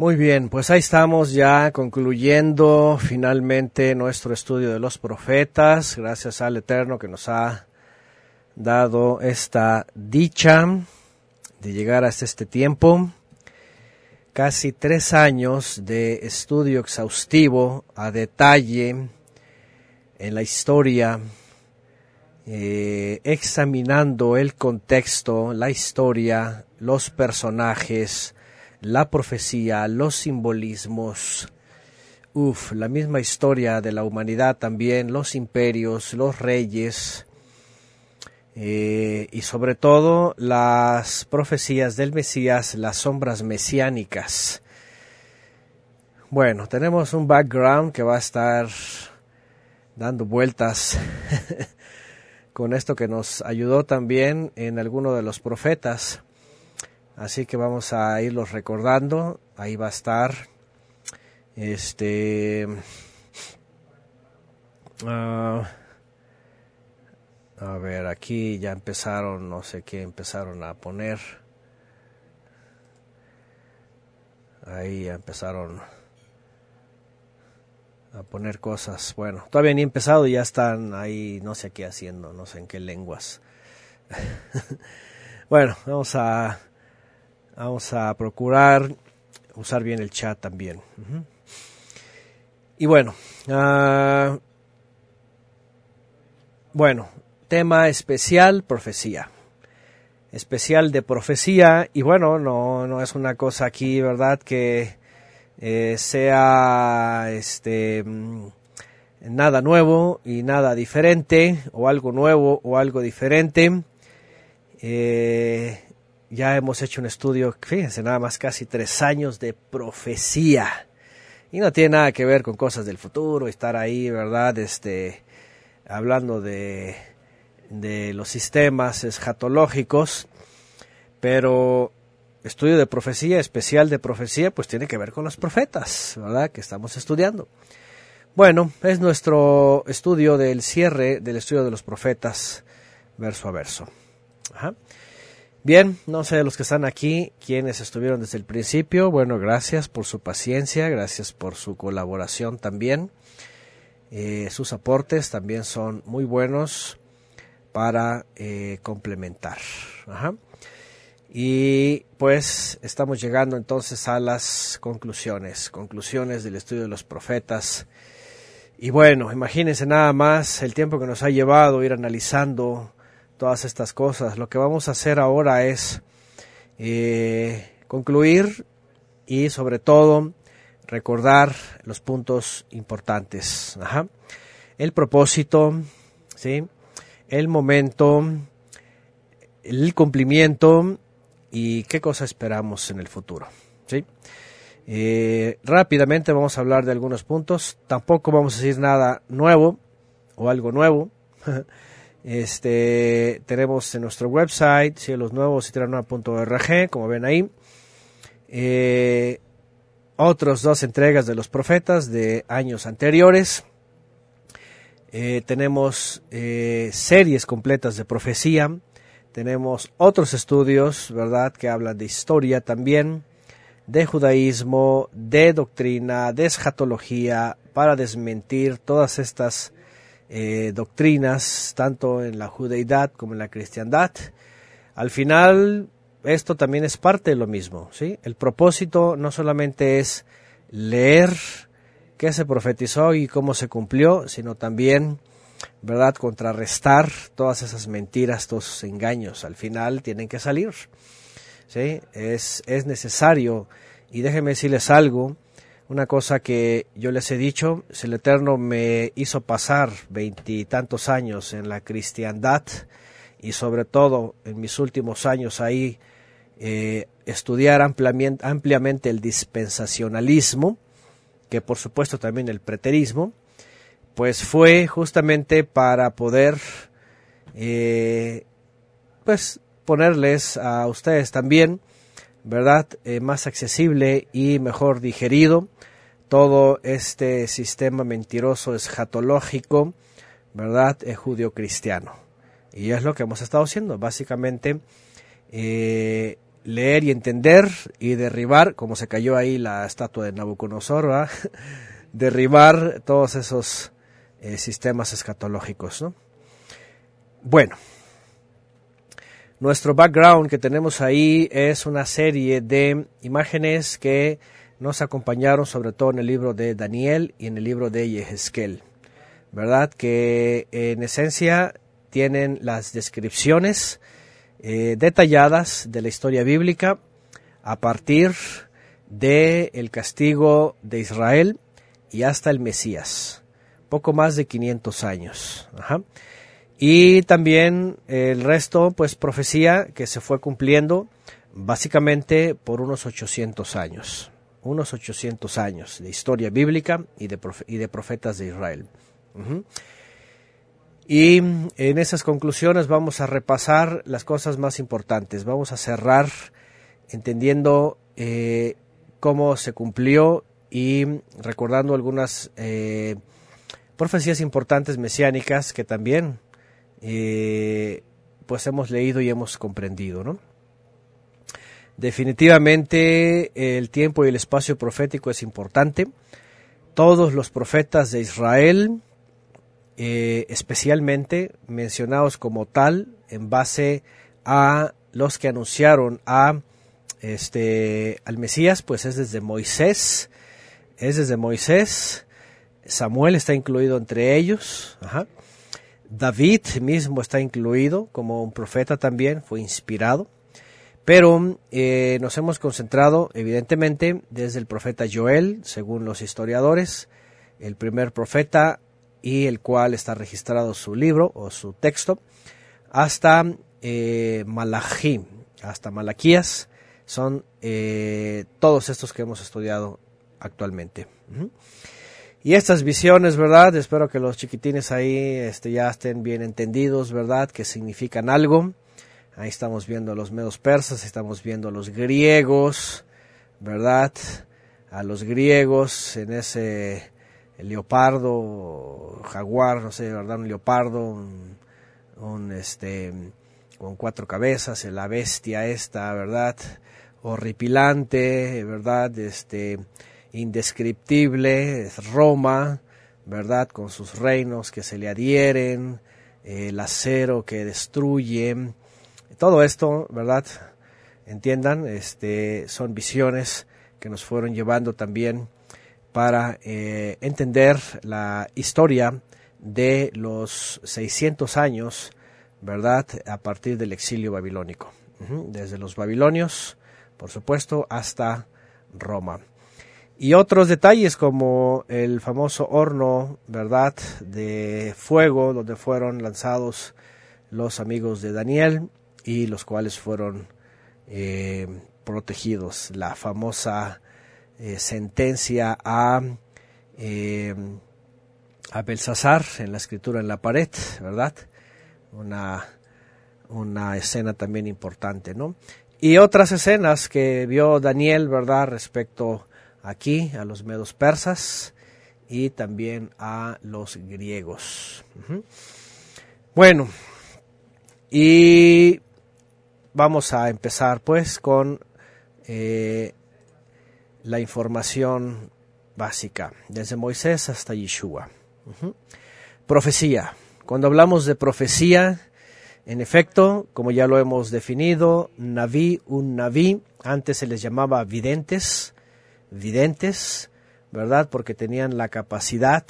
Muy bien, pues ahí estamos ya concluyendo finalmente nuestro estudio de los profetas, gracias al Eterno que nos ha dado esta dicha de llegar hasta este tiempo. Casi tres años de estudio exhaustivo a detalle en la historia, eh, examinando el contexto, la historia, los personajes, la profecía, los simbolismos, uff, la misma historia de la humanidad también, los imperios, los reyes, eh, y sobre todo las profecías del Mesías, las sombras mesiánicas. Bueno, tenemos un background que va a estar dando vueltas con esto que nos ayudó también en alguno de los profetas. Así que vamos a irlos recordando. Ahí va a estar. Este. Ah, a ver, aquí ya empezaron, no sé qué empezaron a poner. Ahí ya empezaron a poner cosas. Bueno, todavía ni empezado y ya están ahí, no sé qué haciendo, no sé en qué lenguas. bueno, vamos a Vamos a procurar usar bien el chat también. Y bueno, uh, bueno, tema especial, profecía. Especial de profecía y bueno, no, no es una cosa aquí, ¿verdad? Que eh, sea este mm, nada nuevo y nada diferente o algo nuevo o algo diferente. Eh, ya hemos hecho un estudio, fíjense, nada más casi tres años de profecía. Y no tiene nada que ver con cosas del futuro, estar ahí, ¿verdad? Este, hablando de, de los sistemas escatológicos, pero estudio de profecía, especial de profecía, pues tiene que ver con los profetas, ¿verdad? Que estamos estudiando. Bueno, es nuestro estudio del cierre del estudio de los profetas, verso a verso. Ajá. Bien, no sé de los que están aquí, quienes estuvieron desde el principio, bueno, gracias por su paciencia, gracias por su colaboración también. Eh, sus aportes también son muy buenos para eh, complementar. Y pues estamos llegando entonces a las conclusiones, conclusiones del estudio de los profetas. Y bueno, imagínense nada más el tiempo que nos ha llevado ir analizando todas estas cosas. Lo que vamos a hacer ahora es eh, concluir y sobre todo recordar los puntos importantes. El propósito, ¿sí? el momento, el cumplimiento y qué cosa esperamos en el futuro. ¿sí? Eh, rápidamente vamos a hablar de algunos puntos. Tampoco vamos a decir nada nuevo o algo nuevo. Este, tenemos en nuestro website, cielos nuevos, como ven ahí. Eh, otros dos entregas de los profetas de años anteriores. Eh, tenemos eh, series completas de profecía. Tenemos otros estudios, ¿verdad?, que hablan de historia también, de judaísmo, de doctrina, de escatología, para desmentir todas estas eh, doctrinas, tanto en la judeidad como en la cristiandad. Al final, esto también es parte de lo mismo. ¿sí? El propósito no solamente es leer qué se profetizó y cómo se cumplió, sino también, ¿verdad?, contrarrestar todas esas mentiras, todos esos engaños. Al final tienen que salir. ¿sí? Es, es necesario. Y déjenme decirles algo, una cosa que yo les he dicho, si el Eterno me hizo pasar veintitantos años en la cristiandad y sobre todo en mis últimos años ahí eh, estudiar ampliamente, el dispensacionalismo, que por supuesto también el preterismo, pues fue justamente para poder eh, pues ponerles a ustedes también ¿verdad? Eh, más accesible y mejor digerido todo este sistema mentiroso escatológico, ¿verdad? Es judío cristiano. Y es lo que hemos estado haciendo, básicamente eh, leer y entender y derribar, como se cayó ahí la estatua de Nabucodonosor, derribar todos esos eh, sistemas escatológicos. ¿no? Bueno, nuestro background que tenemos ahí es una serie de imágenes que nos acompañaron sobre todo en el libro de Daniel y en el libro de Yehezkel, ¿verdad? Que en esencia tienen las descripciones eh, detalladas de la historia bíblica a partir del el castigo de Israel y hasta el Mesías, poco más de 500 años. Y también el resto, pues profecía que se fue cumpliendo básicamente por unos 800 años, unos 800 años de historia bíblica y de, y de profetas de Israel. Y en esas conclusiones vamos a repasar las cosas más importantes. Vamos a cerrar entendiendo eh, cómo se cumplió y recordando algunas eh, profecías importantes mesiánicas que también eh, pues hemos leído y hemos comprendido, ¿no? Definitivamente el tiempo y el espacio profético es importante. Todos los profetas de Israel eh, especialmente mencionados como tal en base a los que anunciaron a este al Mesías, pues es desde Moisés, es desde Moisés, Samuel está incluido entre ellos, David mismo está incluido como un profeta también, fue inspirado, pero eh, nos hemos concentrado evidentemente desde el profeta Joel, según los historiadores, el primer profeta y el cual está registrado su libro o su texto, hasta eh, hasta Malaquías, son eh, todos estos que hemos estudiado actualmente. Y estas visiones, ¿verdad? Espero que los chiquitines ahí este, ya estén bien entendidos, ¿verdad? Que significan algo. Ahí estamos viendo a los medos persas, estamos viendo a los griegos, ¿verdad? A los griegos en ese leopardo, jaguar, no sé, ¿verdad? Un leopardo, un, este, con cuatro cabezas, la bestia esta, ¿verdad? Horripilante, ¿verdad? Este, indescriptible, es Roma, ¿verdad? Con sus reinos que se le adhieren, el acero que destruye, todo esto, ¿verdad? Entiendan, este, son visiones que nos fueron llevando también para eh, entender la historia de los 600 años, ¿verdad? A partir del exilio babilónico, desde los babilonios, por supuesto, hasta Roma. Y otros detalles como el famoso horno, ¿verdad?, de fuego donde fueron lanzados los amigos de Daniel y los cuales fueron eh, protegidos. La famosa eh, sentencia a, eh, a Belsasar en la escritura en la pared, ¿verdad? Una, una escena también importante, ¿no? Y otras escenas que vio Daniel, ¿verdad? Respecto aquí a los medos persas y también a los griegos. Bueno, y vamos a empezar pues con eh, la información básica, desde Moisés hasta Yeshua. Profecía. Cuando hablamos de profecía, en efecto, como ya lo hemos definido, Naví, un Naví, antes se les llamaba videntes, videntes, ¿verdad? Porque tenían la capacidad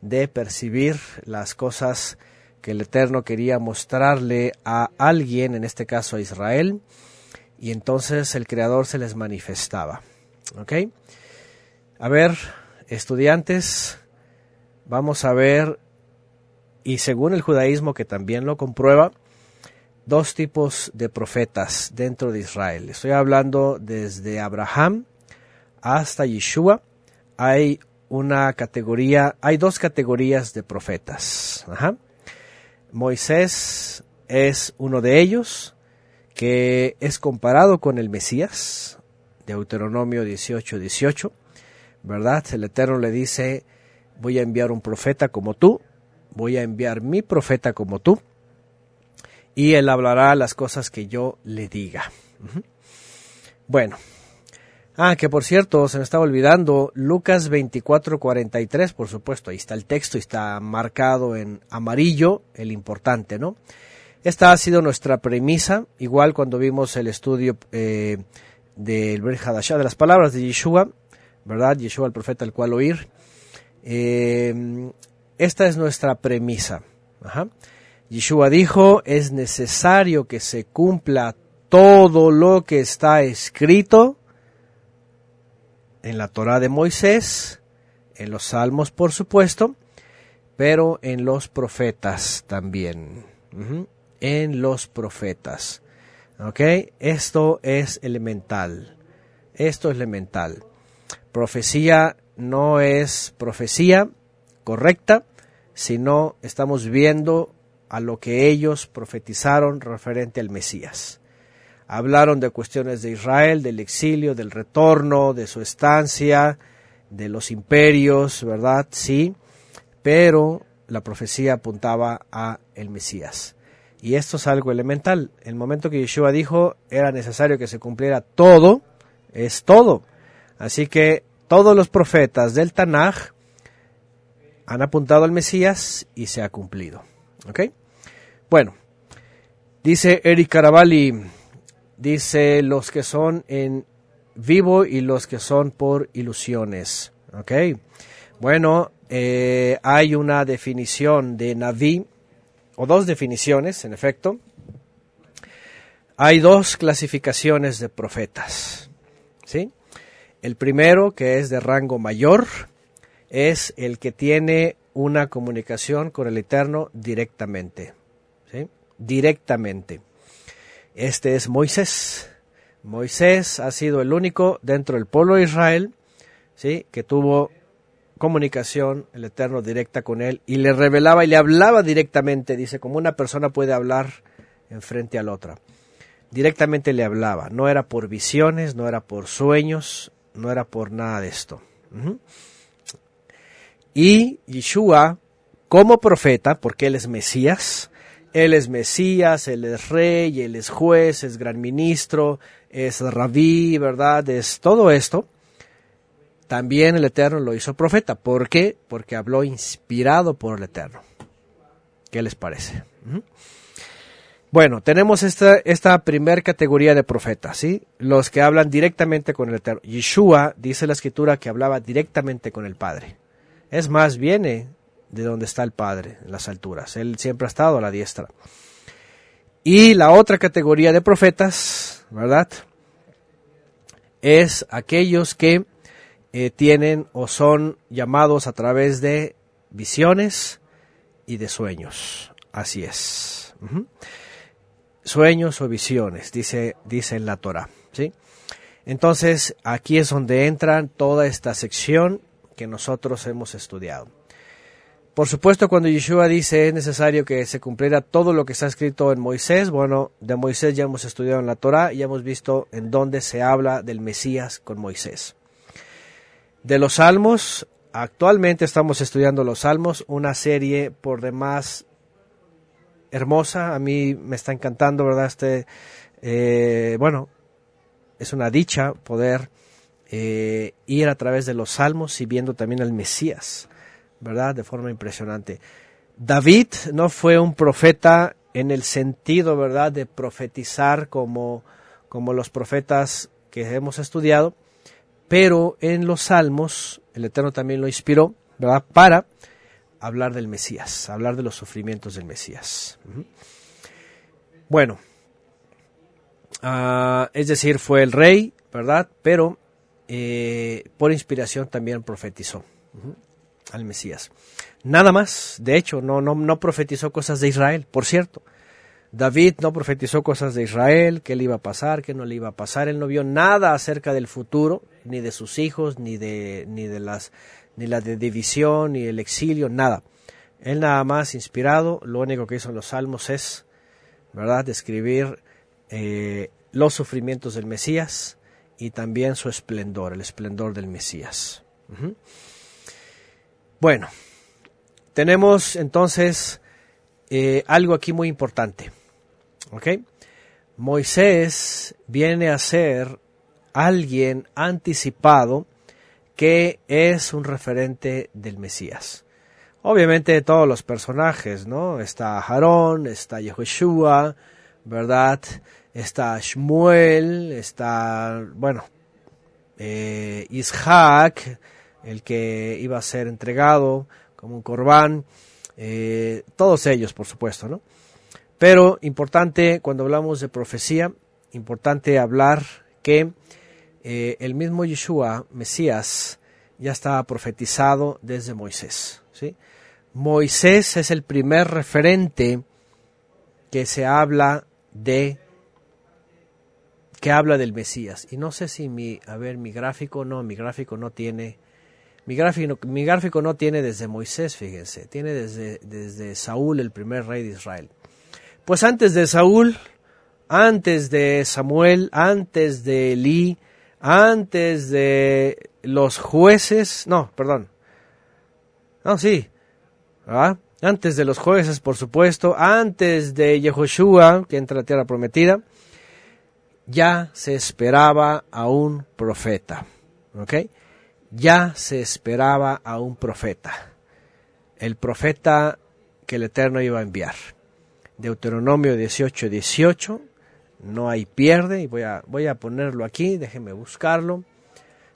de percibir las cosas que el Eterno quería mostrarle a alguien, en este caso a Israel, y entonces el Creador se les manifestaba. ¿Ok? A ver, estudiantes, vamos a ver, y según el judaísmo que también lo comprueba, dos tipos de profetas dentro de Israel. Estoy hablando desde Abraham hasta Yeshua. Hay una categoría, hay dos categorías de profetas. Moisés es uno de ellos, que es comparado con el Mesías, Deuteronomio 18, 18, ¿verdad? El Eterno le dice, voy a enviar un profeta como tú, voy a enviar mi profeta como tú, y él hablará las cosas que yo le diga. Bueno. Ah, que por cierto, se me estaba olvidando, Lucas 24:43, por supuesto, ahí está el texto, está marcado en amarillo, el importante, ¿no? Esta ha sido nuestra premisa, igual cuando vimos el estudio eh, del de las palabras de Yeshua, ¿verdad? Yeshua, el profeta al cual oír. Eh, esta es nuestra premisa. Yeshua dijo, es necesario que se cumpla todo lo que está escrito en la Torah de Moisés, en los Salmos por supuesto, pero en los profetas también. En los profetas. ¿Ok? Esto es elemental. Esto es elemental. Profecía no es profecía correcta, sino estamos viendo a lo que ellos profetizaron referente al Mesías. Hablaron de cuestiones de Israel, del exilio, del retorno, de su estancia, de los imperios, ¿verdad? Sí, pero la profecía apuntaba a el Mesías. Y esto es algo elemental. El momento que Yeshua dijo era necesario que se cumpliera todo, es todo. Así que todos los profetas del Tanaj han apuntado al Mesías y se ha cumplido. ¿Ok? Bueno, dice Eric Caravalli, dice los que son en vivo y los que son por ilusiones. ¿Ok? Bueno, eh, hay una definición de Naví, o dos definiciones, en efecto. Hay dos clasificaciones de profetas. ¿Sí? El primero, que es de rango mayor, es el que tiene una comunicación con el Eterno directamente. ¿sí? Directamente. Este es Moisés. Moisés ha sido el único dentro del pueblo de Israel ¿sí? que tuvo comunicación, el Eterno directa con él, y le revelaba y le hablaba directamente, dice, como una persona puede hablar en frente a la otra. Directamente le hablaba, no era por visiones, no era por sueños, no era por nada de esto. Y Yeshua, como profeta, porque él es Mesías, él es Mesías, Él es rey, Él es juez, es gran ministro, es rabí, ¿verdad? Es todo esto. También el Eterno lo hizo profeta. ¿Por qué? Porque habló inspirado por el Eterno. ¿Qué les parece? Bueno, tenemos esta, esta primera categoría de profetas, ¿sí? Los que hablan directamente con el Eterno. Yeshua dice la escritura que hablaba directamente con el Padre. Es más, viene de donde está el Padre, en las alturas. Él siempre ha estado a la diestra. Y la otra categoría de profetas, ¿verdad? Es aquellos que eh, tienen o son llamados a través de visiones y de sueños. Así es. Sueños o visiones, dice, dice en la Torah. ¿sí? Entonces, aquí es donde entra toda esta sección que nosotros hemos estudiado. Por supuesto, cuando Yeshua dice es necesario que se cumpliera todo lo que está escrito en Moisés, bueno, de Moisés ya hemos estudiado en la Torah y hemos visto en dónde se habla del Mesías con Moisés. De los Salmos, actualmente estamos estudiando los Salmos, una serie por demás hermosa, a mí me está encantando, ¿verdad? Este, eh, bueno, es una dicha poder eh, ir a través de los Salmos y viendo también al Mesías ¿verdad? De forma impresionante. David no fue un profeta en el sentido, ¿verdad?, de profetizar como, como los profetas que hemos estudiado, pero en los salmos el Eterno también lo inspiró, ¿verdad?, para hablar del Mesías, hablar de los sufrimientos del Mesías. Bueno, ah, es decir, fue el rey, ¿verdad?, pero eh, por inspiración también profetizó al Mesías. Nada más, de hecho, no, no, no profetizó cosas de Israel, por cierto. David no profetizó cosas de Israel, qué le iba a pasar, qué no le iba a pasar. Él no vio nada acerca del futuro, ni de sus hijos, ni de, ni de las, ni la división, ni el exilio, nada. Él nada más inspirado, lo único que hizo en los salmos es, ¿verdad?, describir eh, los sufrimientos del Mesías y también su esplendor, el esplendor del Mesías. Bueno, tenemos entonces eh, algo aquí muy importante. ¿Ok? Moisés viene a ser alguien anticipado que es un referente del Mesías. Obviamente todos los personajes, ¿no? Está Aarón, está Yehoshua, ¿verdad? Está Shmuel, está, bueno, eh, Isaac, el que iba a ser entregado como un corbán, eh, todos ellos, por supuesto, ¿no? Pero importante, cuando hablamos de profecía, importante hablar que eh, el mismo Yeshua, Mesías, ya estaba profetizado desde Moisés. ¿sí? Moisés es el primer referente que se habla de que habla del Mesías. Y no sé si mi, a ver, mi gráfico no, mi gráfico no tiene, mi gráfico, no tiene desde Moisés, fíjense, tiene desde, desde Saúl, el primer rey de Israel. Pues antes de Saúl, antes de Samuel, antes de Elí, antes de los jueces, no, perdón, no, sí, antes de los jueces, por supuesto, antes de Yehoshua, que entra a la tierra prometida, ya se esperaba a un profeta, ¿ok? Ya se esperaba a un profeta, el profeta que el Eterno iba a enviar. Deuteronomio 18, 18, no hay pierde, y voy a, voy a ponerlo aquí, déjenme buscarlo.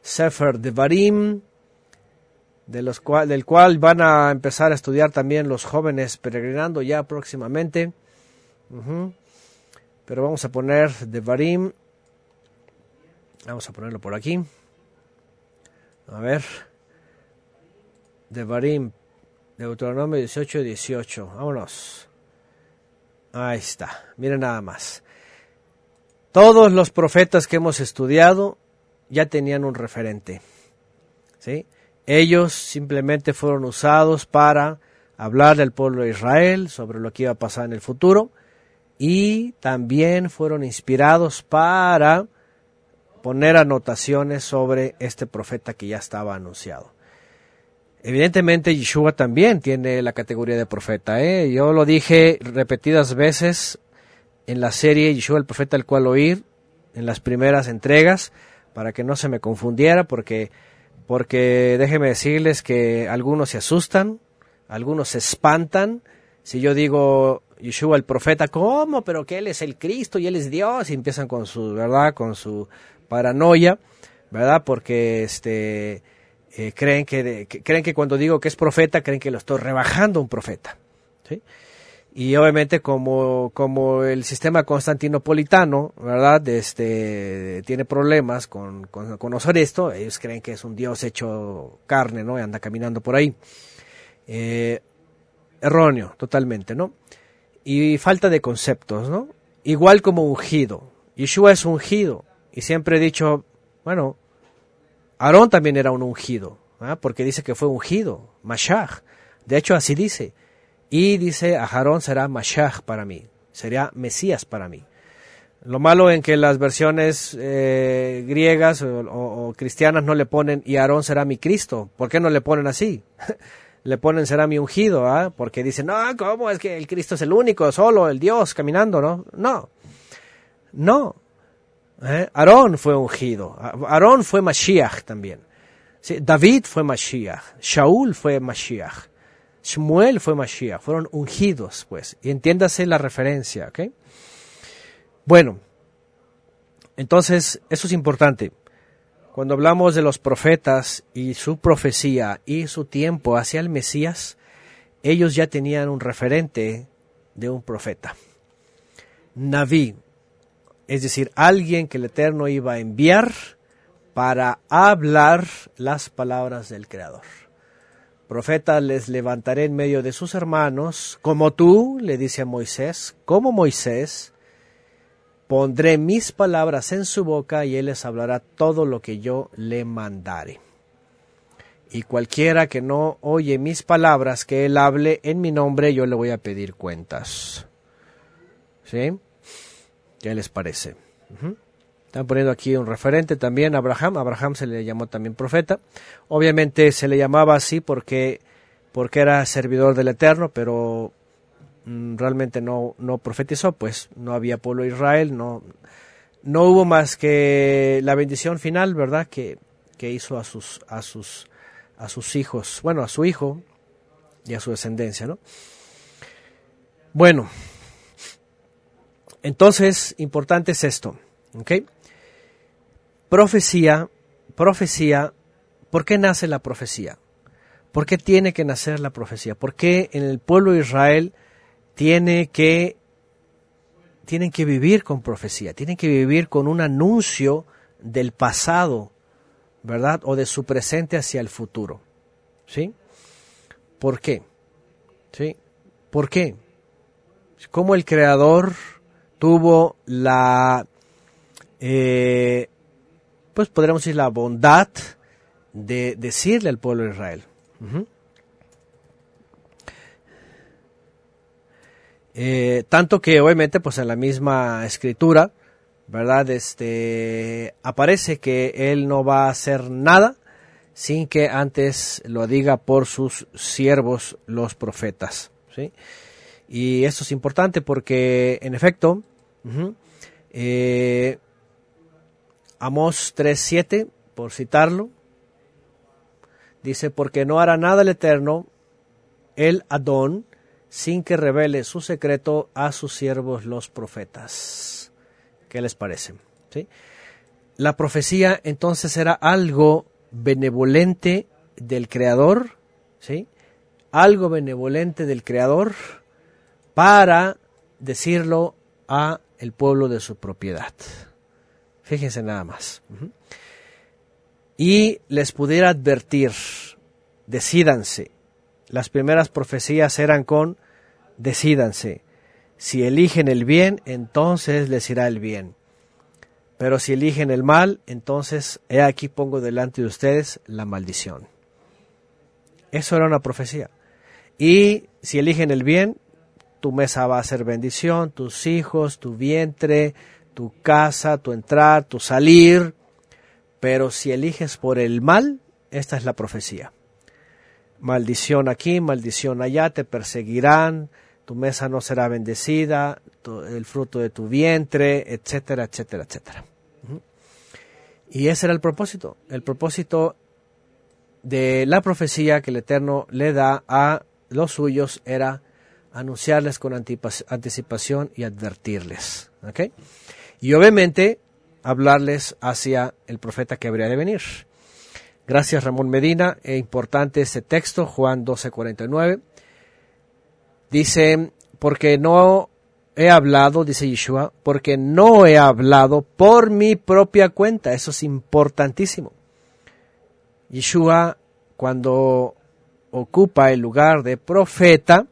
Sefer de Barim, de los cual, del cual van a empezar a estudiar también los jóvenes peregrinando ya próximamente. Pero vamos a poner de Barim, vamos a ponerlo por aquí. A ver, de Barim, Deuteronomio 18, 18, vámonos. Ahí está, miren nada más. Todos los profetas que hemos estudiado ya tenían un referente. ¿sí? Ellos simplemente fueron usados para hablar del pueblo de Israel sobre lo que iba a pasar en el futuro y también fueron inspirados para poner anotaciones sobre este profeta que ya estaba anunciado. Evidentemente Yeshua también tiene la categoría de profeta. ¿eh? Yo lo dije repetidas veces en la serie Yeshua el profeta al cual oír, en las primeras entregas, para que no se me confundiera, porque, porque déjenme decirles que algunos se asustan, algunos se espantan. Si yo digo Yeshua el profeta, ¿cómo? Pero que él es el Cristo y él es Dios, y empiezan con su, ¿verdad? Con su paranoia, ¿verdad? Porque este, eh, creen, que, creen que cuando digo que es profeta, creen que lo estoy rebajando un profeta. ¿sí? y obviamente como, como el sistema constantinopolitano, ¿verdad? Este, tiene problemas con, con, conocer esto, ellos creen que es un dios hecho carne, ¿no? Y anda caminando por ahí. Eh, erróneo, totalmente, ¿no? Y falta de conceptos, ¿no? Igual como ungido. Yeshua es ungido. Y siempre he dicho, bueno, Aarón también era un ungido, ¿ah? porque dice que fue ungido, Mashach. De hecho, así dice y dice, Aarón será Mashach para mí, sería Mesías para mí. Lo malo en que las versiones eh, griegas o, cristianas no le ponen y Aarón será mi Cristo. ¿Por qué no le ponen así? le ponen será mi ungido, ¿ah? porque dicen, no, ¿cómo es que el Cristo es el único, solo, el Dios caminando, no? No, no. ¿Eh? Aarón fue ungido, Aarón fue Mashiach también. David fue Mashiach, Shaul fue Mashiach. Shmuel fue Mashiach, fueron ungidos, pues, y entiéndase la referencia, ¿ok? Bueno, entonces, eso es importante. Cuando hablamos de los profetas y su profecía y su tiempo hacia el Mesías, ellos ya tenían un referente de un profeta. Naví, es decir, alguien que el Eterno iba a enviar para hablar las palabras del Creador. Profeta les levantaré en medio de sus hermanos, como tú, le dice a Moisés, como Moisés, pondré mis palabras en su boca y él les hablará todo lo que yo le mandare. Y cualquiera que no oye mis palabras, que él hable en mi nombre, yo le voy a pedir cuentas. ¿Sí? ¿Qué les parece? Están poniendo aquí un referente también, Abraham. Abraham se le llamó también profeta. Obviamente se le llamaba así porque, porque era servidor del Eterno, pero mm, realmente no, no profetizó, pues no había pueblo de Israel, no, no hubo más que la bendición final, ¿verdad? Que, que hizo a sus, a sus, a sus hijos, bueno, a su hijo y a su descendencia, ¿no? Bueno, entonces, importante es esto. Profecía, profecía, ¿por qué nace la profecía? ¿Por qué tiene que nacer la profecía? ¿Por qué en el pueblo de Israel tiene que, tienen que vivir con profecía? Tienen que vivir con un anuncio del pasado, ¿verdad? O de su presente hacia el futuro. ¿Sí? ¿Por qué? ¿Sí? ¿Por qué? ¿Cómo el Creador tuvo la, eh, pues podríamos decir, la bondad de decirle al pueblo de Israel. Eh, tanto que obviamente pues en la misma escritura, ¿verdad? Este, aparece que él no va a hacer nada sin que antes lo diga por sus siervos los profetas, ¿sí? Y esto es importante porque en efecto, eh, Amos 3.7, por citarlo, dice, porque no hará nada el Eterno, el Adón, sin que revele su secreto a sus siervos los profetas. ¿Qué les parece? ¿Sí? La profecía entonces era algo benevolente del Creador, ¿sí? Algo benevolente del Creador para decirlo a el pueblo de su propiedad. Fíjense nada más. Y les pudiera advertir, decídanse. Las primeras profecías eran con, decídanse. Si eligen el bien, entonces les irá el bien. Pero si eligen el mal, entonces he aquí pongo delante de ustedes la maldición. Eso era una profecía. Y si eligen el bien, tu mesa va a ser bendición, tus hijos, tu vientre, tu casa, tu entrar, tu salir. Pero si eliges por el mal, esta es la profecía. Maldición aquí, maldición allá, te perseguirán, tu mesa no será bendecida, el fruto de tu vientre, etcétera, etcétera, etcétera. Y ese era el propósito. El propósito de la profecía que el Eterno le da a los suyos era anunciarles con anticipación y advertirles. Y obviamente hablarles hacia el profeta que habría de venir. Gracias Ramón Medina, es importante este texto, Juan 12:49. Dice, porque no he hablado, dice Yeshua, porque no he hablado por mi propia cuenta. Eso es importantísimo. Yeshua, cuando ocupa el lugar de profeta,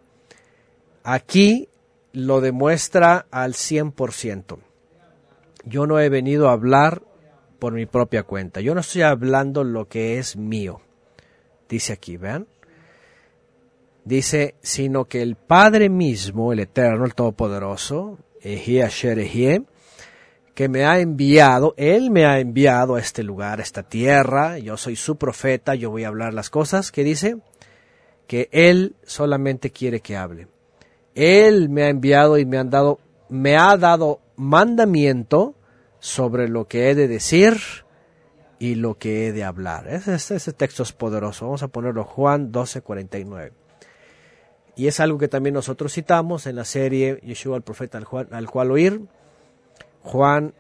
Aquí lo demuestra al 100%. Yo no he venido a hablar por mi propia cuenta. Yo no estoy hablando lo que es mío. Dice aquí, vean. Dice, sino que el Padre mismo, el Eterno, el Todopoderoso, que me ha enviado, Él me ha enviado a este lugar, a esta tierra, yo soy su profeta, yo voy a hablar las cosas, que dice que Él solamente quiere que hable. Él me ha enviado y me, han dado, me ha dado mandamiento sobre lo que he de decir y lo que he de hablar. Ese, ese texto es poderoso. Vamos a ponerlo Juan 12:49. Y es algo que también nosotros citamos en la serie Yeshua el profeta al, al cual oír. Juan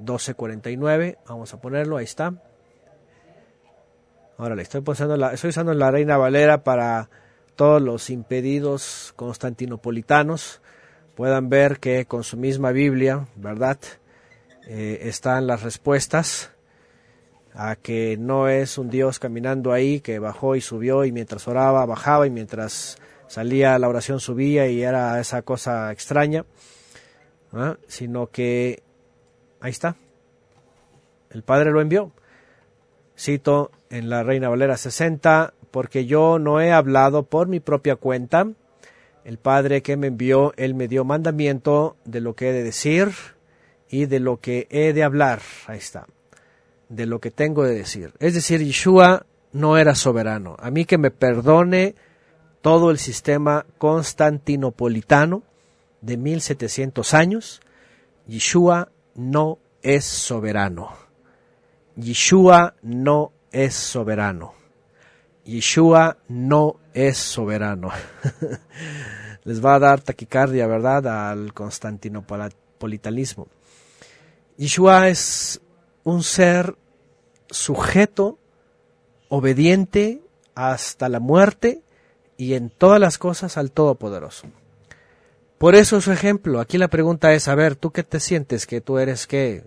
12:49. Vamos a ponerlo, ahí está. Ahora le estoy, la, estoy usando la Reina Valera para todos los impedidos constantinopolitanos puedan ver que con su misma Biblia, ¿verdad? Eh, están las respuestas a que no es un Dios caminando ahí que bajó y subió y mientras oraba bajaba y mientras salía la oración subía y era esa cosa extraña, ¿ah? sino que ahí está, el Padre lo envió. Cito en la Reina Valera 60, porque yo no he hablado por mi propia cuenta. El Padre que me envió, Él me dio mandamiento de lo que he de decir y de lo que he de hablar. Ahí está. De lo que tengo de decir. Es decir, Yeshua no era soberano. A mí que me perdone todo el sistema constantinopolitano de 1700 años. Yeshua no es soberano. Yeshua no es soberano. Yeshua no es soberano. Les va a dar taquicardia, ¿verdad?, al constantinopolitanismo. Yeshua es un ser sujeto, obediente hasta la muerte y en todas las cosas al Todopoderoso. Por eso su ejemplo. Aquí la pregunta es, a ver, ¿tú qué te sientes? ¿Que tú eres qué?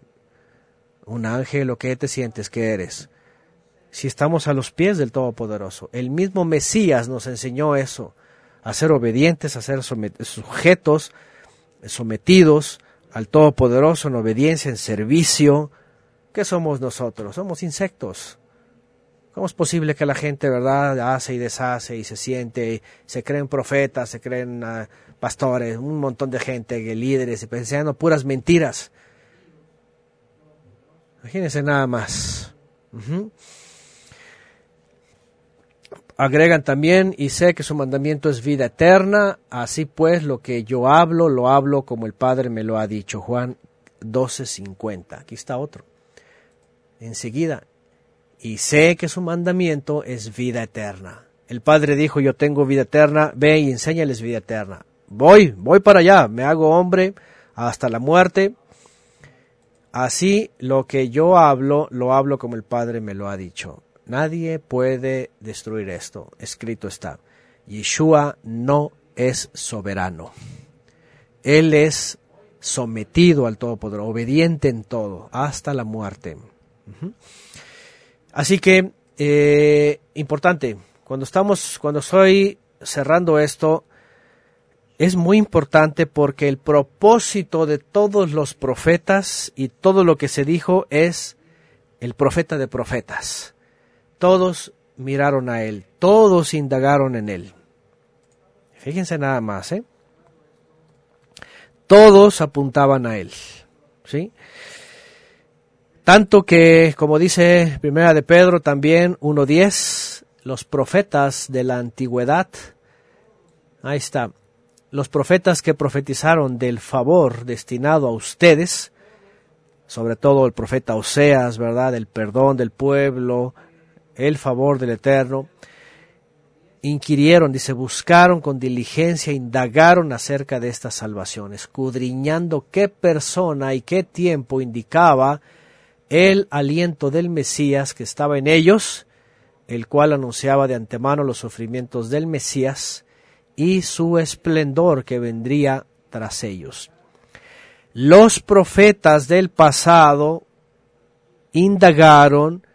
¿Un ángel o qué te sientes que eres? Si estamos a los pies del Todopoderoso. El mismo Mesías nos enseñó eso, a ser obedientes, a ser sujetos, sometidos al Todopoderoso en obediencia, en servicio. ¿Qué somos nosotros? Somos insectos. ¿Cómo es posible que la gente, verdad, hace y deshace y se siente, se creen profetas, se creen uh, pastores, un montón de gente, líderes, y pensando puras mentiras? Imagínense nada más. Agregan también, y sé que su mandamiento es vida eterna, así pues lo que yo hablo, lo hablo como el Padre me lo ha dicho. Juan 12:50. Aquí está otro. Enseguida, y sé que su mandamiento es vida eterna. El Padre dijo, yo tengo vida eterna, ve y enséñales vida eterna. Voy, voy para allá, me hago hombre hasta la muerte. Así lo que yo hablo, lo hablo como el Padre me lo ha dicho. Nadie puede destruir esto. Escrito está. Yeshua no es soberano. Él es sometido al Todopoderoso, obediente en todo, hasta la muerte. Así que, eh, importante, cuando estamos, cuando estoy cerrando esto, es muy importante porque el propósito de todos los profetas y todo lo que se dijo es el profeta de profetas. Todos miraron a él, todos indagaron en él. Fíjense nada más, ¿eh? Todos apuntaban a él, ¿sí? Tanto que, como dice Primera de Pedro también 1.10, los profetas de la antigüedad, ahí está, los profetas que profetizaron del favor destinado a ustedes, sobre todo el profeta Oseas, ¿verdad? El perdón del pueblo, el favor del Eterno, inquirieron, dice, buscaron con diligencia, indagaron acerca de esta salvación, escudriñando qué persona y qué tiempo indicaba el aliento del Mesías que estaba en ellos, el cual anunciaba de antemano los sufrimientos del Mesías y su esplendor que vendría tras ellos. Los profetas del pasado indagaron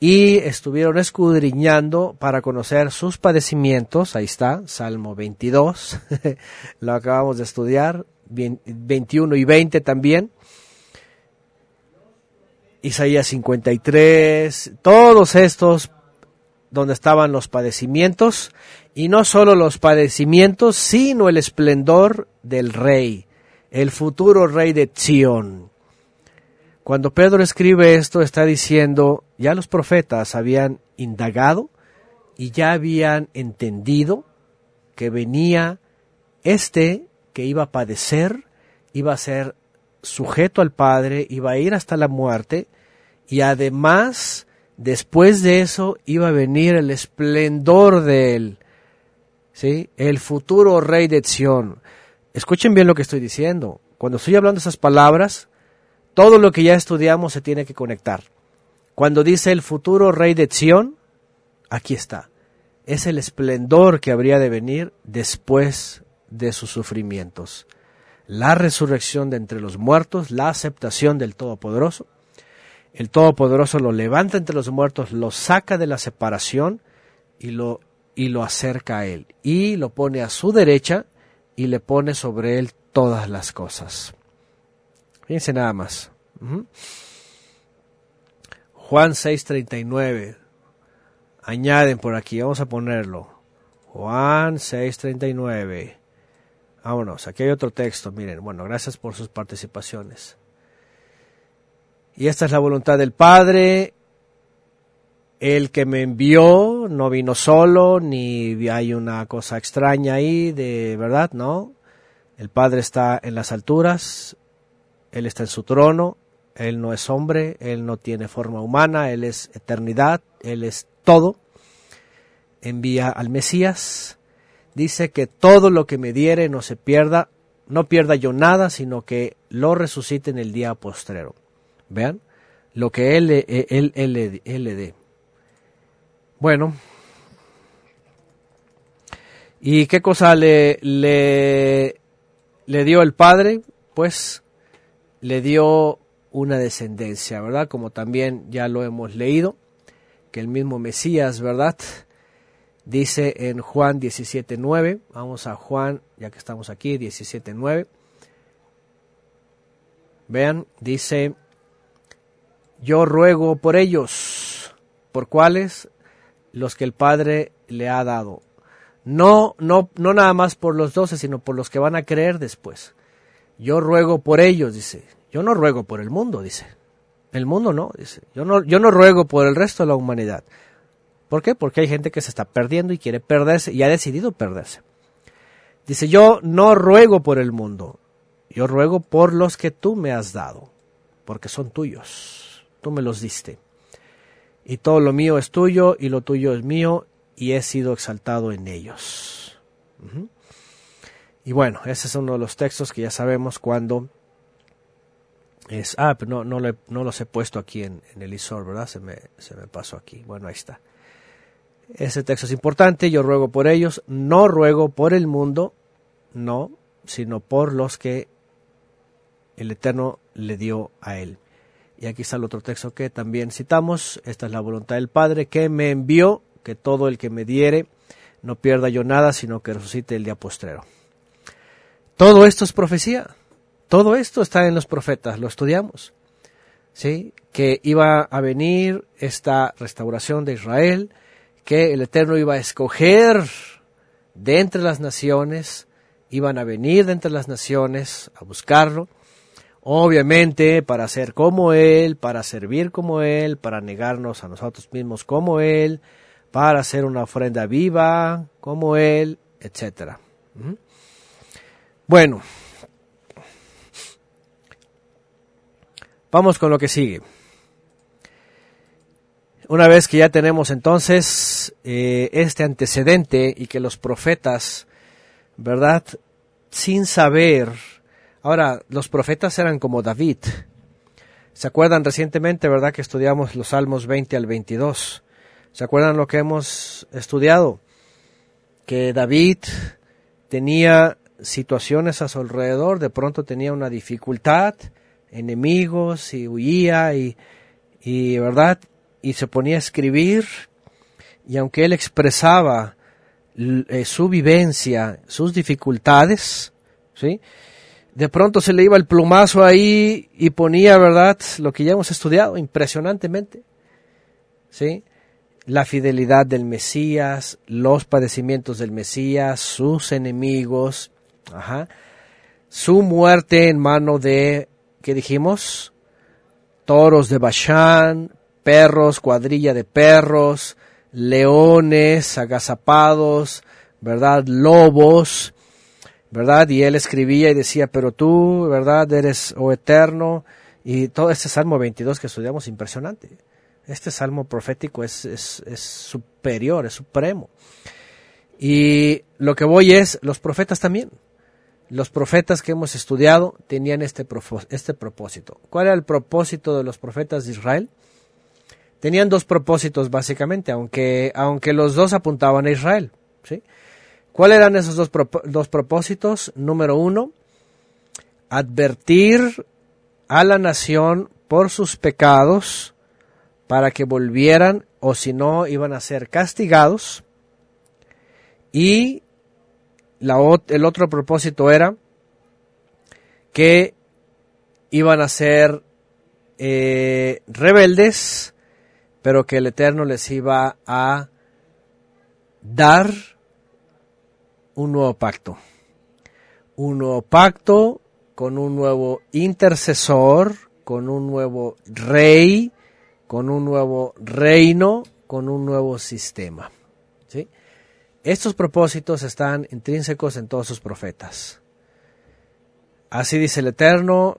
y estuvieron escudriñando para conocer sus padecimientos. Ahí está, Salmo 22, lo acabamos de estudiar, 21 y 20 también. Isaías 53, todos estos donde estaban los padecimientos, y no solo los padecimientos, sino el esplendor del rey, el futuro rey de Zion. Cuando Pedro escribe esto, está diciendo, ya los profetas habían indagado y ya habían entendido que venía este que iba a padecer, iba a ser sujeto al Padre, iba a ir hasta la muerte y además después de eso iba a venir el esplendor de él, ¿sí? el futuro rey de Sión. Escuchen bien lo que estoy diciendo. Cuando estoy hablando esas palabras, todo lo que ya estudiamos se tiene que conectar. Cuando dice el futuro rey de Sión, aquí está. Es el esplendor que habría de venir después de sus sufrimientos la resurrección de entre los muertos, la aceptación del Todopoderoso. El Todopoderoso lo levanta entre los muertos, lo saca de la separación y lo, y lo acerca a Él. Y lo pone a su derecha y le pone sobre Él todas las cosas. Fíjense nada más. Juan 6:39. Añaden por aquí, vamos a ponerlo. Juan 6:39. Vámonos, aquí hay otro texto, miren, bueno, gracias por sus participaciones. Y esta es la voluntad del Padre. El que me envió no vino solo, ni hay una cosa extraña ahí de verdad, ¿no? El Padre está en las alturas, Él está en su trono, Él no es hombre, Él no tiene forma humana, Él es eternidad, Él es todo. Envía al Mesías. Dice que todo lo que me diere no se pierda, no pierda yo nada, sino que lo resucite en el día postrero. Vean, lo que Él, él, él, él le dé. Bueno, ¿y qué cosa le, le, le dio el Padre? Pues le dio una descendencia, ¿verdad? Como también ya lo hemos leído, que el mismo Mesías, ¿verdad? Dice en Juan 17.9, vamos a Juan, ya que estamos aquí, 17.9. Vean, dice, yo ruego por ellos, ¿por cuáles? Los que el Padre le ha dado. No, no, no nada más por los doce, sino por los que van a creer después. Yo ruego por ellos, dice. Yo no ruego por el mundo, dice. El mundo no, dice. Yo no, yo no ruego por el resto de la humanidad. ¿Por qué? Porque hay gente que se está perdiendo y quiere perderse y ha decidido perderse. Dice, yo no ruego por el mundo, yo ruego por los que tú me has dado, porque son tuyos, tú me los diste. Y todo lo mío es tuyo y lo tuyo es mío y he sido exaltado en ellos. Y bueno, ese es uno de los textos que ya sabemos cuando es, ah, no, no, los he puesto aquí en, el ISOR, ¿verdad? Se me, se me pasó aquí. Bueno, ahí está. Ese texto es importante, yo ruego por ellos, no ruego por el mundo, no, sino por los que el Eterno le dio a él. Y aquí está el otro texto que también citamos, esta es la voluntad del Padre que me envió, que todo el que me diere no pierda yo nada, sino que resucite el día postrero. Todo esto es profecía. Todo esto está en los profetas, lo estudiamos. ¿Sí? Que iba a venir esta restauración de Israel, que el Eterno iba a escoger de entre las naciones, iban a venir de entre las naciones a buscarlo, obviamente para ser como Él, para servir como Él, para negarnos a nosotros mismos como Él, para hacer una ofrenda viva como Él, etc. Bueno, Vamos con lo que sigue. Una vez que ya tenemos entonces eh, este antecedente y que los profetas, ¿verdad? Sin saber, ahora los profetas eran como David. ¿Se acuerdan recientemente, verdad, que estudiamos los Salmos 20 al 22? ¿Se acuerdan lo que hemos estudiado? Que David tenía situaciones a su alrededor, de pronto tenía una dificultad, enemigos y huía y, y verdad y se ponía a escribir y aunque él expresaba eh, su vivencia, sus dificultades, ¿sí? De pronto se le iba el plumazo ahí y ponía, ¿verdad? Lo que ya hemos estudiado impresionantemente, ¿sí? La fidelidad del Mesías, los padecimientos del Mesías, sus enemigos, ajá, su muerte en mano de ¿qué dijimos? Toros de Bashán, perros, cuadrilla de perros, leones agazapados, ¿verdad? Lobos, ¿verdad? Y él escribía y decía, pero tú, ¿verdad? Eres, o oh eterno. Y todo este Salmo 22 que estudiamos, impresionante. Este salmo profético es, es, es superior, es supremo. Y lo que voy es, los profetas también los profetas que hemos estudiado tenían este, este propósito. ¿Cuál era el propósito de los profetas de Israel? Tenían dos propósitos básicamente, aunque, aunque los dos apuntaban a Israel. ¿sí? ¿Cuáles eran esos dos, dos propósitos? Número uno, advertir a la nación por sus pecados para que volvieran o si no iban a ser castigados y el otro propósito era que iban a ser eh, rebeldes, pero que el Eterno les iba a dar un nuevo pacto. Un nuevo pacto con un nuevo intercesor, con un nuevo rey, con un nuevo reino, con un nuevo sistema. ¿sí? Estos propósitos están intrínsecos en todos sus profetas. Así dice el Eterno,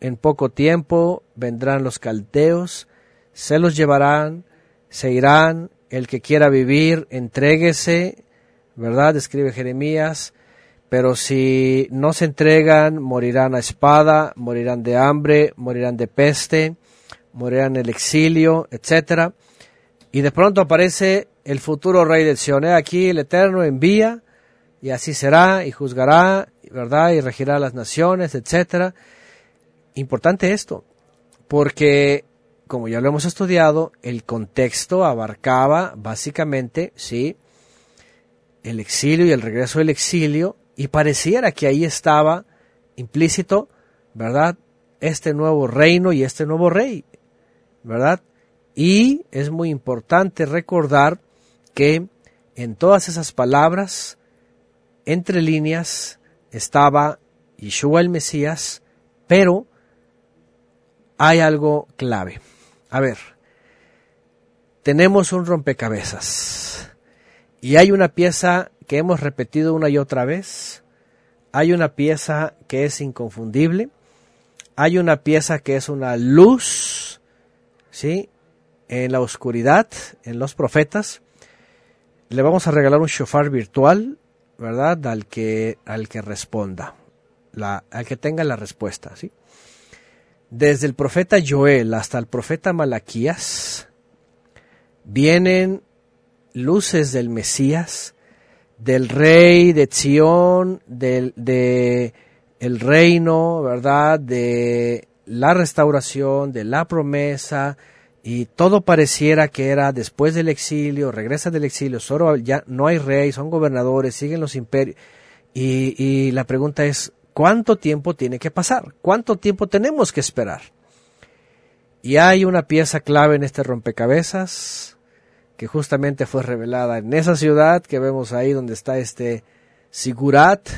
en poco tiempo vendrán los caldeos, se los llevarán, se irán, el que quiera vivir, entréguese, ¿verdad? Escribe Jeremías, pero si no se entregan, morirán a espada, morirán de hambre, morirán de peste, morirán en el exilio, etcétera. Y de pronto aparece el futuro rey del Sion. Aquí el Eterno envía, y así será, y juzgará, ¿verdad? Y regirá las naciones, etcétera. Importante esto, porque como ya lo hemos estudiado, el contexto abarcaba básicamente, sí, el exilio y el regreso del exilio, y pareciera que ahí estaba implícito, ¿verdad? Este nuevo reino y este nuevo rey, ¿verdad? Y es muy importante recordar que en todas esas palabras, entre líneas, estaba Yeshua el Mesías, pero hay algo clave. A ver, tenemos un rompecabezas y hay una pieza que hemos repetido una y otra vez, hay una pieza que es inconfundible, hay una pieza que es una luz, ¿sí? En la oscuridad, en los profetas. Le vamos a regalar un shofar virtual, ¿verdad? Al que, al que responda, al que tenga la respuesta, ¿sí? Desde el profeta Joel hasta el profeta Malaquías vienen luces del Mesías, del rey de Sión, del de el reino, ¿verdad? De la restauración, de la promesa, y todo pareciera que era después del exilio, regresa del exilio, solo ya no hay rey, son gobernadores, siguen los imperios. Y, y la pregunta es, ¿Cuánto tiempo tiene que pasar? ¿Cuánto tiempo tenemos que esperar? Y hay una pieza clave en este rompecabezas que justamente fue revelada en esa ciudad que vemos ahí donde está este Sigurat,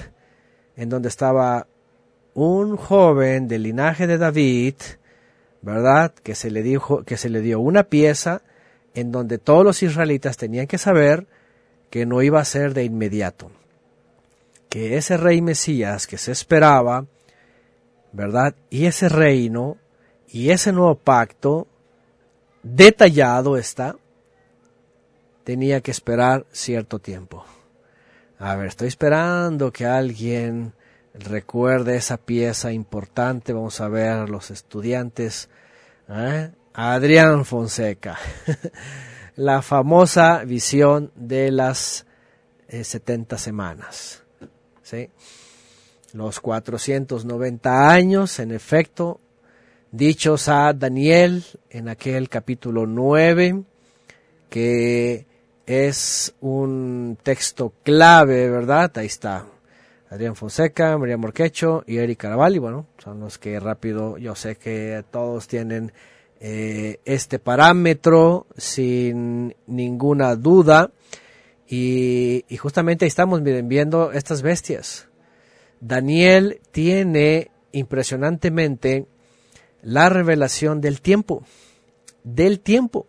en donde estaba un joven del linaje de David, ¿verdad? Que se le dijo que se le dio una pieza en donde todos los israelitas tenían que saber que no iba a ser de inmediato que ese rey Mesías que se esperaba, ¿verdad? Y ese reino y ese nuevo pacto detallado está, tenía que esperar cierto tiempo. A ver, estoy esperando que alguien recuerde esa pieza importante. Vamos a ver los estudiantes. ¿eh? Adrián Fonseca. la famosa visión de las 70 eh, semanas. ¿sí? Los 490 años, en efecto, dichos a Daniel en aquel capítulo 9, que es un texto clave, ¿verdad? Ahí está. Adrián Fonseca, María Morquecho y Eric Caravalli, bueno, son los que rápido, yo sé que todos tienen eh, este parámetro sin ninguna duda. Y, justamente ahí estamos viendo estas bestias. Daniel tiene impresionantemente la revelación del tiempo, del tiempo.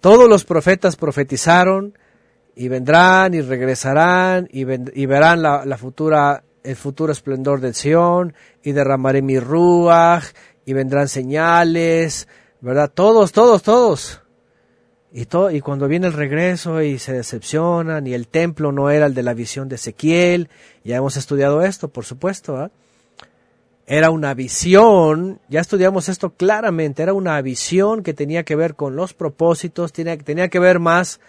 Todos los profetas profetizaron y vendrán y regresarán y, verán la, futura, el futuro esplendor del Sion y derramaré mi ruaj y vendrán señales, ¿verdad? Todos, todos, todos. Y, y cuando viene el regreso y se decepcionan y el templo no era el de la visión de Ezequiel, ya hemos estudiado esto, por supuesto, ¿ah? era una visión, ya estudiamos esto claramente, era una visión que tenía que ver con los propósitos, tenía que ver más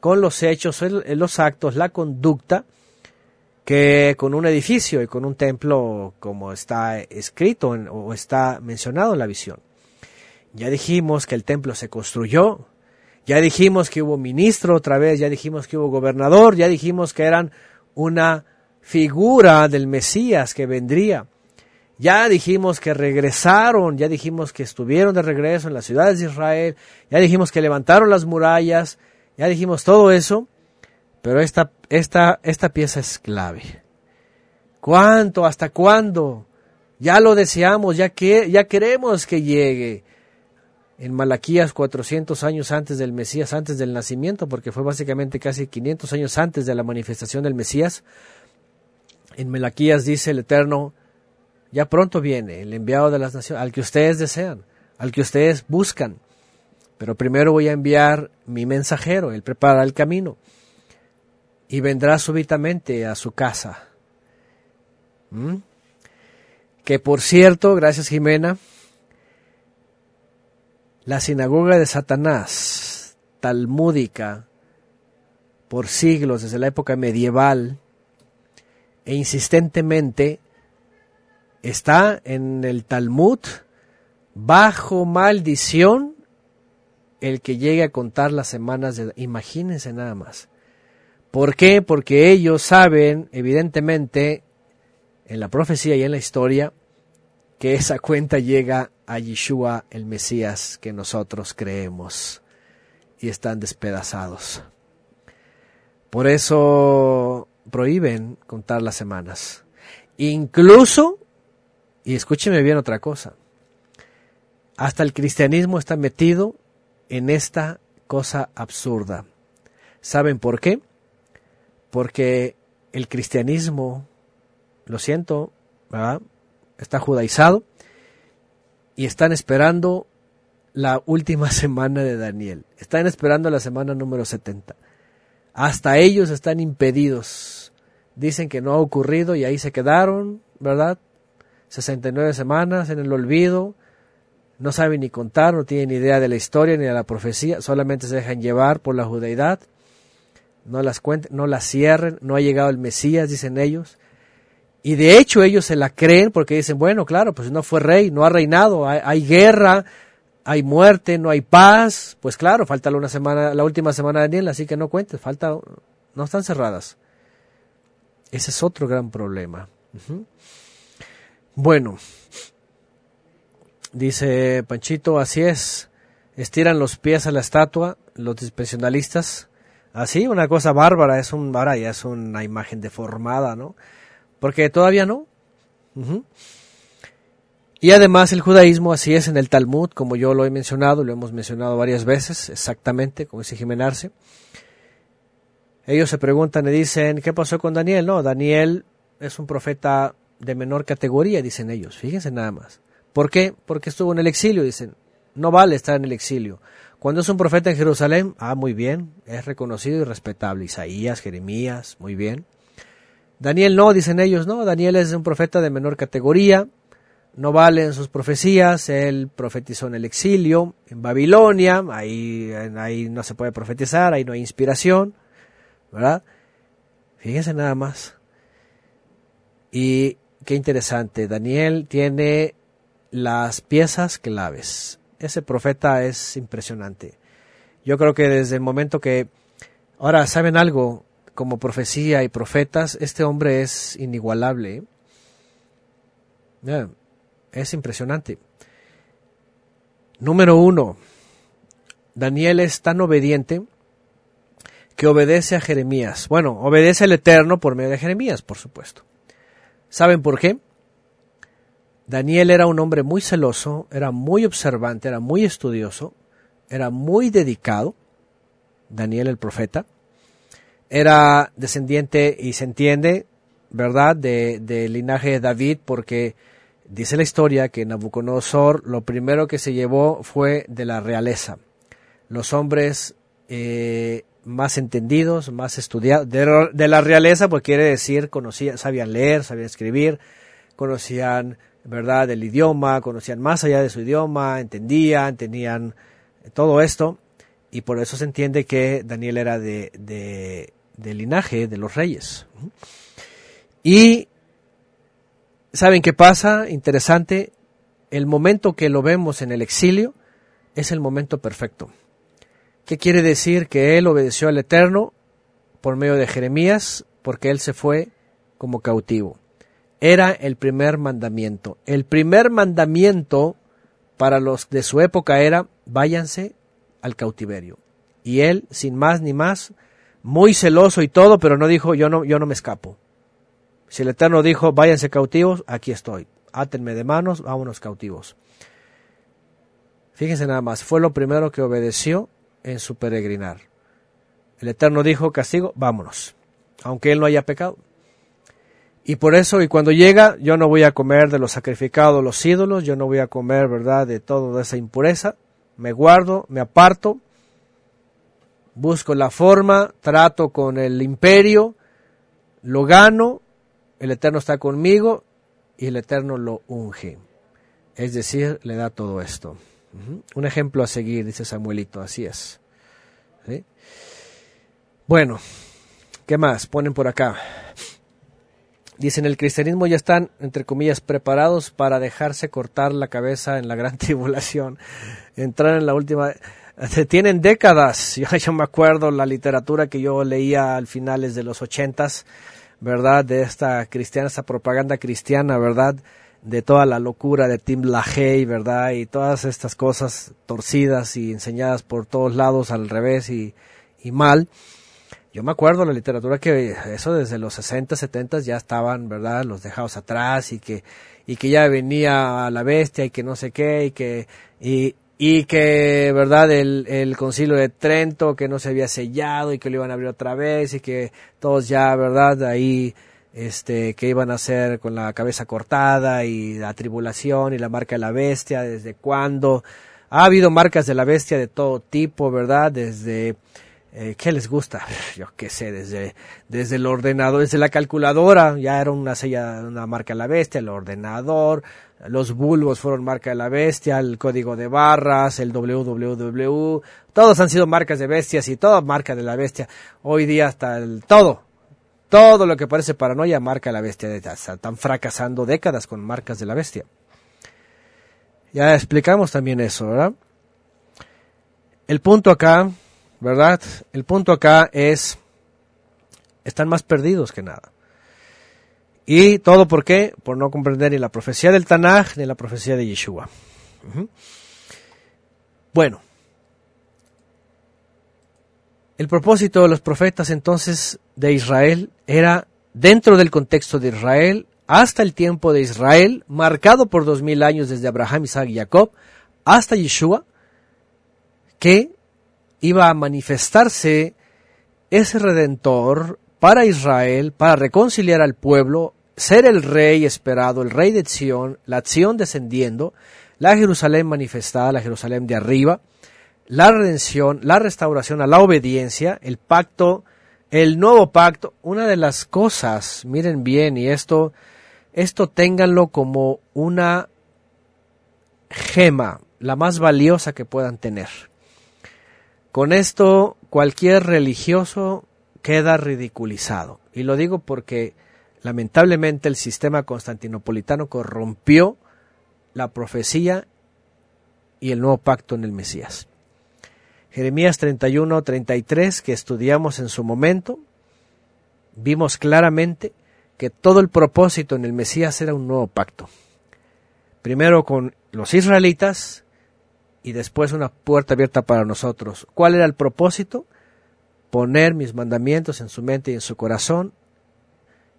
con los hechos, los actos, la conducta, que con un edificio y con un templo como está escrito o está mencionado en la visión. Ya dijimos que el templo se construyó, ya dijimos que hubo ministro otra vez, ya dijimos que hubo gobernador, ya dijimos que eran una figura del Mesías que vendría. Ya dijimos que regresaron, ya dijimos que estuvieron de regreso en las ciudades de Israel, ya dijimos que levantaron las murallas, ya dijimos todo eso, pero esta, esta, esta pieza es clave. ¿Cuánto? ¿Hasta cuándo? Ya lo deseamos, ya, que, ya queremos que llegue en Malaquías 400 años antes del Mesías, antes del nacimiento, porque fue básicamente casi 500 años antes de la manifestación del Mesías. En Malaquías dice el Eterno, Ya pronto viene el enviado de las naciones, al que ustedes desean, al que ustedes buscan. Pero primero voy a enviar mi mensajero, él prepara el camino y vendrá súbitamente a su casa. ¿Mm? Que por cierto, gracias Jimena, la sinagoga de Satanás, talmúdica, por siglos, desde la época medieval, e insistentemente está en el Talmud bajo maldición el que llegue a contar las semanas de... Imagínense nada más. ¿Por qué? Porque ellos saben, evidentemente, en la profecía y en la historia, que esa cuenta llega a Yeshua, el Mesías que nosotros creemos, y están despedazados. Por eso prohíben contar las semanas. Incluso, y escúcheme bien otra cosa, hasta el cristianismo está metido en esta cosa absurda. ¿Saben por qué? Porque el cristianismo, lo siento, ¿verdad? está judaizado y están esperando la última semana de Daniel. Están esperando la semana número 70. Hasta ellos están impedidos. Dicen que no ha ocurrido y ahí se quedaron, ¿verdad? 69 semanas en el olvido. No saben ni contar, no tienen idea de la historia ni de la profecía, solamente se dejan llevar por la judeidad. No las cuenten, no las cierren, no ha llegado el Mesías, dicen ellos. Y de hecho ellos se la creen porque dicen, bueno, claro, pues no fue rey, no ha reinado, hay guerra, hay muerte, no hay paz, pues claro, falta una semana, la última semana de Daniel, así que no cuentes, falta, no están cerradas. Ese es otro gran problema. Bueno, dice Panchito, así es, estiran los pies a la estatua, los dispensionalistas, así, una cosa bárbara, es un, ahora ya es una imagen deformada, ¿no? Porque todavía no. Y además el judaísmo así es en el Talmud, como yo lo he mencionado, lo hemos mencionado varias veces, exactamente, como dice Jimenarse. Ellos se preguntan y dicen, ¿qué pasó con Daniel? No, Daniel es un profeta de menor categoría, dicen ellos. Fíjense nada más. ¿Por qué? Porque estuvo en el exilio, dicen. No vale estar en el exilio. Cuando es un profeta en Jerusalén, ah, muy bien, es reconocido y respetable. Isaías, Jeremías, muy bien. Daniel no, dicen ellos, no, Daniel es un profeta de menor categoría, no valen sus profecías, él profetizó en el exilio, en Babilonia, ahí, ahí no se puede profetizar, ahí no hay inspiración, ¿verdad? Fíjense nada más. Y qué interesante, Daniel tiene las piezas claves. Ese profeta es impresionante. Yo creo que desde el momento que... Ahora, ¿saben algo? Como profecía y profetas, este hombre es inigualable. Es impresionante. Número uno, Daniel es tan obediente que obedece a Jeremías. Bueno, obedece al Eterno por medio de Jeremías, por supuesto. ¿Saben por qué? Daniel era un hombre muy celoso, era muy observante, era muy estudioso, era muy dedicado. Daniel el profeta. Era descendiente, y se entiende, ¿verdad?, del de linaje de David, porque Dice la historia que Nabucodonosor lo primero que se llevó fue de la realeza. Los hombres eh, más entendidos, más estudiados, de, la realeza, pues quiere decir, conocían, sabían leer, sabían escribir, conocían, ¿verdad?, el idioma, conocían más allá de su idioma, entendían, tenían todo esto, y por eso se entiende que Daniel era de, de linaje de los reyes. Y ¿Saben qué pasa? Interesante. El momento que lo vemos en el exilio es el momento perfecto. ¿Qué quiere decir? Que él obedeció al Eterno por medio de Jeremías, porque él se fue como cautivo. Era el primer mandamiento. El primer mandamiento para los de su época era váyanse al cautiverio. Y él, sin más ni más, muy celoso y todo, pero no dijo yo no, yo no me escapo. Si el Eterno dijo, váyanse cautivos, aquí estoy. Átenme de manos, vámonos cautivos. Fíjense nada más, fue lo primero que obedeció en su peregrinar. El Eterno dijo, castigo, vámonos, aunque él no haya pecado. Y por eso, y cuando llega, yo no voy a comer de los sacrificados los ídolos, yo no voy a comer, ¿verdad?, de toda esa impureza. Me guardo, me aparto, busco la forma, trato con el imperio, lo gano, el Eterno está conmigo y el Eterno lo unge. Es decir, le da todo esto. Un ejemplo a seguir, dice Samuelito, así es. Bueno, ¿qué más? Ponen por acá. Dicen, el cristianismo ya están, entre comillas, preparados para dejarse cortar la cabeza en la gran tribulación, entrar en la última... Tienen décadas, yo, yo me acuerdo la literatura que yo leía al finales de los ochentas, ¿verdad? De esta cristiana, esta propaganda cristiana, ¿verdad? De toda la locura de Tim LaHaye, ¿verdad? Y todas estas cosas torcidas y enseñadas por todos lados al revés y, y mal. Yo me acuerdo la literatura que eso desde los 60, 70 ya estaban, ¿verdad? Los dejados atrás y que, y que ya venía la bestia y que no sé qué y que, y, y que, ¿verdad? El, el concilio de Trento que no se había sellado y que lo iban a abrir otra vez y que todos ya, ¿verdad? Ahí, este, que iban a hacer con la cabeza cortada y la tribulación y la marca de la bestia, desde cuándo. Ha habido marcas de la bestia de todo tipo, ¿verdad? Desde, eh, ¿Qué les gusta? Yo qué sé, desde, desde el ordenador, desde la calculadora, ya era una sella, una marca de la bestia, el ordenador, los bulbos fueron marca de la bestia, el código de barras, el www, todos han sido marcas de bestias y toda marca de la bestia. Hoy día hasta el todo, todo lo que parece paranoia marca la bestia, están fracasando décadas con marcas de la bestia. Ya explicamos también eso, ¿verdad? El punto acá ¿verdad? El punto acá es, están más perdidos que nada. ¿Y todo por qué? Por no comprender ni la profecía del Tanaj ni la profecía de Yeshua. Bueno, el propósito de los profetas entonces de Israel era dentro del contexto de Israel, hasta el tiempo de Israel, marcado por dos mil años desde Abraham, Isaac y Jacob, hasta Yeshua, que iba a manifestarse ese redentor para Israel, para reconciliar al pueblo, ser el rey esperado, el rey de Sión, la acción descendiendo, la Jerusalén manifestada, la Jerusalén de arriba, la redención, la restauración a la obediencia, el pacto, el nuevo pacto. Una de las cosas, miren bien, y esto, esto ténganlo como una gema, la más valiosa que puedan tener. Con esto cualquier religioso queda ridiculizado. Y lo digo porque lamentablemente el sistema constantinopolitano corrompió la profecía y el nuevo pacto en el Mesías. Jeremías 31, 33, que estudiamos en su momento, vimos claramente que todo el propósito en el Mesías era un nuevo pacto. Primero con los israelitas y después una puerta abierta para nosotros. ¿Cuál era el propósito? Poner mis mandamientos en su mente y en su corazón.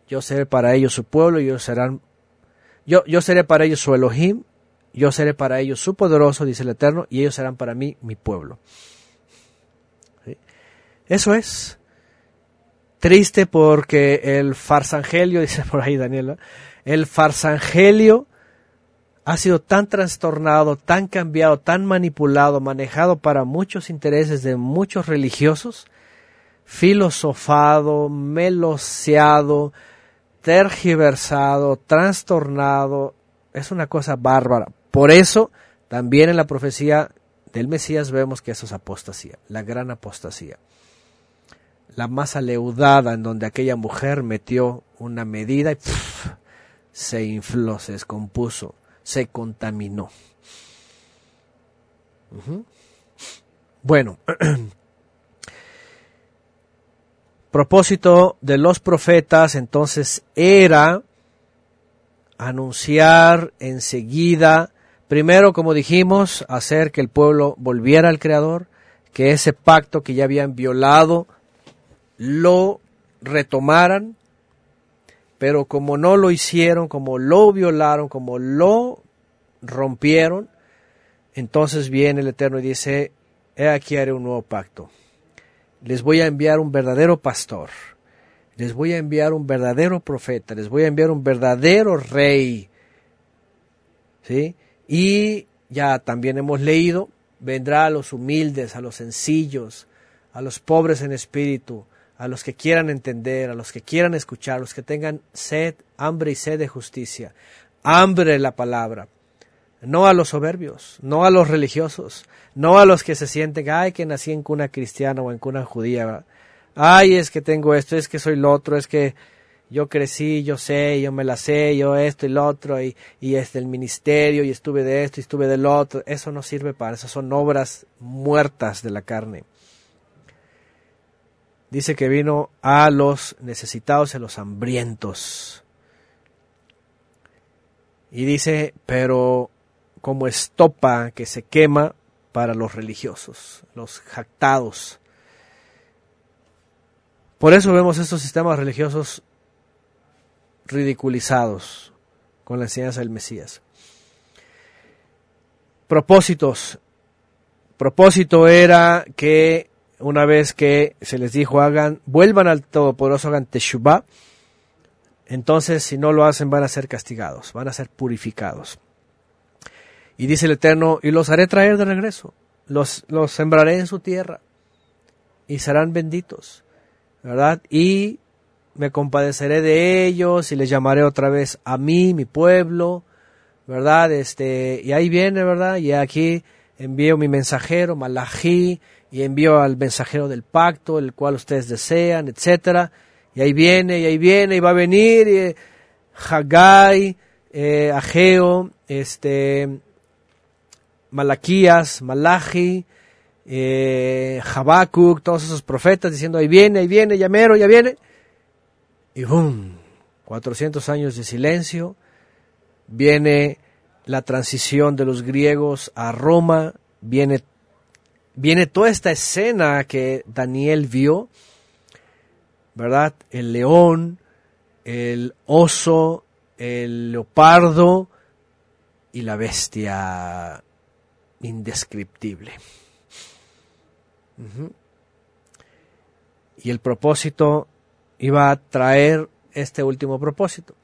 Yo seré para ellos su pueblo y ellos serán yo, yo seré para ellos su Elohim, yo seré para ellos su poderoso, dice el Eterno, y ellos serán para mí mi pueblo. Eso es. Triste porque el farsangelio, dice por ahí Daniela, el farsangelio ha sido tan trastornado, tan cambiado, tan manipulado, manejado para muchos intereses de muchos religiosos, filosofado, meloseado, tergiversado, trastornado, es una cosa bárbara. Por eso, también en la profecía del Mesías vemos que eso es apostasía, la gran apostasía. La masa leudada en donde aquella mujer metió una medida y se infló, se descompuso se contaminó. Bueno, propósito de los profetas entonces era anunciar enseguida, primero como dijimos, hacer que el pueblo volviera al Creador, que ese pacto que ya habían violado lo retomaran, pero como no lo hicieron, como lo violaron, como lo rompieron, entonces viene el Eterno y dice, he aquí haré un nuevo pacto. Les voy a enviar un verdadero pastor. les voy a enviar un verdadero profeta, les voy a enviar un verdadero rey. ¿Sí? Y ya también hemos leído, vendrá a los humildes, a los sencillos, a los pobres en espíritu, a los que quieran entender, a los que quieran escuchar, a los que tengan sed, hambre y sed de justicia, hambre la palabra, no a los soberbios, no a los religiosos, no a los que se sienten, ay, que nací en cuna cristiana o en cuna judía, ay, es que tengo esto, es que soy lo otro, es que yo crecí, yo sé, yo me la sé, yo esto y lo otro, y, y es del ministerio, y estuve de esto, y estuve del otro. Eso no sirve para eso, son obras muertas de la carne. Dice que vino a los necesitados, a los hambrientos. Y dice, pero como estopa que se quema para los religiosos, los jactados. Por eso vemos estos sistemas religiosos ridiculizados con la enseñanza del Mesías. Propósitos. Propósito era que una vez que se les dijo hagan, vuelvan al Todopoderoso, hagan Teshuvah, entonces si no lo hacen van a ser castigados, van a ser purificados. Y dice el Eterno, y los haré traer de regreso, los, los sembraré en su tierra y serán benditos, ¿verdad? Y me compadeceré de ellos y les llamaré otra vez a mí, mi pueblo, ¿verdad? Este, y ahí viene, ¿verdad? Y aquí envío mi mensajero, Malají, y envío al mensajero del pacto, el cual ustedes desean, etcétera. Y ahí viene, y ahí viene, y va a venir, y Haggai, eh, Ageo, este, Malaquías, Malachi, eh, Habacuc, todos esos profetas diciendo ahí viene, ahí viene, ya mero, ya viene. Y ¡bum! 400 años de silencio. Viene la transición de los griegos a Roma, viene, viene toda esta escena que Daniel vio, ¿verdad? El león, el oso, el leopardo y la bestia indescriptible. Y el propósito iba a traer este último propósito.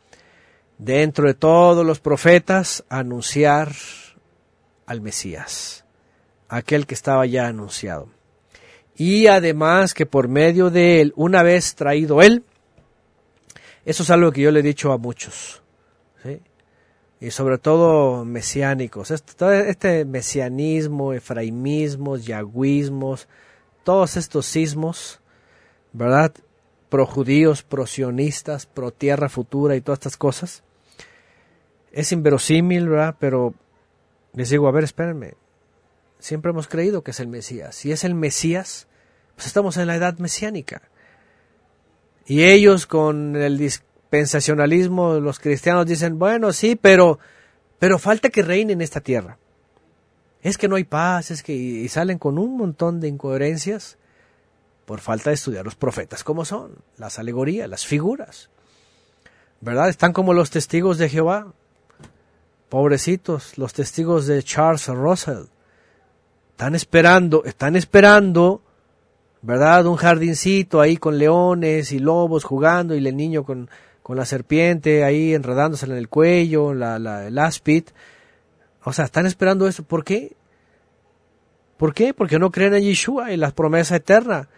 Dentro de todos los profetas, anunciar al Mesías, aquel que estaba ya anunciado. Y además que por medio de él, una vez traído él, eso es algo que yo le he dicho a muchos, y sobre todo mesiánicos. Este, este mesianismo, efraimismos, yagüismos, todos estos sismos, ¿verdad? Pro judíos, pro sionistas, pro tierra futura y todas estas cosas. Es inverosímil, ¿verdad? Pero les digo, a ver, espérenme. Siempre hemos creído que es el Mesías. Si es el Mesías, pues estamos en la edad mesiánica. Y ellos con el dispensacionalismo, los cristianos dicen, bueno, sí, pero, pero falta que reine en esta tierra. Es que no hay paz, es que y salen con un montón de incoherencias por falta de estudiar los profetas como son, las alegorías, las figuras. ¿Verdad? Están como los testigos de Jehová. Pobrecitos, los testigos de Charles Russell. Están esperando, están esperando, ¿verdad? Un jardincito ahí con leones y lobos jugando y el niño con, con la serpiente ahí enredándose en el cuello, la, la, el. O sea, están esperando eso. ¿Por qué? ¿Por qué? Porque no creen en Yeshua y la promesa eterna.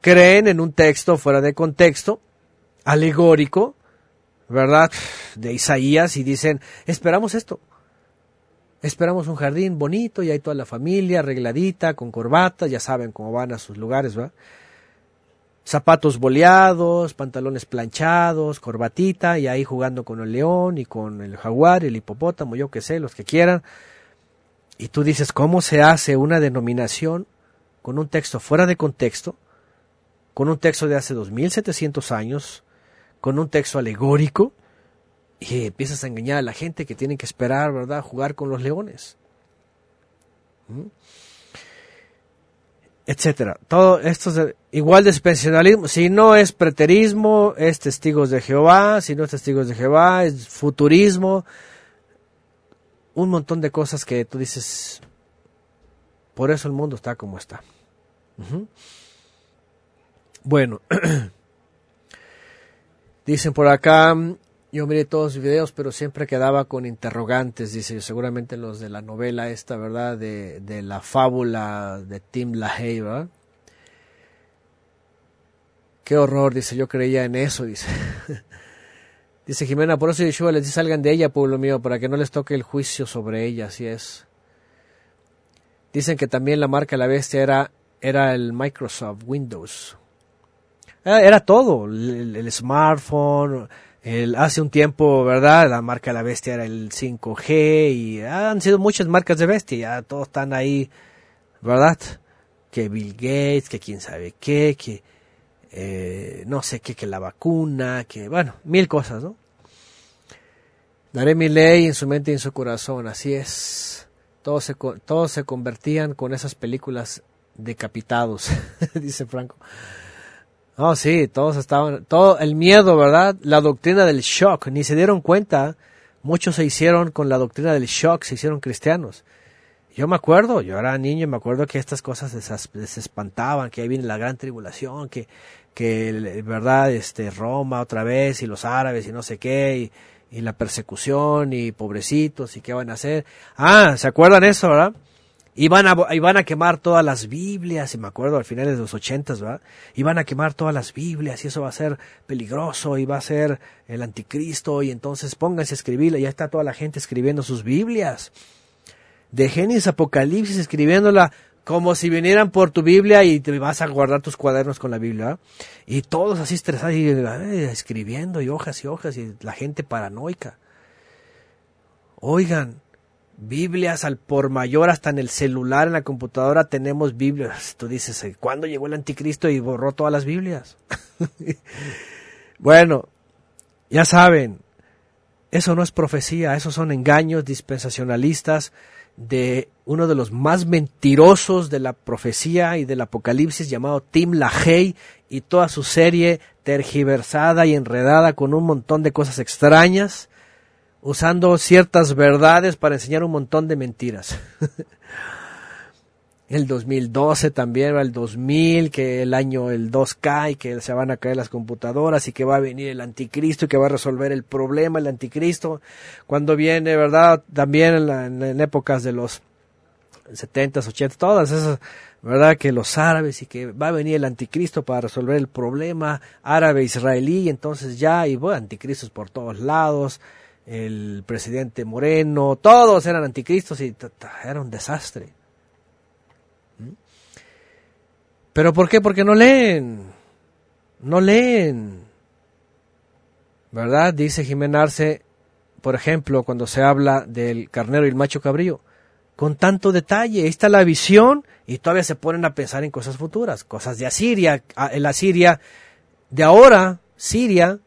Creen en un texto fuera de contexto, alegórico, ¿verdad? De Isaías y dicen, esperamos esto. Esperamos un jardín bonito y hay toda la familia arregladita, con corbatas, ya saben cómo van a sus lugares, ¿verdad? zapatos boleados, pantalones planchados, corbatita, y ahí jugando con el león y con el jaguar, el hipopótamo, yo que sé, los que quieran. Y tú dices, ¿cómo se hace una denominación con un texto fuera de contexto, con un texto de hace 2700 años, con un texto alegórico, y empiezas a engañar a la gente que tiene que esperar, ¿verdad?, jugar con los leones. ¿Mm? etcétera. Todo esto es igual de dispensacionalismo. Si no es preterismo, es testigos de Jehová. Si no es testigos de Jehová, es futurismo. Un montón de cosas que tú dices. Por eso el mundo está como está. Bueno. Dicen por acá, yo miré todos los videos, pero siempre quedaba con interrogantes, dice, seguramente los de la novela esta, ¿verdad? De, de la fábula de Tim LaHaye, ¿verdad? Qué horror, dice, yo creía en eso, dice. dice Jimena, por eso Yeshua les dice, salgan de ella, pueblo mío, para que no les toque el juicio sobre ella, así es. Dicen que también la marca de la bestia era, era el Microsoft Windows. Era, todo, el, smartphone, el, hace un tiempo, ¿verdad? La marca de la bestia era el 5G y han sido muchas marcas de bestia, todos están ahí, ¿verdad? Que Bill Gates, que quién sabe qué, que eh, no sé qué, que la vacuna, que bueno, mil cosas, ¿no? Daré mi ley en su mente y en su corazón, así es. Todos se, todos se convertían con esas películas decapitados, dice Franco. Oh, sí, todos estaban, todo el miedo, ¿verdad? La doctrina del shock, ni se dieron cuenta. Muchos se hicieron con la doctrina del shock, se hicieron cristianos. Yo me acuerdo, yo era niño y me acuerdo que estas cosas les, espantaban, que ahí viene la gran tribulación, que, que, verdad, este, Roma otra vez y los árabes y no sé qué, y, la persecución y pobrecitos y qué van a hacer. Ah, ¿se acuerdan eso, verdad? Iban a, iban a quemar todas las Biblias, y me acuerdo al final de los ochentas, ¿verdad? Iban a quemar todas las Biblias y eso va a ser peligroso y va a ser el anticristo y entonces pónganse a escribirla, ya está toda la gente escribiendo sus Biblias de Génesis Apocalipsis escribiéndola como si vinieran por tu Biblia y te vas a guardar tus cuadernos con la Biblia. Y todos así estresados y escribiendo y hojas y hojas y la gente paranoica. Oigan, Biblias al por mayor, hasta en el celular, en la computadora tenemos Biblias. Tú dices, ¿cuándo llegó el anticristo y borró todas las Biblias? bueno, ya saben, eso no es profecía, esos son engaños dispensacionalistas de uno de los más mentirosos de la profecía y del apocalipsis llamado Tim LaHaye y toda su serie tergiversada y enredada con un montón de cosas extrañas, usando ciertas verdades para enseñar un montón de mentiras. el 2012 también, el 2000, que el año el 2K y que se van a caer las computadoras y que va a venir el anticristo y que va a resolver el problema el anticristo. Cuando viene, ¿verdad? También en, épocas de los 70s, 80 todas esas, ¿verdad? Que los árabes y que va a venir el anticristo para resolver el problema árabe-israelí entonces ya, y bueno, anticristos por todos lados, el presidente Moreno, todos eran anticristos y era un desastre. ¿Pero por qué? Porque no leen. No leen. ¿Verdad? Dice Jimenarse, por ejemplo, cuando se habla del carnero y el macho cabrío. Con tanto detalle, ahí está la visión y todavía se ponen a pensar en cosas futuras, cosas de Asiria, la Asiria de ahora, Siria,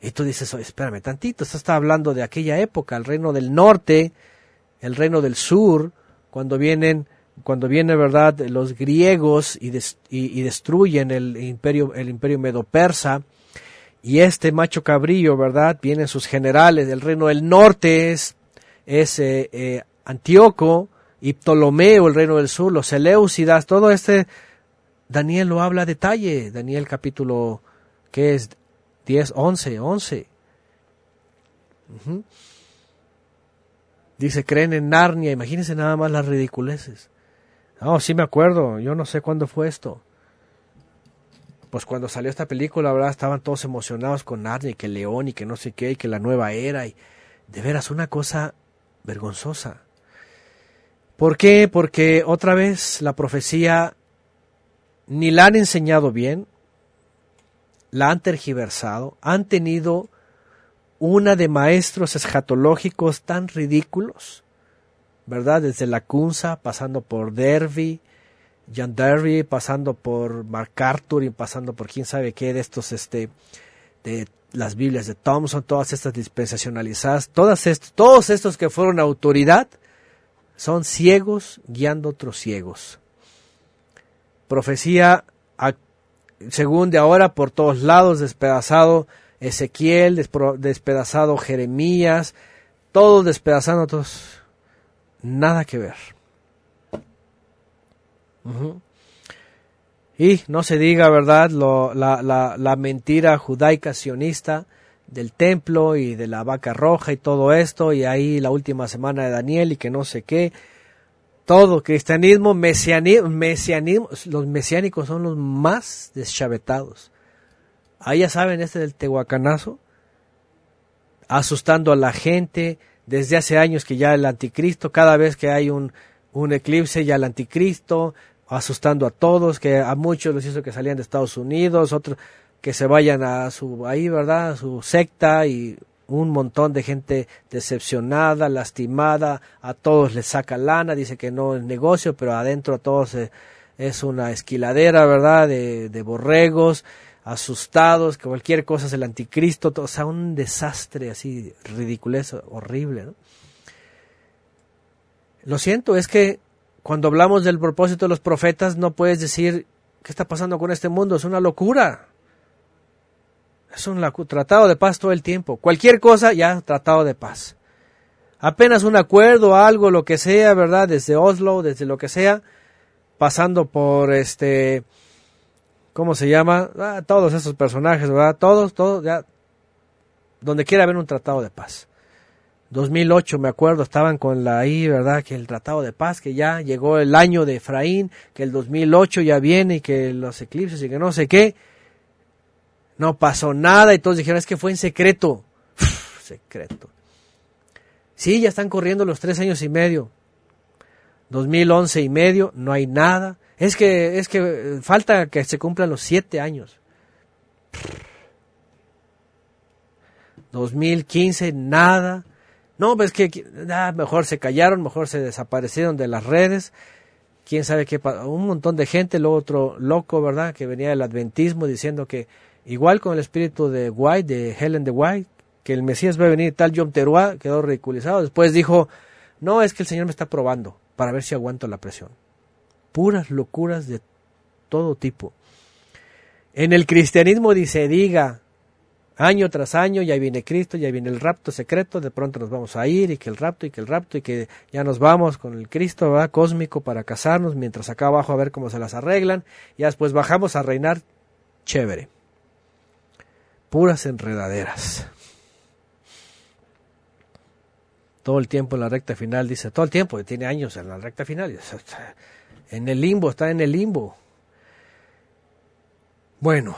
y tú dices, espérame tantito, esto está hablando de aquella época, el reino del norte, el reino del sur, cuando vienen cuando viene, ¿verdad?, los griegos y, destruyen el imperio, el imperio medo-persa, y este macho cabrillo, ¿verdad?, vienen sus generales del reino del norte, es, es eh, eh, Antíoco y Ptolomeo, el reino del sur, los Seleucidas, todo este, Daniel lo habla a detalle, Daniel capítulo, ¿qué es? 10, 11, 11. Dice, creen en Narnia, imagínense nada más las ridiculeces. No, sí me acuerdo, yo no sé cuándo fue esto. Pues cuando salió esta película, ¿verdad? Estaban todos emocionados con Narnia y que León y que no sé qué y que la nueva era y de veras una cosa vergonzosa. ¿Por qué? Porque otra vez la profecía ni la han enseñado bien, la han tergiversado, han tenido una de maestros escatológicos tan ridículos ¿verdad? Desde la Kunza, pasando por Derby, John Derby, pasando por MacArthur y pasando por quién sabe qué de estos, este, de las Biblias de Thompson, todas estas dispensacionalizadas, todas todos estos que fueron autoridad, son ciegos guiando otros ciegos. Profecía, según de ahora, por todos lados, despedazado Ezequiel, despedazado Jeremías, todos despedazando todos nada que ver. Y no se diga, ¿verdad?, Lo, la, la, la, mentira judaica sionista del templo y de la vaca roja y todo esto, y ahí la última semana de Daniel y que no sé qué. Todo, cristianismo, mesianismo, los mesiánicos son los más deschavetados. Ahí ya saben, este del tehuacanazo, asustando a la gente, desde hace años que ya el anticristo, cada vez que hay un, un eclipse ya el anticristo, asustando a todos, que a muchos los hizo que salían de Estados Unidos, otros que se vayan a su ahí, ¿verdad? A su secta y un montón de gente decepcionada, lastimada, a todos les saca lana, dice que no es negocio, pero adentro a todos es una esquiladera, ¿verdad? De, de borregos, asustados, que cualquier cosa es el anticristo, o sea, un desastre así, ridiculez, horrible. Lo siento, es que cuando hablamos del propósito de los profetas no puedes decir, ¿qué está pasando con este mundo? Es una locura. Es un tratado de paz todo el tiempo. Cualquier cosa, ya tratado de paz. Apenas un acuerdo, algo, lo que sea, ¿verdad? Desde Oslo, desde lo que sea, pasando por este, ¿cómo se llama? Ah, todos esos personajes, ¿verdad? Todos, todos, ya, donde quiera haber un tratado de paz. 2008, me acuerdo, estaban con la ahí, ¿verdad? Que el tratado de paz, que ya llegó el año de Efraín, que el 2008 ya viene y que los eclipses y que no sé qué. No pasó nada y todos dijeron, es que fue en secreto. secreto. Sí, ya están corriendo los tres años y medio. 2011 y medio, no hay nada. Es que, es que falta que se cumplan los siete años. 2015, nada. No, pues que ah, mejor se callaron, mejor se desaparecieron de las redes. Quién sabe qué pasó. Un montón de gente, luego otro loco, ¿verdad? Que venía del adventismo diciendo que Igual con el espíritu de White, de Helen de White, que el Mesías va a venir tal Yom Teruah, quedó ridiculizado. Después dijo, no, es que el Señor me está probando para ver si aguanto la presión. Puras locuras de todo tipo. En el cristianismo dice, diga, año tras año, ya viene Cristo, ya viene el rapto secreto, de pronto nos vamos a ir, y que el rapto, y que el rapto, y que ya nos vamos con el Cristo ¿verdad? cósmico para casarnos, mientras acá abajo a ver cómo se las arreglan, y después bajamos a reinar chévere puras enredaderas. Todo el tiempo en la recta final, dice, todo el tiempo, tiene años en la recta final, en el limbo, está en el limbo. Bueno,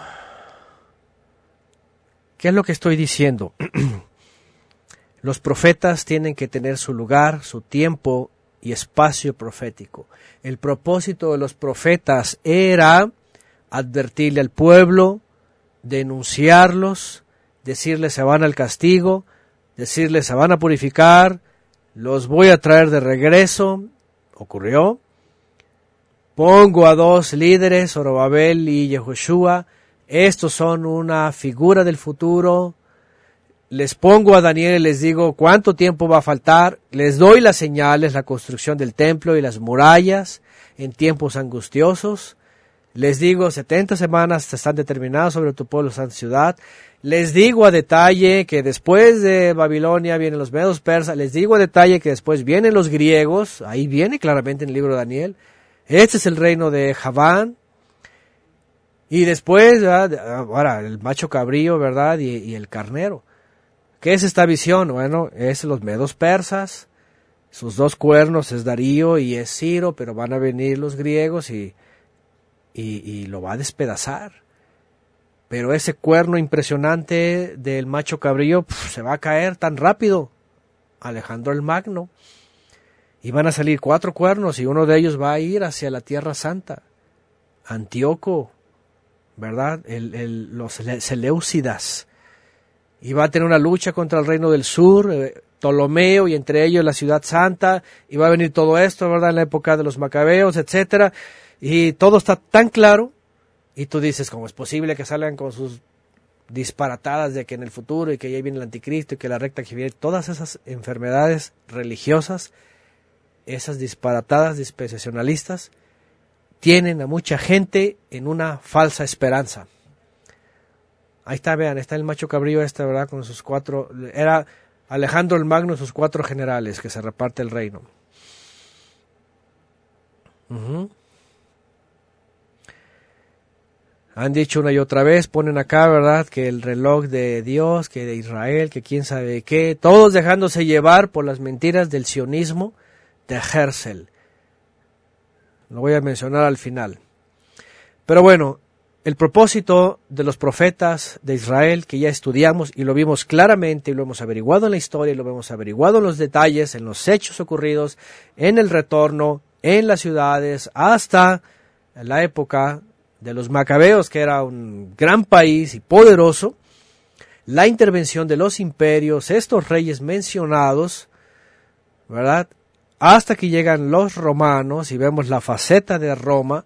¿qué es lo que estoy diciendo? Los profetas tienen que tener su lugar, su tiempo y espacio profético. El propósito de los profetas era advertirle al pueblo, denunciarlos, decirles se van al castigo, decirles se van a purificar, los voy a traer de regreso, ocurrió. Pongo a dos líderes, Orobabel y Yehoshua, estos son una figura del futuro. Les pongo a Daniel y les digo cuánto tiempo va a faltar. Les doy las señales, la construcción del templo y las murallas en tiempos angustiosos. Les digo, 70 semanas están determinadas sobre tu pueblo, santa ciudad. Les digo a detalle que después de Babilonia vienen los medos persas. Les digo a detalle que después vienen los griegos. Ahí viene claramente en el libro de Daniel. Este es el reino de Javán. Y después, ahora, el macho cabrío, ¿verdad? Y, y, el carnero. ¿Qué es esta visión? Bueno, es los medos persas. Sus dos cuernos es Darío y es Ciro, pero van a venir los griegos y y, lo va a despedazar. Pero ese cuerno impresionante del macho cabrillo se va a caer tan rápido. Alejandro el Magno. Y van a salir cuatro cuernos y uno de ellos va a ir hacia la Tierra Santa. Antíoco, ¿verdad? El, los Seleucidas. Y va a tener una lucha contra el reino del sur, eh, Ptolomeo y entre ellos la ciudad santa. Y va a venir todo esto, ¿verdad? En la época de los macabeos, etcétera y todo está tan claro y tú dices, ¿cómo es posible que salgan con sus disparatadas de que en el futuro y que ya viene el anticristo y que la recta que viene, todas esas enfermedades religiosas, esas disparatadas dispensacionalistas, tienen a mucha gente en una falsa esperanza. Ahí está, vean, está el macho cabrío este, ¿verdad? Con sus cuatro, era Alejandro el Magno y sus cuatro generales que se reparte el reino. Han dicho una y otra vez, ponen acá, ¿verdad? Que el reloj de Dios, que de Israel, que quién sabe qué, todos dejándose llevar por las mentiras del sionismo de Herzl. Lo voy a mencionar al final. Pero bueno, el propósito de los profetas de Israel que ya estudiamos y lo vimos claramente y lo hemos averiguado en la historia y lo hemos averiguado en los detalles, en los hechos ocurridos, en el retorno, en las ciudades, hasta la época de los macabeos, que era un gran país y poderoso, la intervención de los imperios, estos reyes mencionados, ¿verdad? Hasta que llegan los romanos y vemos la faceta de Roma,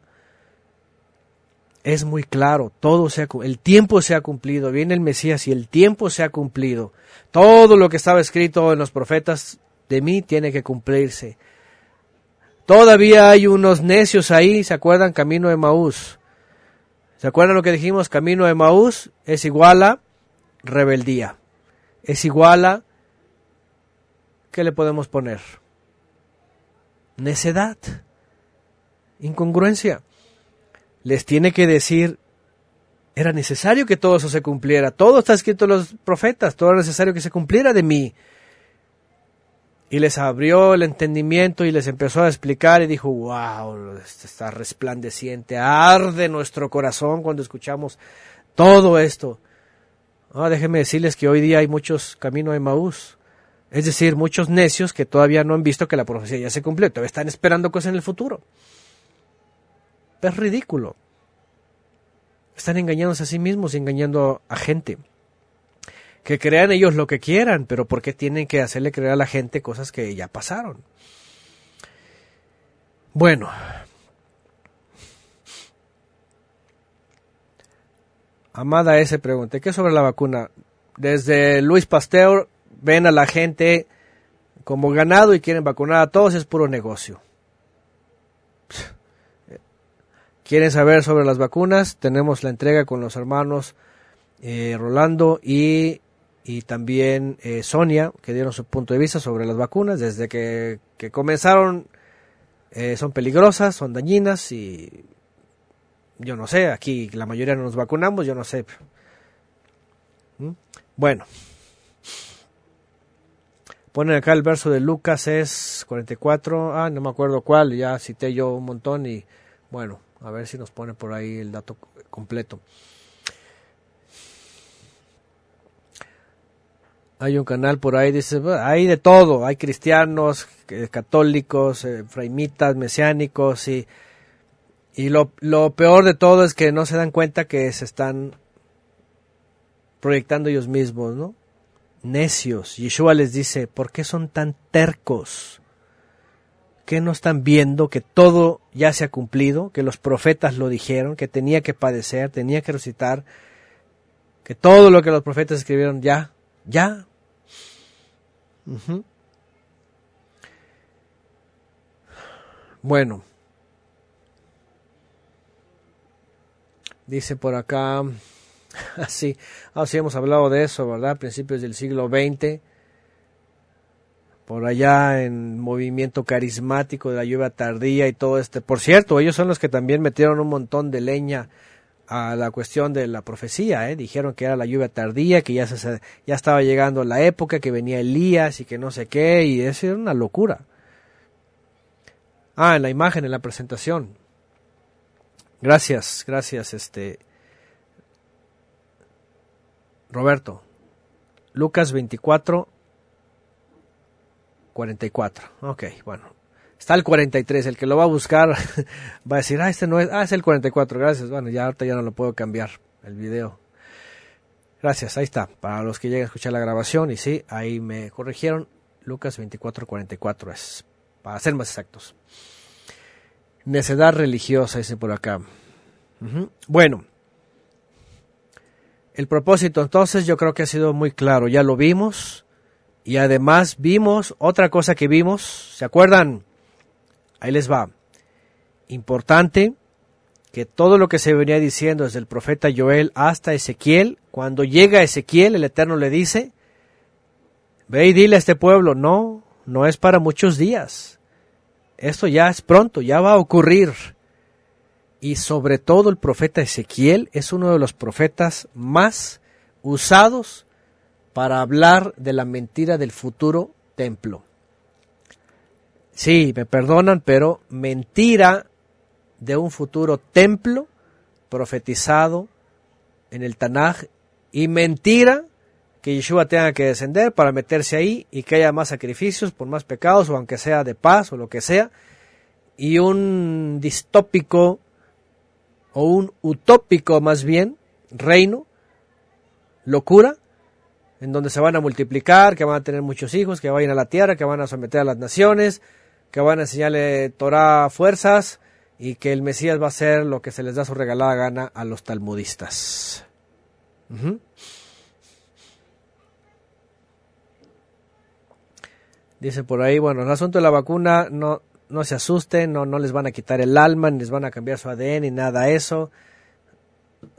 es muy claro, todo se el tiempo se ha cumplido, viene el Mesías y el tiempo se ha cumplido. Todo lo que estaba escrito en los profetas de mí tiene que cumplirse. Todavía hay unos necios ahí, ¿se acuerdan? Camino de Maús. ¿Se acuerdan lo que dijimos? Camino de Maús es igual a rebeldía. Es igual a... ¿Qué le podemos poner? Necedad. Incongruencia les tiene que decir, era necesario que todo eso se cumpliera, todo está escrito en los profetas, todo era necesario que se cumpliera de mí. Y les abrió el entendimiento y les empezó a explicar y dijo, wow, está resplandeciente, arde nuestro corazón cuando escuchamos todo esto. Ah, déjenme decirles que hoy día hay muchos caminos de Maús. Es decir, muchos necios que todavía no han visto que la profecía ya se cumplió, todavía están esperando cosas en el futuro. Es ridículo. Están engañándose a sí mismos y engañando a gente. Que crean ellos lo que quieran, pero ¿por qué tienen que hacerle creer a la gente cosas que ya pasaron? Bueno. Amada S pregunta, ¿qué sobre la vacuna? Desde Luis Pasteur ven a la gente como ganado y quieren vacunar a todos, es puro negocio. quieren saber sobre las vacunas, tenemos la entrega con los hermanos eh, Rolando y, y también eh, Sonia, que dieron su punto de vista sobre las vacunas. Desde que, comenzaron, eh, son peligrosas, son dañinas y yo no sé, aquí la mayoría no nos vacunamos, yo no sé. ¿Mm? Bueno. Ponen acá el verso de Lucas es 44, ah, no me acuerdo cuál, ya cité yo un montón y bueno, a ver si nos pone por ahí el dato completo. Hay un canal por ahí, dice, hay de todo, hay cristianos, católicos, eh, fraimitas, mesiánicos y, y lo, lo peor de todo es que no se dan cuenta que se están proyectando ellos mismos, ¿no? Necios. Yeshua les dice, ¿por qué son tan tercos? ¿Qué no están viendo que todo ya se ha cumplido, que los profetas lo dijeron, que tenía que padecer, tenía que recitar, que todo lo que los profetas escribieron ya, ya? Bueno, dice por acá, así, así hemos hablado de eso, ¿verdad? Principios del siglo XX por allá en movimiento carismático de la lluvia tardía y todo este. Por cierto, ellos son los que también metieron un montón de leña a la cuestión de la profecía, ¿eh? dijeron que era la lluvia tardía, que ya, se, ya estaba llegando la época, que venía Elías y que no sé qué, y eso era una locura. Ah, en la imagen, en la presentación. Gracias, gracias, este. Roberto. Lucas 24, 44. Ok, bueno. Está el 43, el que lo va a buscar va a decir, ah, este no es, ah, es el 44, gracias. Bueno, ya ahorita ya no lo puedo cambiar el video. Gracias, ahí está. Para los que lleguen a escuchar la grabación, y sí, ahí me corrigieron. Lucas 24, 44 es, para ser más exactos. Necedad religiosa, dice por acá. Bueno, el propósito entonces yo creo que ha sido muy claro, ya lo vimos y además vimos otra cosa que vimos, ¿se acuerdan? Ahí les va. Importante que todo lo que se venía diciendo desde el profeta Joel hasta Ezequiel, cuando llega Ezequiel, el Eterno le dice, ve y dile a este pueblo, no, no es para muchos días. Esto ya es pronto, ya va a ocurrir. y sobre todo el profeta Ezequiel es uno de los profetas más usados para hablar de la mentira del futuro templo. Sí, me perdonan, pero mentira de un futuro templo profetizado en el Tanaj y mentira que Yeshua tenga que descender para meterse ahí y que haya más sacrificios por más pecados o aunque sea de paz o lo que sea y un distópico o un utópico más bien reino locura en donde se van a multiplicar, que van a tener muchos hijos, que vayan a la tierra, que van a someter a las naciones, que van a enseñarle Torah fuerzas y que el Mesías va a hacer lo que se les da su regalada gana a los talmudistas. Dice por ahí, bueno, el asunto de la vacuna, no, no se asusten, no, no les van a quitar el alma, ni les van a cambiar su ADN, ni nada eso.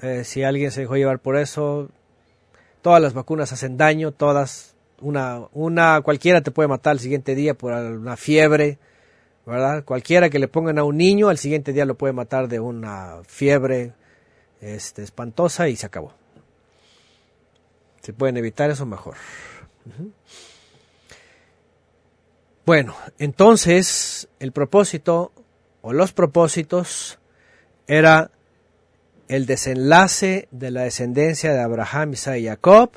Eh, si alguien se dejó llevar por eso, todas las vacunas hacen daño, todas, una, una, cualquiera te puede matar al siguiente día por una fiebre, ¿verdad? Cualquiera que le pongan a un niño, al siguiente día lo puede matar de una fiebre este, espantosa y se acabó. Si pueden evitar eso, mejor. Bueno, entonces el propósito o los propósitos era el desenlace de la descendencia de Abraham, Isaac y Jacob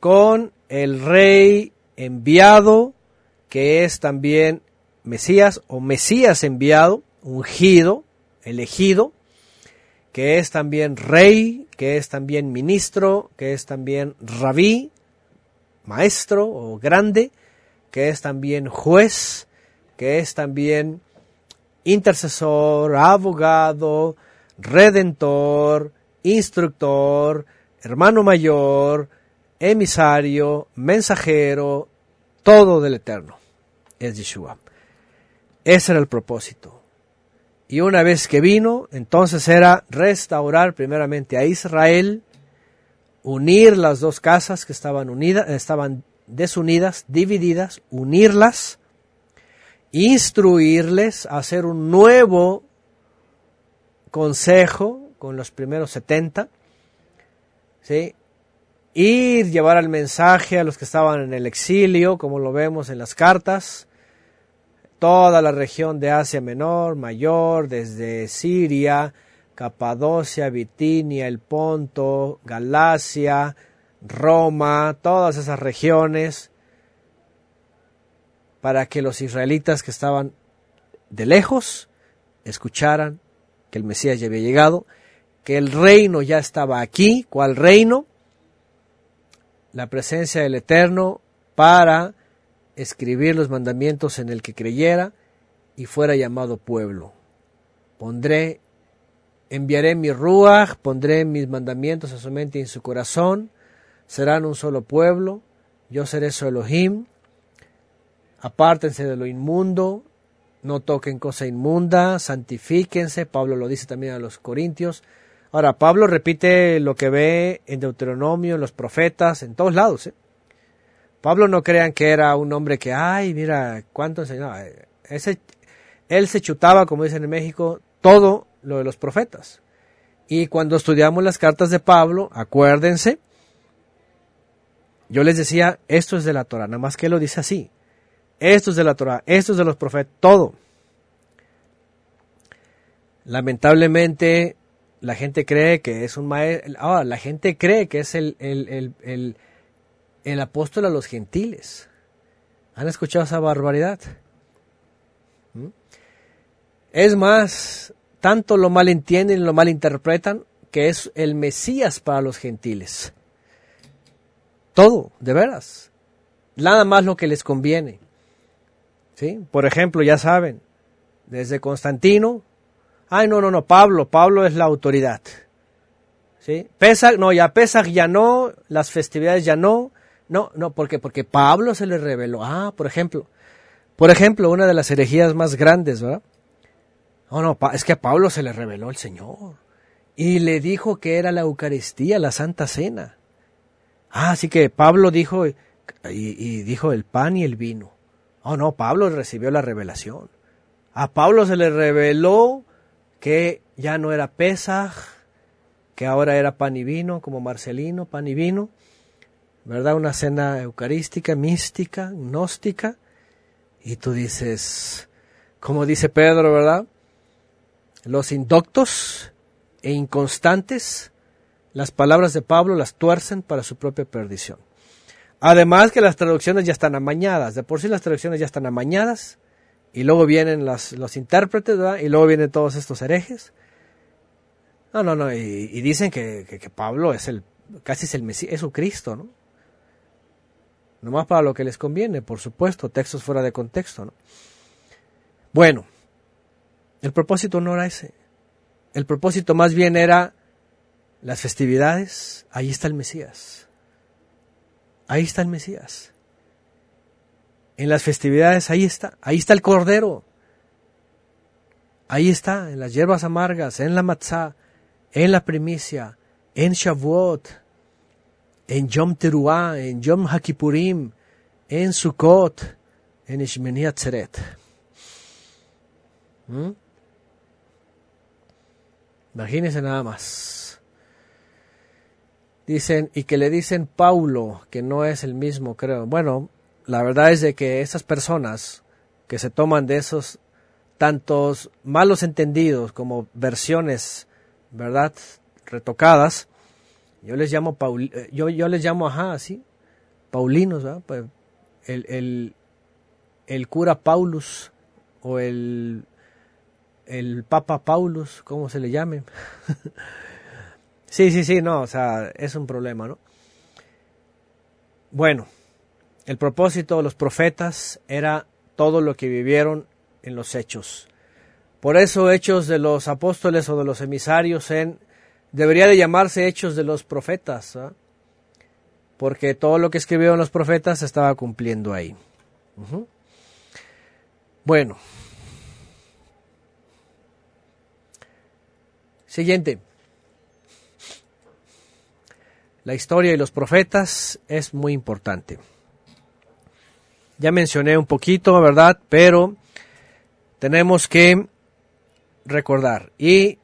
con el rey enviado que es también Mesías o Mesías enviado, ungido, elegido, que es también rey, que es también ministro, que es también rabí, maestro o grande, que es también juez, que es también intercesor, abogado, redentor, instructor, hermano mayor, emisario, mensajero, todo del Eterno. Es Yeshua. Ese era el propósito. Y una vez que vino, entonces era restaurar primeramente a Israel, unir las dos casas que estaban unidas, estaban desunidas, divididas, unirlas, instruirles hacer un nuevo consejo con los primeros 70, ¿sí? Ir, llevar el mensaje a los que estaban en el exilio, como lo vemos en las cartas, toda la región de Asia Menor, Mayor, desde Siria, Capadocia, Bitinia, el Ponto, Galacia, Roma, todas esas regiones, para que los israelitas que estaban de lejos escucharan que el Mesías ya había llegado, que el reino ya estaba aquí, ¿cuál reino? La presencia del Eterno para escribir los mandamientos en el que creyera y fuera llamado pueblo. Pondré, enviaré mi ruach, pondré mis mandamientos a su mente y en su corazón, serán un solo pueblo, yo seré su Elohim, apártense de lo inmundo, no toquen cosa inmunda, santifíquense, Pablo lo dice también a los corintios. Ahora, Pablo repite lo que ve en Deuteronomio, en los profetas, en todos lados. ¿eh? Pablo no crean que era un hombre que, ay, mira, cuánto enseñaba. Ese, él se chutaba, como dicen en México, todo lo de los profetas. Y cuando estudiamos las cartas de Pablo, acuérdense, yo les decía, esto es de la Torah, nada más que lo dice así. Esto es de la Torah, esto es de los profetas, todo. Lamentablemente, la gente cree que es un maestro. Ahora, la gente cree que es el, el, el, el, apóstol a los gentiles. ¿Han escuchado esa barbaridad? ¿Mm? Es más, tanto lo malentienden, lo malinterpretan, que es el Mesías para los gentiles. Todo, de veras. Nada más lo que les conviene. Por ejemplo, ya saben, desde Constantino, ay, no, no, no, Pablo, Pablo es la autoridad. ¿Sí? Pesach, no, ya Pesach ya no, las festividades ya no, no, no, porque porque Pablo se le reveló. Ah, por ejemplo, por ejemplo, una de las herejías más grandes, ¿verdad? Oh, no, es que a Pablo se le reveló el Señor y le dijo que era la Eucaristía, la Santa Cena. Ah, así que Pablo dijo y dijo el pan y el vino. Oh, no, Pablo recibió la revelación. A Pablo se le reveló que ya no era Pesaj, que ahora era pan y vino, como Marcelino, pan y vino, ¿verdad? Una cena eucarística, mística, gnóstica, y tú dices, como dice Pedro, ¿verdad? Los indoctos e inconstantes, las palabras de Pablo las tuercen para su propia perdición. Además que las traducciones ya están amañadas, de por sí las traducciones ya están amañadas, y luego vienen los intérpretes, ¿verdad? Y luego vienen todos estos herejes. No, no, no, y, dicen que, que, Pablo es el, casi es el Mesías, es su Cristo, ¿no? Nomás para lo que les conviene, por supuesto, textos fuera de contexto, ¿no? Bueno, el propósito no era ese. El propósito más bien era las festividades, ahí está el Mesías. Ahí está el Mesías. En las festividades, ahí está. Ahí está el Cordero. Ahí está, en las hierbas amargas, en la matzah, en la primicia, en Shavuot, en Yom Teruah, en Yom Hakipurim, en Sukkot, en Ishmeni Atzeret. ¿Mm? Imagínense nada más. Dicen, y que le dicen Paulo, que no es el mismo, creo. Bueno, la verdad es de que esas personas que se toman de esos tantos malos entendidos como versiones, ¿verdad? Retocadas, yo les llamo Paul, eh, yo, yo les llamo, ajá, así, Paulinos, ¿verdad? Pues el, el, el cura Paulus o el el Papa Paulus, ¿cómo se le llame. sí, sí, sí, no, o sea, es un problema, ¿no? Bueno, el propósito de los profetas era todo lo que vivieron en los hechos. Por eso hechos de los apóstoles o de los emisarios en, debería de llamarse hechos de los profetas, ¿ah? porque todo lo que escribieron los profetas estaba cumpliendo ahí. Bueno, Siguiente. La historia de los profetas es muy importante. Ya mencioné un poquito, ¿verdad? Pero tenemos que recordar. Y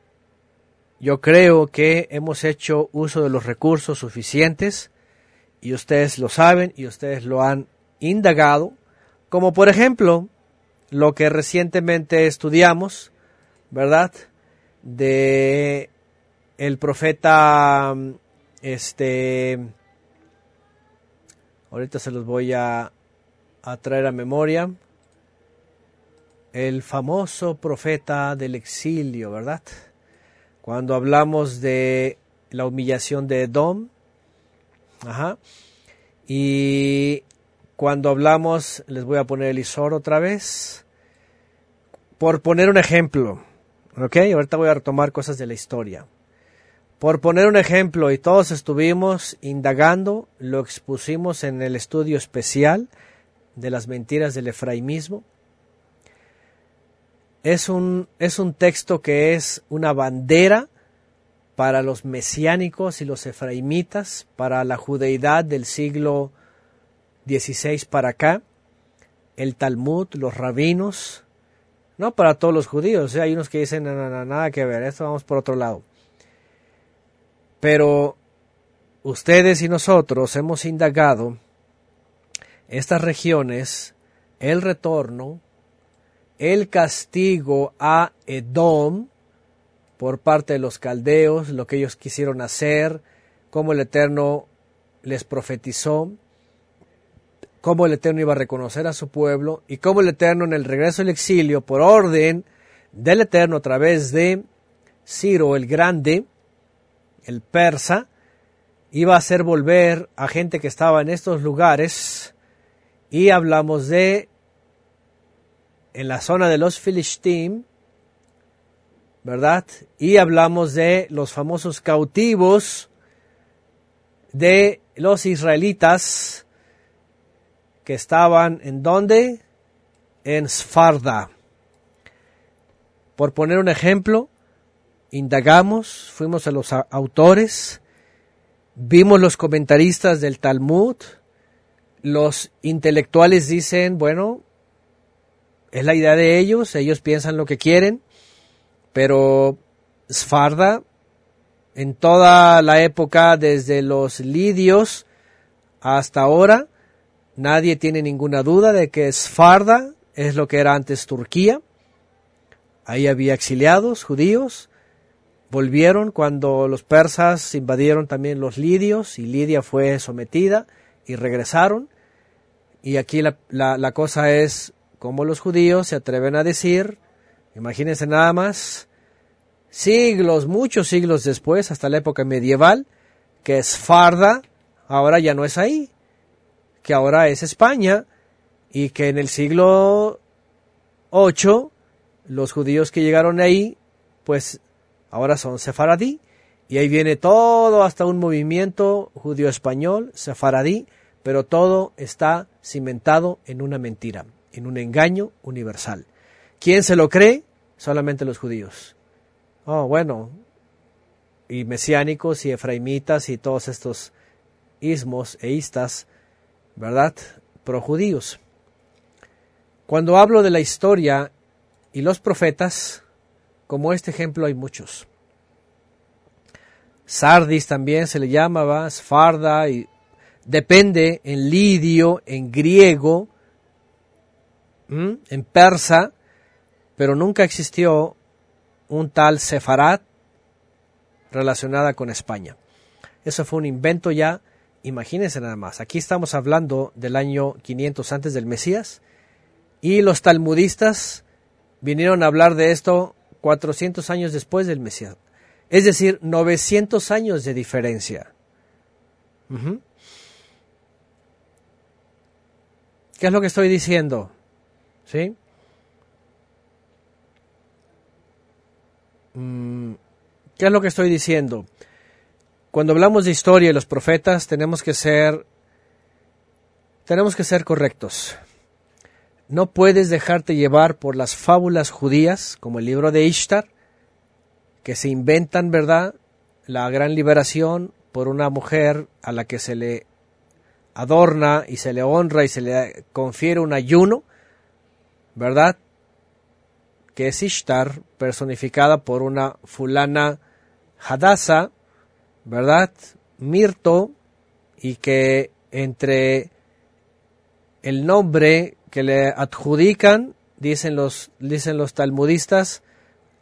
yo creo que hemos hecho uso de los recursos suficientes y ustedes lo saben y ustedes lo han indagado, como por ejemplo lo que recientemente estudiamos, ¿verdad? de el profeta este ahorita se los voy a, a traer a memoria el famoso profeta del exilio, ¿verdad? Cuando hablamos de la humillación de Edom, ajá, y cuando hablamos, les voy a poner el Isor otra vez, por poner un ejemplo, Ok, ahorita voy a retomar cosas de la historia. Por poner un ejemplo, y todos estuvimos indagando, lo expusimos en el estudio especial de las mentiras del efraimismo. Es un, es un texto que es una bandera para los mesiánicos y los efraimitas, para la judeidad del siglo XVI para acá, el Talmud, los rabinos, no para todos los judíos, hay unos que dicen, nada que ver, esto vamos por otro lado. Pero ustedes y nosotros hemos indagado estas regiones, el retorno, el castigo a Edom por parte de los caldeos, lo que ellos quisieron hacer, cómo el Eterno les profetizó, cómo el Eterno iba a reconocer a su pueblo y cómo el Eterno en el regreso del exilio, por orden del Eterno a través de Ciro el Grande, el persa, iba a hacer volver a gente que estaba en estos lugares y hablamos de en la zona de los Filistim, ¿verdad? Y hablamos de los famosos cautivos de los israelitas que estaban en dónde? En Sfarda. Por poner un ejemplo, indagamos, fuimos a los autores, vimos los comentaristas del Talmud, los intelectuales dicen, bueno, es la idea de ellos, ellos piensan lo que quieren, pero Sfarda, en toda la época, desde los lidios hasta ahora, nadie tiene ninguna duda de que Sfarda es lo que era antes Turquía. Ahí había exiliados judíos, volvieron cuando los persas invadieron también los lidios y Lidia fue sometida y regresaron. Y aquí la, la, cosa es cómo los judíos se atreven a decir, imagínense nada más, siglos, muchos siglos después, hasta la época medieval, que Esfarda ahora ya no es ahí, que ahora es España y que en el siglo VIII los judíos que llegaron ahí, pues ahora son sefaradí, y ahí viene todo hasta un movimiento judío español, sefaradí, pero todo está cimentado en una mentira, en un engaño universal. ¿Quién se lo cree? Solamente los judíos. Oh, bueno, y mesiánicos y efraimitas y todos estos ismos e istas, ¿verdad? Pro judíos. Cuando hablo de la historia y los profetas, como este ejemplo hay muchos. Sardis también se le llamaba, Sfarda, y depende en lidio, en griego, en persa, pero nunca existió un tal Sefarat relacionada con España. Eso fue un invento ya, imagínense nada más. Aquí estamos hablando del año 500 antes del Mesías y los talmudistas vinieron a hablar de esto 400 años después del Mesías. Es decir, 900 años de diferencia. ¿Qué es lo que estoy diciendo? ¿Sí? Mm, ¿Qué es lo que estoy diciendo? Cuando hablamos de historia y los profetas tenemos que ser tenemos que ser correctos. No puedes dejarte llevar por las fábulas judías, como el libro de Ishtar, que se inventan, ¿verdad? La gran liberación por una mujer a la que se le adorna y se le honra y se le confiere un ayuno, ¿verdad? Que es Ishtar, personificada por una fulana Hadassah, ¿verdad? Mirto, y que entre el nombre que le adjudican, dicen los, dicen los talmudistas,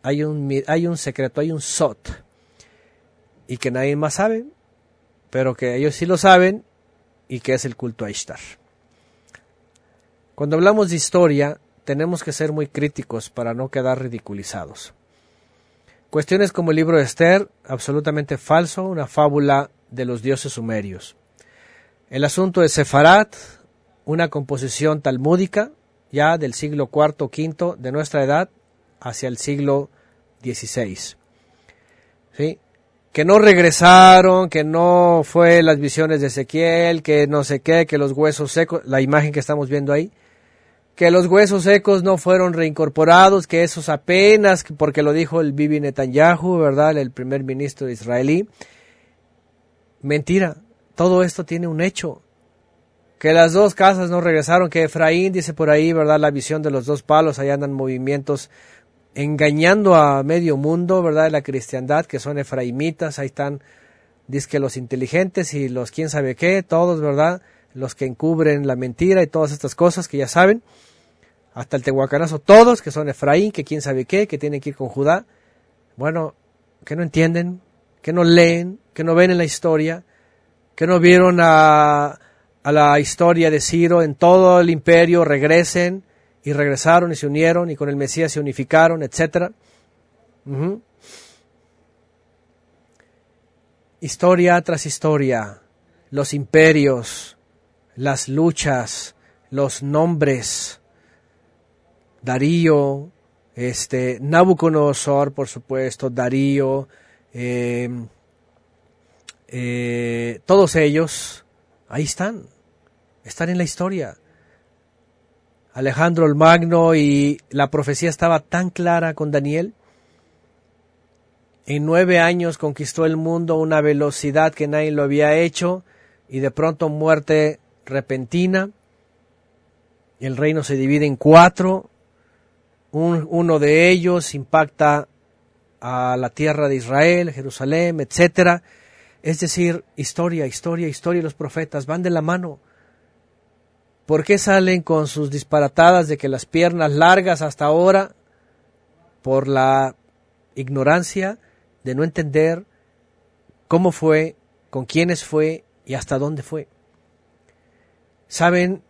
hay un, hay un secreto, hay un sot, y que nadie más sabe, pero que ellos sí lo saben, y que es el culto a Ishtar. Cuando hablamos de historia, tenemos que ser muy críticos para no quedar ridiculizados. Cuestiones como el libro de Esther, absolutamente falso, una fábula de los dioses sumerios. El asunto de Sefarat, una composición talmúdica ya del siglo IV o V de nuestra edad hacia el siglo XVI. ¿Sí? Que no regresaron, que no fue las visiones de Ezequiel, que no sé qué, que los huesos secos, la imagen que estamos viendo ahí, que los huesos secos no fueron reincorporados, que esos apenas, porque lo dijo el Bibi Netanyahu, ¿verdad? El primer ministro israelí. Mentira, todo esto tiene un hecho que las dos casas no regresaron, que Efraín dice por ahí, ¿verdad? La visión de los dos palos, ahí andan movimientos engañando a medio mundo, ¿verdad? De la cristiandad, que son efraimitas, ahí están, dice que los inteligentes y los quién sabe qué, todos, ¿verdad? Los que encubren la mentira y todas estas cosas que ya saben, hasta el tehuacanazo, todos que son Efraín, que quién sabe qué, que tienen que ir con Judá. Bueno, que no entienden, que no leen, que no ven en la historia, que no vieron a, a la historia de Ciro en todo el imperio, regresen y regresaron y se unieron y con el Mesías se unificaron, etc. Historia tras historia, los imperios, las luchas, los nombres, Darío, este, Nabucodonosor, por supuesto, Darío, eh, eh, todos ellos, ahí están están en la historia. Alejandro el Magno y la profecía estaba tan clara con Daniel. En nueve años conquistó el mundo a una velocidad que nadie lo había hecho y de pronto muerte repentina. El reino se divide en cuatro. uno de ellos impacta a la tierra de Israel, Jerusalén, etcétera. Es decir, historia, historia, historia, los profetas van de la mano. ¿Por qué salen con sus disparatadas de que las piernas largas hasta ahora? Por la ignorancia de no entender cómo fue, con quiénes fue y hasta dónde fue. Saben,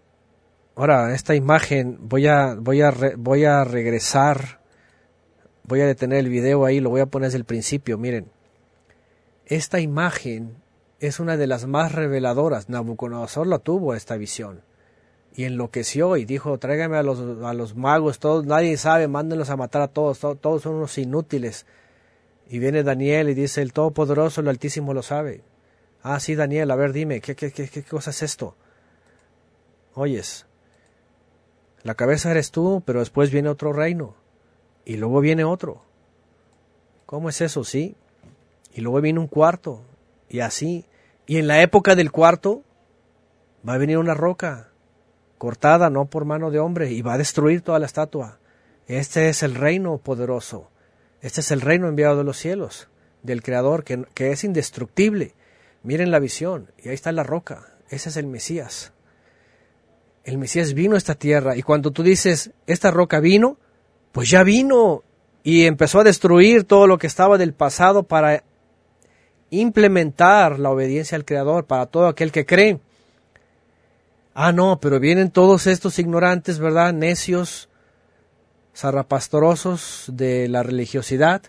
ahora esta imagen voy a voy a voy a regresar, voy a detener el video ahí, lo voy a poner desde el principio, miren. Esta imagen es una de las más reveladoras. Nabucodonosor la tuvo esta visión y enloqueció y dijo, tráigame a los, a los magos, todos, nadie sabe, mándenlos a matar a todos, todos, son unos inútiles. Y viene Daniel y dice, el Todopoderoso, el Altísimo lo sabe. Ah, sí, Daniel, a ver, dime, ¿qué, qué, qué, qué cosa es esto? Oyes, la cabeza eres tú, pero después viene otro reino. Y luego viene otro. ¿Cómo es eso? Sí. Y luego viene un cuarto. Y así. Y en la época del cuarto va a venir una roca cortada no por mano de hombre y va a destruir toda la estatua. Este es el reino poderoso. Este es el reino enviado de los cielos, del Creador, que, que es indestructible. Miren la visión, y ahí está la roca. Ese es el Mesías. El Mesías vino a esta tierra, y cuando tú dices, esta roca vino, pues ya vino y empezó a destruir todo lo que estaba del pasado para implementar la obediencia al Creador para todo aquel que cree. Ah, no, pero vienen todos estos ignorantes, ¿verdad? Necios, zarrapastorosos de la religiosidad.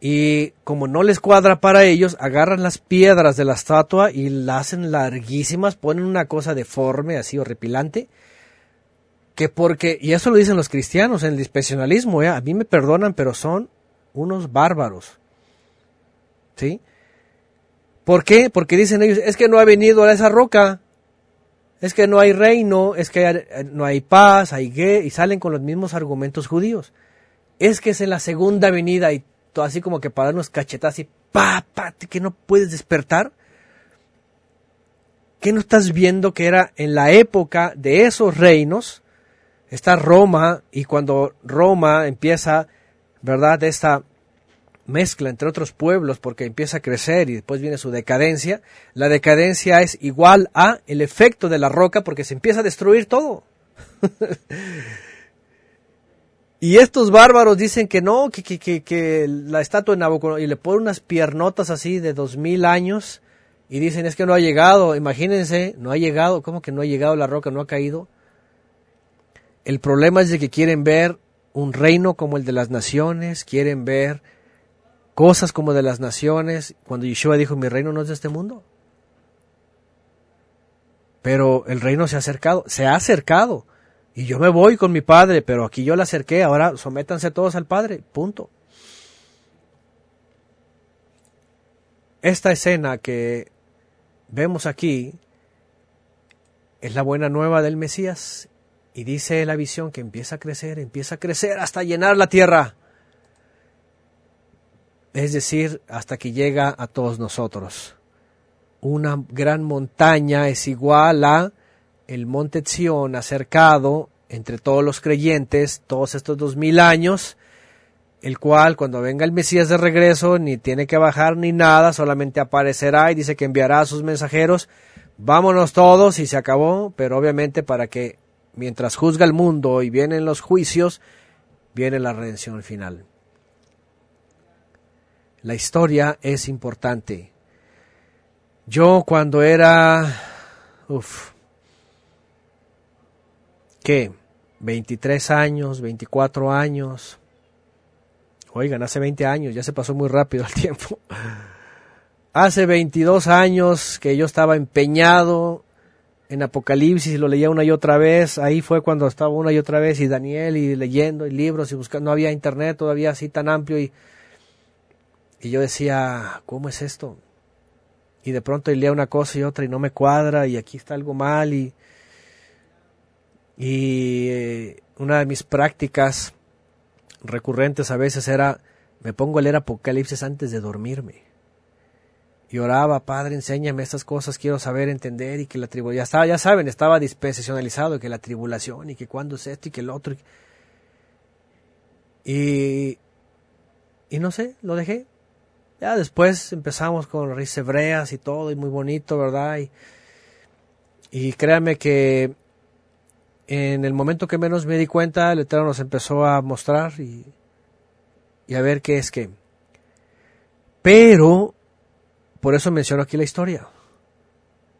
Y como no les cuadra para ellos, agarran las piedras de la estatua y la hacen larguísimas, ponen una cosa deforme, así horripilante. Que porque, y eso lo dicen los cristianos en el dispensacionalismo, ¿eh? a mí me perdonan, pero son unos bárbaros. ¿Sí? ¿Por qué? Porque dicen ellos, es que no ha venido a esa roca es que no hay reino, es que no hay paz, hay guerra, y salen con los mismos argumentos judíos. Es que es en la segunda venida y todo así como que para unos cachetas y pa, pa, que no puedes despertar. ¿Qué no estás viendo que era en la época de esos reinos? Está Roma y cuando Roma empieza, ¿verdad? Esta mezcla entre otros pueblos porque empieza a crecer y después viene su decadencia, la decadencia es igual a el efecto de la roca porque se empieza a destruir todo. y estos bárbaros dicen que no, que, que, que, la estatua de Nabucodonosor, y le ponen unas piernotas así de dos mil años y dicen es que no ha llegado, imagínense, no ha llegado, ¿cómo que no ha llegado la roca, no ha caído? El problema es de que quieren ver un reino como el de las naciones, quieren ver cosas como de las naciones, cuando Yeshua dijo, mi reino no es de este mundo. Pero el reino se ha acercado, se ha acercado. Y yo me voy con mi padre, pero aquí yo la acerqué, ahora sométanse todos al padre, punto. Esta escena que vemos aquí es la buena nueva del Mesías y dice la visión que empieza a crecer, empieza a crecer hasta llenar la tierra es decir, hasta que llega a todos nosotros. Una gran montaña es igual a el monte Sion acercado entre todos los creyentes todos estos dos mil años, el cual cuando venga el Mesías de regreso ni tiene que bajar ni nada, solamente aparecerá y dice que enviará a sus mensajeros, vámonos todos y se acabó, pero obviamente para que mientras juzga el mundo y vienen los juicios, viene la redención final. La historia es importante. Yo cuando era... Uf, ¿Qué? 23 años, 24 años. Oigan, hace 20 años, ya se pasó muy rápido el tiempo. Hace 22 años que yo estaba empeñado en Apocalipsis lo leía una y otra vez. Ahí fue cuando estaba una y otra vez y Daniel y leyendo y libros y buscando. No había internet todavía así tan amplio y y yo decía, ¿cómo es esto? Y de pronto leía una cosa y otra y no me cuadra y aquí está algo mal y, y eh, una de mis prácticas recurrentes a veces era, me pongo a leer Apocalipsis antes de dormirme. Y oraba, Padre, enséñame estas cosas, quiero saber, entender, y que la tribulación, ya estaba, ya saben, estaba dispensacionalizado, que la tribulación, y que cuándo es esto, y que el otro. Y, y no sé, lo dejé. Ya después empezamos con raíces hebreas y todo, y muy bonito, ¿verdad? Y, y que en el momento que menos me di cuenta, el Eterno nos empezó a mostrar y, y a ver qué es qué. Pero, por eso menciono aquí la historia.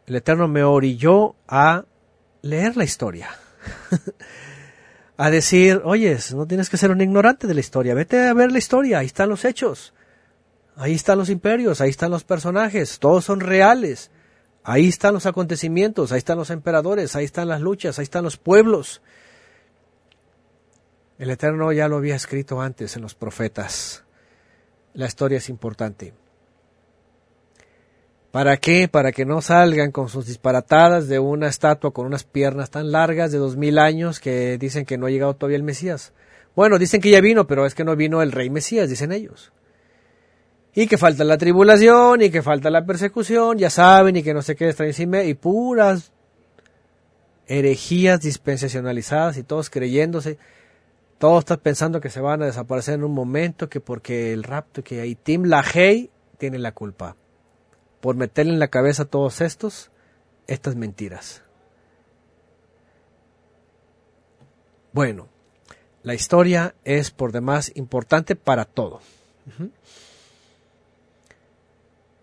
El Eterno me orilló a leer la historia. a decir, oyes, no tienes que ser un ignorante de la historia, vete a ver la historia, ahí están los hechos, ahí están los imperios, ahí están los personajes, todos son reales, ahí están los acontecimientos, ahí están los emperadores, ahí están las luchas, ahí están los pueblos. El Eterno ya lo había escrito antes en los profetas. La historia es importante. ¿Para qué? Para que no salgan con sus disparatadas de una estatua con unas piernas tan largas de dos mil años que dicen que no ha llegado todavía el Mesías. Bueno, dicen que ya vino, pero es que no vino el rey Mesías, dicen ellos. Y que falta la tribulación, y que falta la persecución, ya saben, y que no sé qué está encima, y puras herejías dispensacionalizadas y todos creyéndose. Todos están pensando que se van a desaparecer en un momento, que porque el rapto, que ahí Tim LaHaye tiene la culpa por meterle en la cabeza a todos estos estas mentiras. Bueno, la historia es por demás importante para todo.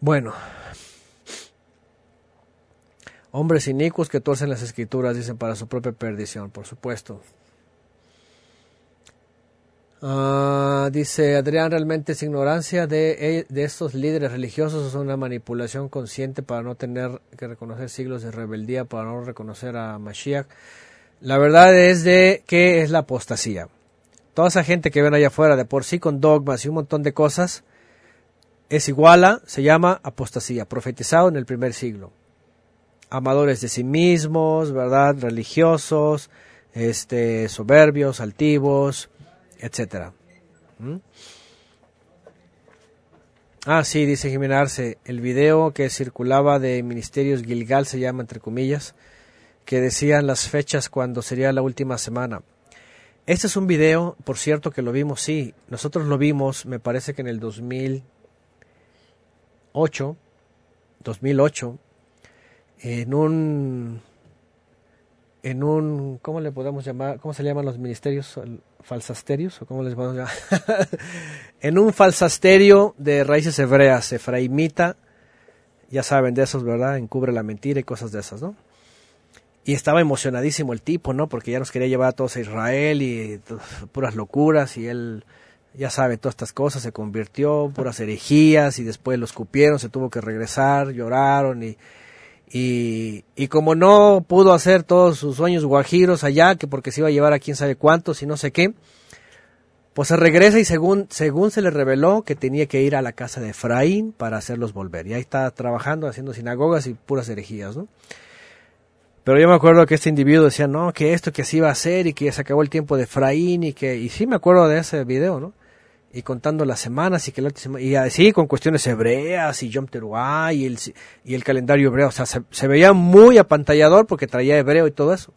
Bueno, hombres inicuos que torcen las escrituras, dicen, para su propia perdición, por supuesto. Uh, dice Adrián, realmente es ignorancia de, de estos líderes religiosos, es una manipulación consciente para no tener que reconocer siglos de rebeldía, para no reconocer a Mashiach. La verdad es de que es la apostasía. Toda esa gente que ven allá afuera de por sí con dogmas y un montón de cosas, es igual a, se llama apostasía, profetizado en el primer siglo. Amadores de sí mismos, ¿verdad? Religiosos, este, soberbios, altivos, etcétera. ¿Mm? Ah, sí, dice Jimena Arce, el video que circulaba de Ministerios Gilgal se llama, entre comillas, que decían las fechas cuando sería la última semana. Este es un video, por cierto, que lo vimos, sí, nosotros lo vimos, me parece que en el 2008, 2008, en un, en un, ¿cómo le podemos llamar? ¿Cómo se llaman los ministerios? falsasterios, o cómo les vamos llamar, en un falsasterio de raíces hebreas, efraimita, ya saben de esos, ¿verdad? Encubre la mentira y cosas de esas, ¿no? Y estaba emocionadísimo el tipo, ¿no? Porque ya nos quería llevar a todos a Israel y puras locuras y él, ya sabe, todas estas cosas, se convirtió, puras herejías y después los cupieron, se tuvo que regresar, lloraron y y, como no pudo hacer todos sus sueños guajiros allá, que porque se iba a llevar a quién sabe cuántos y no sé qué, pues se regresa y según, según se le reveló que tenía que ir a la casa de Efraín para hacerlos volver. Y ahí está trabajando, haciendo sinagogas y puras herejías, ¿no? Pero yo me acuerdo que este individuo decía, no, que esto que así iba a ser y que se acabó el tiempo de Efraín y que, y sí me acuerdo de ese video, ¿no? Y contando las semanas y que y así con cuestiones hebreas y Yom Teruah y el, y el calendario hebreo, o sea, se, veía muy apantallador porque traía hebreo y todo eso.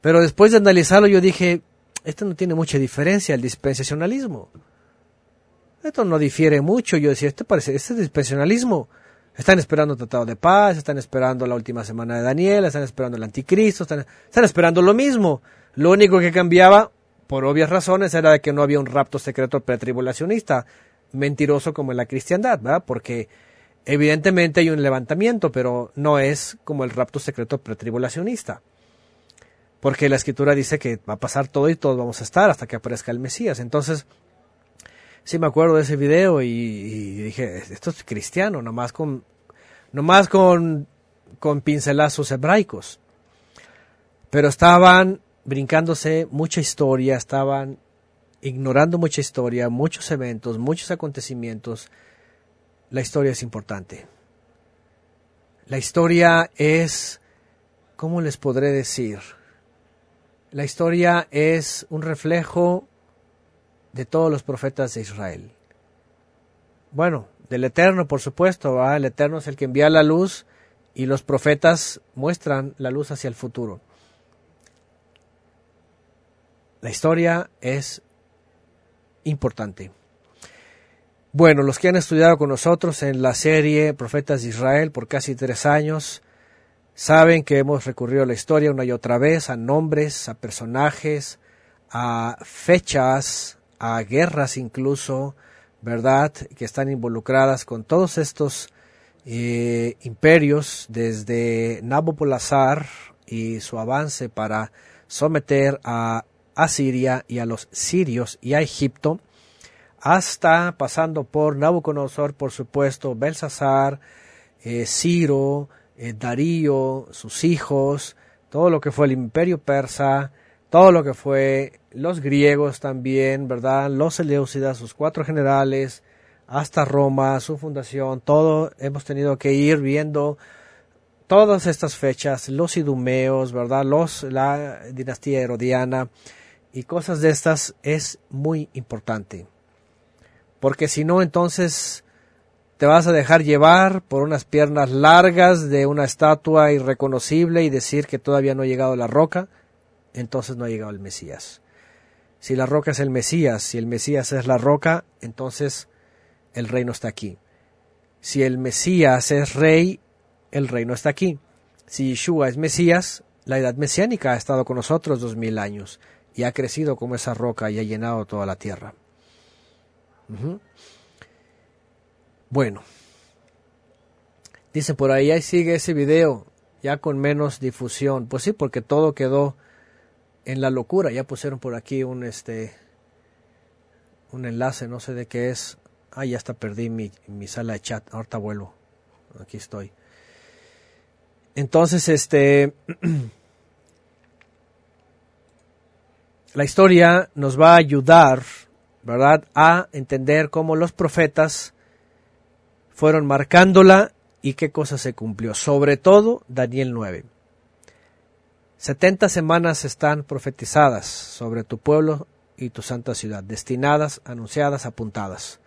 Pero después de analizarlo yo dije, esto no tiene mucha diferencia al dispensacionalismo. Esto no difiere mucho, yo decía, esto parece, este es dispensacionalismo. Están esperando el tratado de paz, están esperando la última semana de Daniel, están esperando el anticristo, están esperando lo mismo. Lo único que cambiaba por obvias razones, era de que no había un rapto secreto pretribulacionista, mentiroso como en la cristiandad, ¿verdad? Porque evidentemente hay un levantamiento, pero no es como el rapto secreto pretribulacionista. Porque la escritura dice que va a pasar todo y todos vamos a estar hasta que aparezca el Mesías. Entonces, sí me acuerdo de ese video y, dije, esto es cristiano, nomás con, nomás con, con pincelazos hebraicos. Pero estaban brincándose mucha historia, estaban ignorando mucha historia, muchos eventos, muchos acontecimientos. La historia es importante. La historia es, ¿cómo les podré decir? La historia es un reflejo de todos los profetas de Israel. Bueno, del Eterno, por supuesto, el Eterno es el que envía la luz y los profetas muestran la luz hacia el futuro. La historia es importante. Bueno, los que han estudiado con nosotros en la serie Profetas de Israel por casi tres años, saben que hemos recurrido a la historia una y otra vez, a nombres, a personajes, a fechas, a guerras incluso, ¿verdad?, que están involucradas con todos estos eh, imperios, desde Nabopolassar y su avance para someter a Asiria y a los sirios y a Egipto, hasta pasando por Nabucodonosor, por supuesto, Belsasar, eh, Ciro, eh, Darío, sus hijos, todo lo que fue el imperio persa, todo lo que fue los griegos también, ¿verdad? Los Seleucidas, sus cuatro generales, hasta Roma, su fundación, todo hemos tenido que ir viendo todas estas fechas, los idumeos, ¿verdad? Los, la dinastía herodiana y cosas de estas es muy importante. Porque si no, entonces te vas a dejar llevar por unas piernas largas de una estatua irreconocible y decir que todavía no ha llegado la roca, entonces no ha llegado el Mesías. Si la roca es el Mesías, si el Mesías es la roca, entonces el reino está aquí. Si el Mesías es rey, el reino está aquí. Si Yeshua es Mesías, la edad mesiánica ha estado con nosotros dos mil años y ha crecido como esa roca y ha llenado toda la tierra. Bueno, dicen por ahí, ahí sigue ese video, ya con menos difusión. Pues sí, porque todo quedó en la locura. Ya pusieron por aquí un este un enlace, no sé de qué es. Ah, ya hasta perdí mi, mi sala de chat. Ahorita vuelvo. Aquí estoy. Entonces, este, la historia nos va a ayudar, ¿verdad?, a entender cómo los profetas fueron marcándola y qué cosa se cumplió. Sobre todo, Daniel 9. Setenta semanas están profetizadas sobre tu pueblo y tu santa ciudad, destinadas, anunciadas, apuntadas.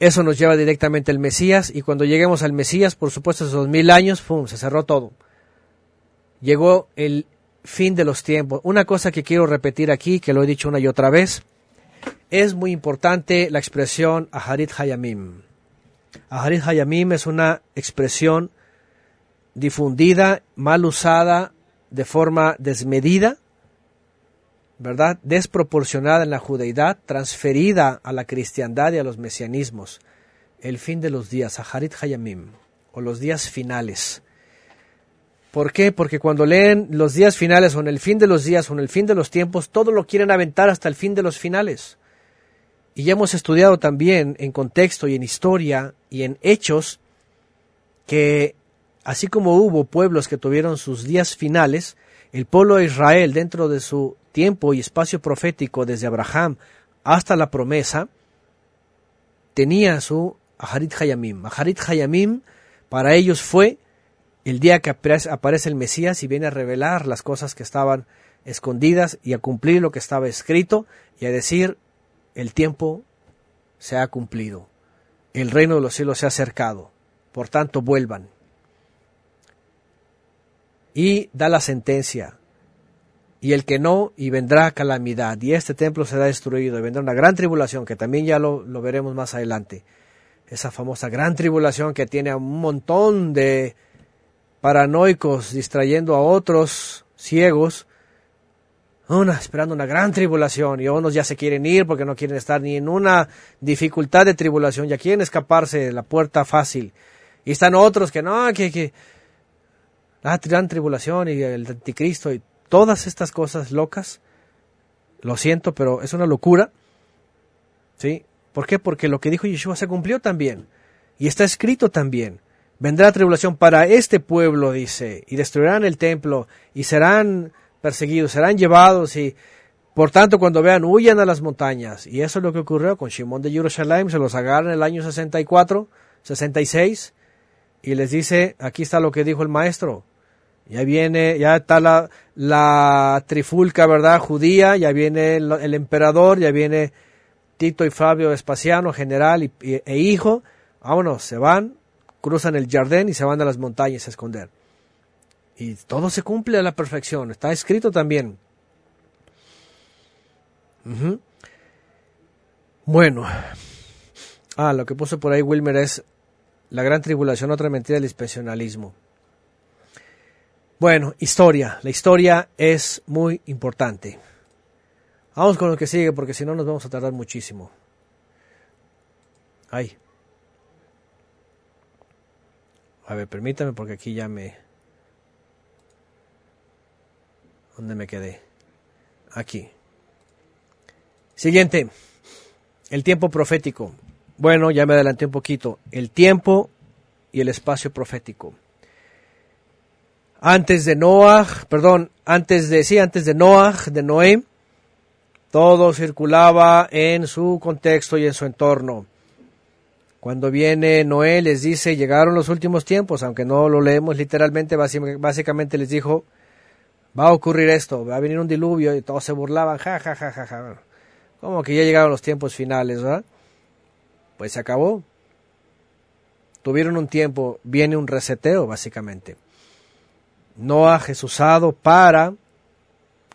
Eso nos lleva directamente al Mesías y cuando lleguemos al Mesías, por supuesto, esos mil años, ¡pum!, se cerró todo. Llegó el fin de los tiempos. Una cosa que quiero repetir aquí, que lo he dicho una y otra vez, es muy importante la expresión Aharit Hayamim. Aharit Hayamim es una expresión difundida, mal usada, de forma desmedida, ¿verdad? Desproporcionada en la judeidad, transferida a la cristiandad y a los mesianismos. El fin de los días, Aharit Hayamim, o los días finales. ¿Por qué? Porque cuando leen los días finales o en el fin de los días o en el fin de los tiempos, todo lo quieren aventar hasta el fin de los finales. Y ya hemos estudiado también en contexto y en historia y en hechos que así como hubo pueblos que tuvieron sus días finales, el pueblo de Israel dentro de su tiempo y espacio profético desde Abraham hasta la promesa, tenía su Aharit Hayamim. Aharit Hayamim para ellos fue el día que aparece el Mesías y viene a revelar las cosas que estaban escondidas y a cumplir lo que estaba escrito y a decir, el tiempo se ha cumplido, el reino de los cielos se ha acercado, por tanto vuelvan. Y da la sentencia, y el que no, y vendrá calamidad, y este templo será destruido, y vendrá una gran tribulación, que también ya lo, veremos más adelante. Esa famosa gran tribulación que tiene a un montón de paranoicos distrayendo a otros ciegos, una, esperando una gran tribulación, y unos ya se quieren ir porque no quieren estar ni en una dificultad de tribulación, ya quieren escaparse de la puerta fácil. Y están otros que no, que, que la gran tribulación y el anticristo y todas estas cosas locas, lo siento, pero es una locura. ¿Sí? ¿Por qué? Porque lo que dijo Yeshua se cumplió también. Y está escrito también. Vendrá tribulación para este pueblo, dice, y destruirán el templo, y serán perseguidos, serán llevados, y por tanto cuando vean, huyan a las montañas. Y eso es lo que ocurrió con Shimón de Jerusalén, se los agarran en el año 64, 66, y les dice, aquí está lo que dijo el maestro, ya viene, ya está la, trifulca, ¿verdad? Judía, ya viene el, emperador, ya viene Tito y Fabio Espaciano, general e hijo. Vámonos, se van, cruzan el jardín y se van a las montañas a esconder. Y todo se cumple a la perfección, está escrito también. Bueno, Ah, lo que puso por ahí Wilmer es la gran tribulación, otra mentira del dispensionalismo. Bueno, historia. La historia es muy importante. Vamos con lo que sigue porque si no nos vamos a tardar muchísimo. Ay. A ver, permítame porque aquí ya me... ¿Dónde me quedé? Aquí. Siguiente. El tiempo profético. Bueno, ya me adelanté un poquito. El tiempo y el espacio profético. Antes de Noah, perdón, antes de, sí, antes de Noah, de Noé, todo circulaba en su contexto y en su entorno. Cuando viene Noé les dice, llegaron los últimos tiempos, aunque no lo leemos literalmente, básicamente les dijo, va a ocurrir esto, va a venir un diluvio y todos se burlaban, ja, ja, ja, ja, ja. Como que ya llegaron los tiempos finales, ¿verdad? Pues se acabó. Tuvieron un tiempo, viene un reseteo, básicamente. Noah es usado para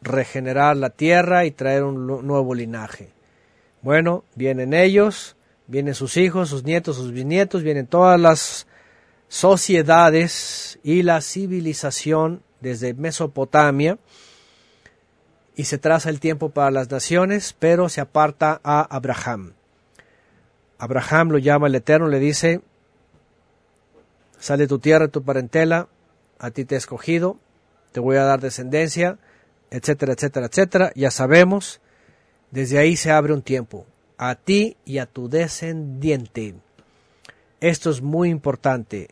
regenerar la tierra y traer un nuevo linaje. Bueno, vienen ellos, vienen sus hijos, sus nietos, sus bisnietos, vienen todas las sociedades y la civilización desde Mesopotamia y se traza el tiempo para las naciones, pero se aparta a Abraham. Abraham lo llama el Eterno, le dice, sale tu tierra, tu parentela, a ti te he escogido, te voy a dar descendencia, etcétera, etcétera, etcétera. Ya sabemos, desde ahí se abre un tiempo, a ti y a tu descendiente. Esto es muy importante.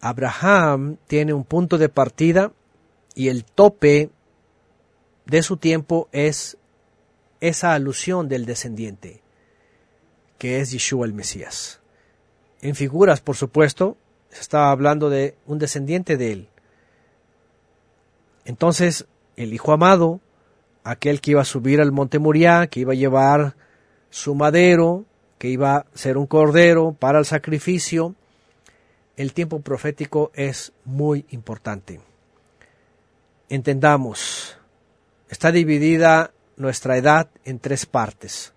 Abraham tiene un punto de partida y el tope de su tiempo es esa alusión del descendiente, que es Yeshua el Mesías. En figuras, por supuesto, se estaba hablando de un descendiente de él. Entonces, el Hijo amado, aquel que iba a subir al monte Moriah, que iba a llevar su madero, que iba a ser un cordero para el sacrificio, el tiempo profético es muy importante. Entendamos, está dividida nuestra edad en tres partes,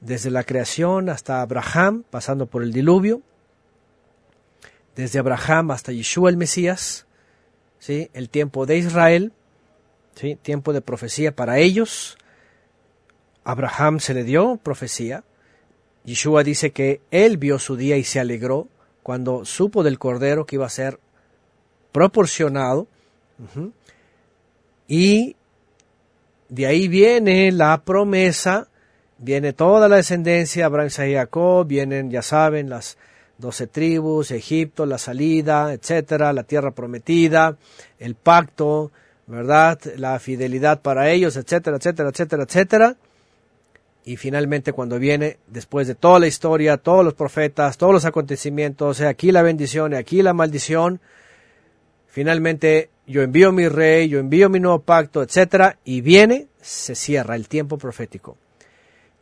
desde la creación hasta Abraham, pasando por el diluvio, desde Abraham hasta Yeshua el Mesías, ¿sí? el tiempo de Israel, ¿sí? tiempo de profecía para ellos. Abraham se le dio profecía. Yeshua dice que él vio su día y se alegró cuando supo del cordero que iba a ser proporcionado. Y de ahí viene la promesa, viene toda la descendencia, Abraham y Jacob, vienen, ya saben, las doce tribus, Egipto, la salida, etcétera, la tierra prometida, el pacto, ¿verdad? La fidelidad para ellos, etcétera, etcétera, etcétera, etcétera. Y finalmente cuando viene, después de toda la historia, todos los profetas, todos los acontecimientos, aquí la bendición aquí la maldición, finalmente yo envío mi rey, yo envío mi nuevo pacto, etcétera, y viene, se cierra el tiempo profético.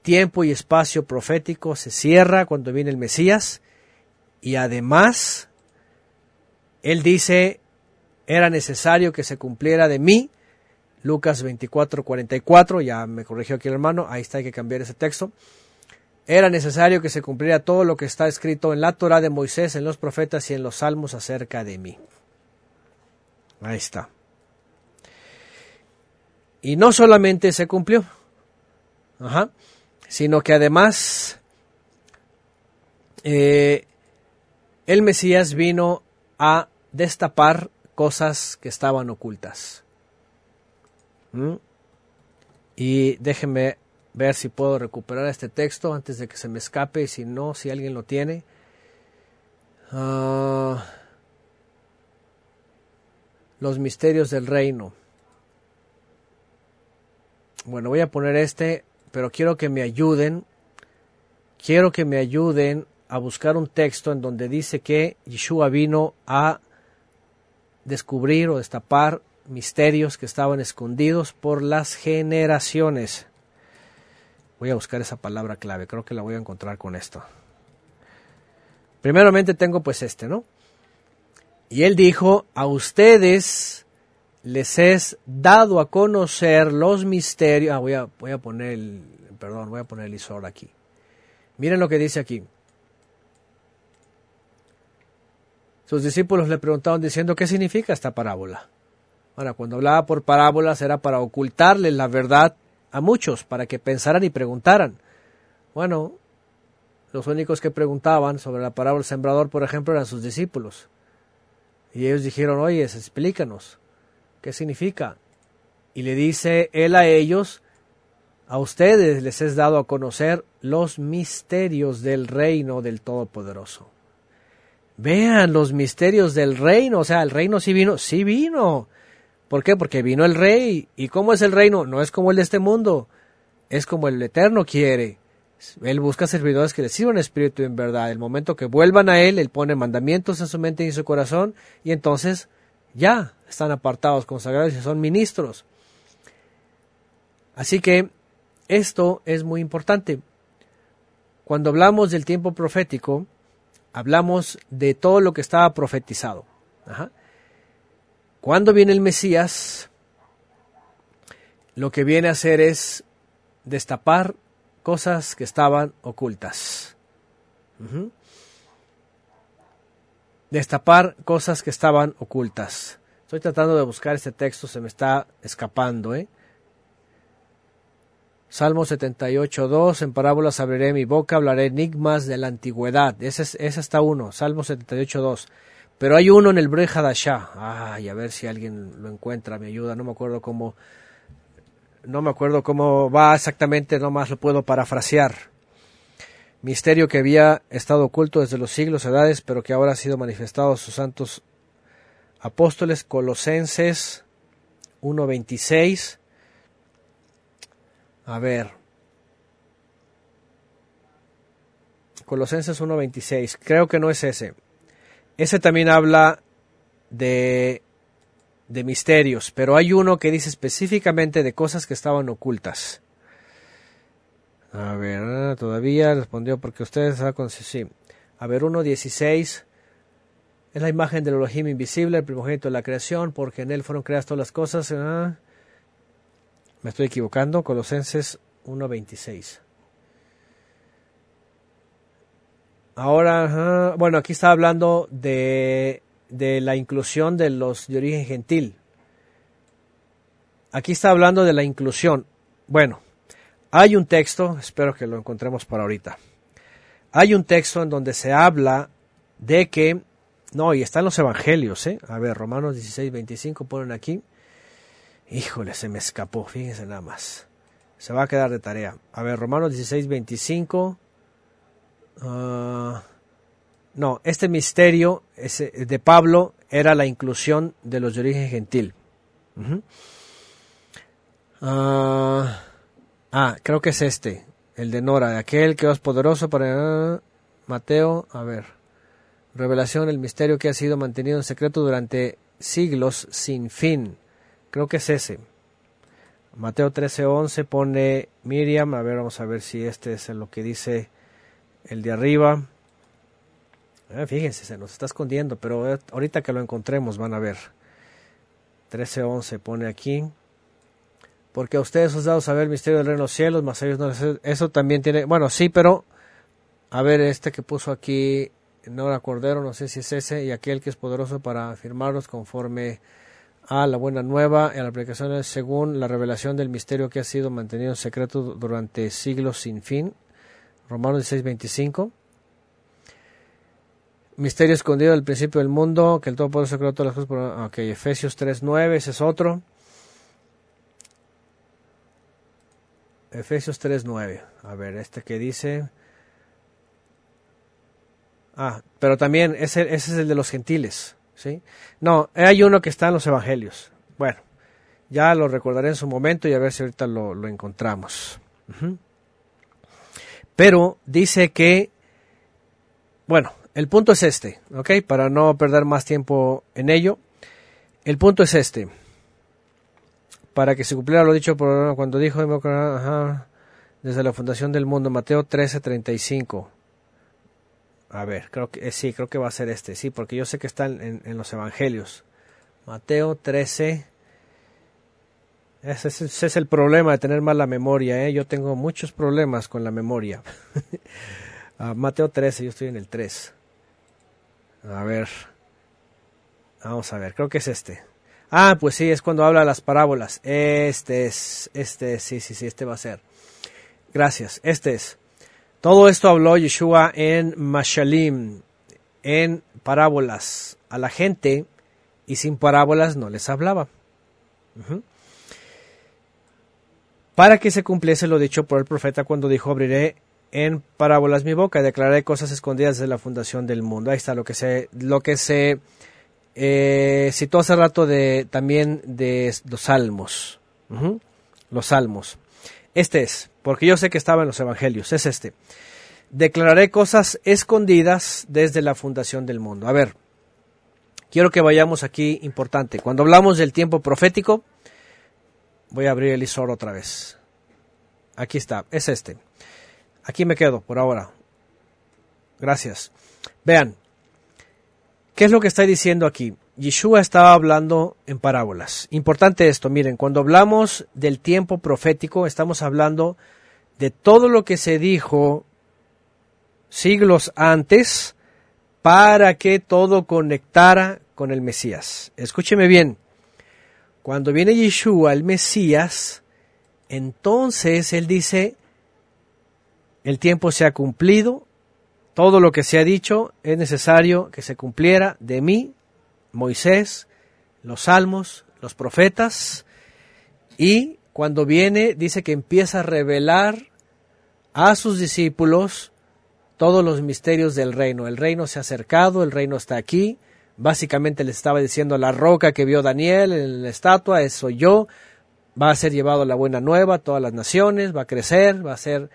Tiempo y espacio profético se cierra cuando viene el Mesías y además, él dice, era necesario que se cumpliera de mí, Lucas 24, 44, ya me corrigió aquí el hermano, ahí está, hay que cambiar ese texto. Era necesario que se cumpliera todo lo que está escrito en la Torah de Moisés, en los profetas y en los salmos acerca de mí. Ahí está. Y no solamente se cumplió, sino que además eh, el Mesías vino a destapar cosas que estaban ocultas. ¿Mm? Y déjenme ver si puedo recuperar este texto antes de que se me escape, y si no, si alguien lo tiene. Ah, los misterios del reino. Bueno, voy a poner este, pero quiero que me ayuden. Quiero que me ayuden a buscar un texto en donde dice que Yeshua vino a descubrir o destapar misterios que estaban escondidos por las generaciones. Voy a buscar esa palabra clave, creo que la voy a encontrar con esto. Primeramente tengo pues este, ¿no? Y él dijo, a ustedes les es dado a conocer los misterios. Ah, voy a, voy a poner el, perdón, voy a poner el isor aquí Miren lo que dice aquí. Sus discípulos le preguntaban diciendo, ¿qué significa esta parábola? Ahora, cuando hablaba por parábolas era para ocultarle la verdad a muchos, para que pensaran y preguntaran. Bueno, los únicos que preguntaban sobre la parábola sembrador, por ejemplo, eran sus discípulos. Y ellos dijeron, oye, explícanos, ¿qué significa? Y le dice él a ellos, a ustedes les es dado a conocer los misterios del reino del Todopoderoso. Vean los misterios del reino, o sea, el reino sí vino, sí vino. ¿Por qué? Porque vino el rey. ¿Y cómo es el reino? No es como el de este mundo, es como el eterno quiere. Él busca servidores que le sirvan espíritu en verdad. El momento que vuelvan a Él, Él pone mandamientos en su mente y en su corazón, y entonces ya están apartados, consagrados y son ministros. Así que esto es muy importante. Cuando hablamos del tiempo profético, hablamos de todo lo que estaba profetizado. Cuando viene el Mesías, lo que viene a hacer es destapar cosas que estaban ocultas. Destapar cosas que estaban ocultas. Estoy tratando de buscar este texto, se me está escapando, ¿eh? Salmo 78.2, en parábolas abriré mi boca, hablaré enigmas de la antigüedad. Ese, es, ese está uno, Salmo 78.2. Pero hay uno en el Bre Hadashah. Ay, a ver si alguien lo encuentra, me ayuda, no me acuerdo cómo, no me acuerdo cómo va exactamente, nomás lo puedo parafrasear. Misterio que había estado oculto desde los siglos, edades, pero que ahora ha sido manifestado a sus santos apóstoles, Colosenses 1.26 a ver. Colosenses 1.26. Creo que no es ese. Ese también habla de, de misterios, pero hay uno que dice específicamente de cosas que estaban ocultas. A ver, todavía respondió porque ustedes con sí. A ver, 1.16 es la imagen del Elohim invisible, el primogénito de la creación, porque en él fueron creadas todas las cosas. Ah, me estoy equivocando, Colosenses 1.26. Ahora, bueno, aquí está hablando de, de la inclusión de los de origen gentil. Aquí está hablando de la inclusión. Bueno, hay un texto, espero que lo encontremos para ahorita. Hay un texto en donde se habla de que, no, y están los evangelios, ¿eh? A ver, Romanos 16, 25 ponen aquí. Híjole, se me escapó, fíjense nada más. Se va a quedar de tarea. A ver, Romanos 16, 25. Ah, no, este misterio de Pablo era la inclusión de los de origen gentil. Ah, ah, creo que es este, el de Nora, de aquel que es poderoso para Mateo, a ver, revelación, el misterio que ha sido mantenido en secreto durante siglos sin fin. Creo que es ese. Mateo 13:11 pone Miriam. A ver, vamos a ver si este es lo que dice el de arriba. Ah, fíjense, se nos está escondiendo, pero ahorita que lo encontremos van a ver. 13:11 pone aquí. Porque a ustedes os dado saber el misterio del reino de los cielos, más ellos no Eso también tiene. Bueno, sí, pero. A ver, este que puso aquí. No Cordero, no sé si es ese. Y aquel que es poderoso para afirmarlos conforme a la buena nueva en la aplicación según la revelación del misterio que ha sido mantenido en secreto durante siglos sin fin. Romanos 16:25. Misterio escondido del principio del mundo, que el Todopoderoso creó todas las cosas. Ok, Efesios 3:9, ese es otro. Efesios 3:9. A ver, este que dice. Ah, pero también ese, ese es el de los gentiles. No, hay uno que está en los evangelios. Bueno, ya lo recordaré en su momento y a ver si ahorita lo, encontramos. Pero dice que, bueno, el punto es este, ¿ok? Para no perder más tiempo en ello. El punto es este. Para que se cumpliera lo dicho por cuando dijo desde la fundación del mundo, Mateo 13:35. A ver, creo que eh, sí, creo que va a ser este, sí, porque yo sé que está en, los evangelios. Mateo 13. Ese, es el problema de tener mala memoria, ¿eh? Yo tengo muchos problemas con la memoria. Ah, Mateo 13, yo estoy en el 3. A ver. Vamos a ver, creo que es este. Ah, pues sí, es cuando habla las parábolas. Este es, este sí, sí, sí, este va a ser. Gracias, este es. Todo esto habló Yeshua en Mashalim, en parábolas a la gente, y sin parábolas no les hablaba. Para que se cumpliese lo dicho por el profeta cuando dijo, abriré en parábolas mi boca declararé cosas escondidas desde la fundación del mundo. Ahí está lo que se, lo que se eh, citó hace rato de, también de los salmos. Los salmos. Este es, porque yo sé que estaba en los evangelios, es este. Declararé cosas escondidas desde la fundación del mundo. A ver, quiero que vayamos aquí, importante. Cuando hablamos del tiempo profético, voy a abrir el ISOR otra vez. Aquí está, es este. Aquí me quedo por ahora. Gracias. Vean, ¿qué es lo que está diciendo aquí? Yeshua estaba hablando en parábolas. Importante esto, miren, cuando hablamos del tiempo profético, estamos hablando de todo lo que se dijo siglos antes para que todo conectara con el Mesías. Escúcheme bien, cuando viene Yeshua, el Mesías, entonces él dice, el tiempo se ha cumplido, todo lo que se ha dicho es necesario que se cumpliera de mí, Moisés, los salmos, los profetas, y cuando viene dice que empieza a revelar a sus discípulos todos los misterios del reino. El reino se ha acercado, el reino está aquí. Básicamente le estaba diciendo la roca que vio Daniel en la estatua, eso yo. Va a ser llevado la buena nueva a todas las naciones, va a crecer, va a ser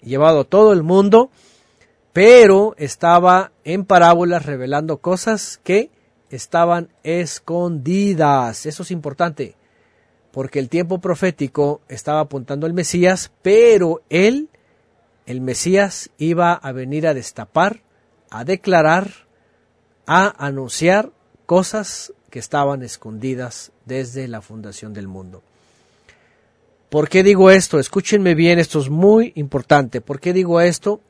llevado todo el mundo, pero estaba en parábolas revelando cosas que estaban escondidas. Eso es importante, porque el tiempo profético estaba apuntando al Mesías, pero él, el Mesías, iba a venir a destapar, a declarar, a anunciar cosas que estaban escondidas desde la fundación del mundo. ¿Por qué digo esto? Escúchenme bien, esto es muy importante. ¿Por qué digo esto?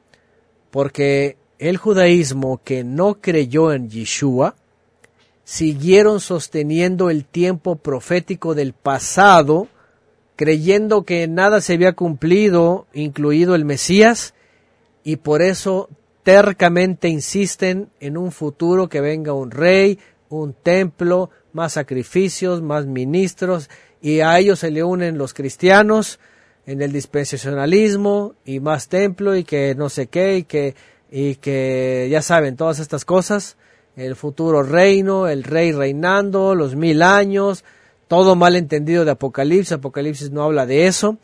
Porque el judaísmo que no creyó en Yeshua siguieron sosteniendo el tiempo profético del pasado, creyendo que nada se había cumplido, incluido el Mesías, y por eso tercamente insisten en un futuro que venga un rey, un templo, más sacrificios, más ministros, y a ellos se le unen los cristianos en el dispensacionalismo y más templo y que no sé qué y que, y que ya saben todas estas cosas, el futuro reino, el rey reinando, los mil años, todo mal entendido de Apocalipsis, Apocalipsis no habla de eso.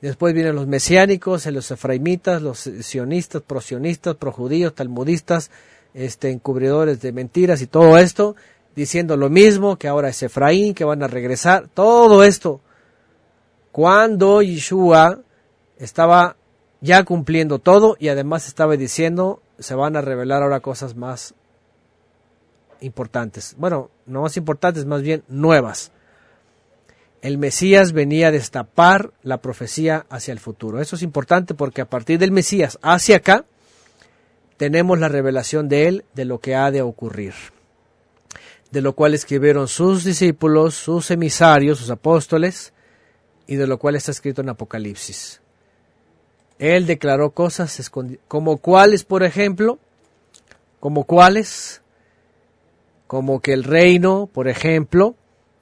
Después vienen los mesiánicos, los efraimitas, los sionistas, prosionistas, projudíos, talmudistas, este, encubridores de mentiras y todo esto diciendo lo mismo, que ahora es Efraín, que van a regresar, todo esto. Cuando Yeshua estaba ya cumpliendo todo y además estaba diciendo, se van a revelar ahora cosas más importantes. Bueno, no más importantes, más bien nuevas. El Mesías venía a destapar la profecía hacia el futuro. Eso es importante porque a partir del Mesías hacia acá tenemos la revelación de él de lo que ha de ocurrir de lo cual escribieron sus discípulos, sus emisarios, sus apóstoles, y de lo cual está escrito en Apocalipsis. Él declaró cosas como cuáles, por ejemplo, como cuáles, como que el reino, por ejemplo,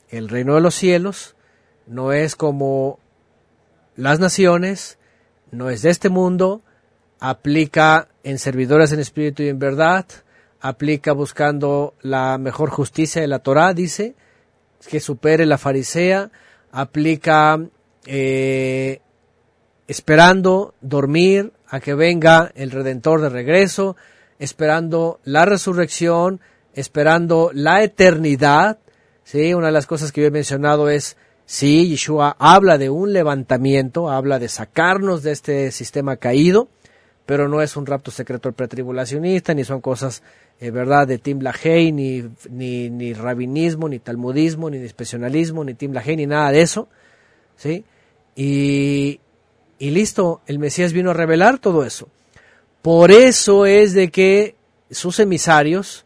el reino de los cielos, no es como las naciones, no es de este mundo, aplica en servidores en espíritu y en verdad, aplica buscando la mejor justicia de la Torá, dice, que supere la farisea, aplica eh, esperando dormir a que venga el Redentor de regreso, esperando la resurrección, esperando la eternidad. ¿sí? Una de las cosas que yo he mencionado es, sí, Yeshua habla de un levantamiento, habla de sacarnos de este sistema caído, pero no es un rapto secreto pretribulacionista, ni son cosas, eh, ¿verdad?, de Tim LaHaye, ni, ni, ni rabinismo, ni talmudismo, ni dispensacionalismo, ni Tim LaHaye, ni nada de eso, ¿sí? Y, y listo, el Mesías vino a revelar todo eso. Por eso es de que sus emisarios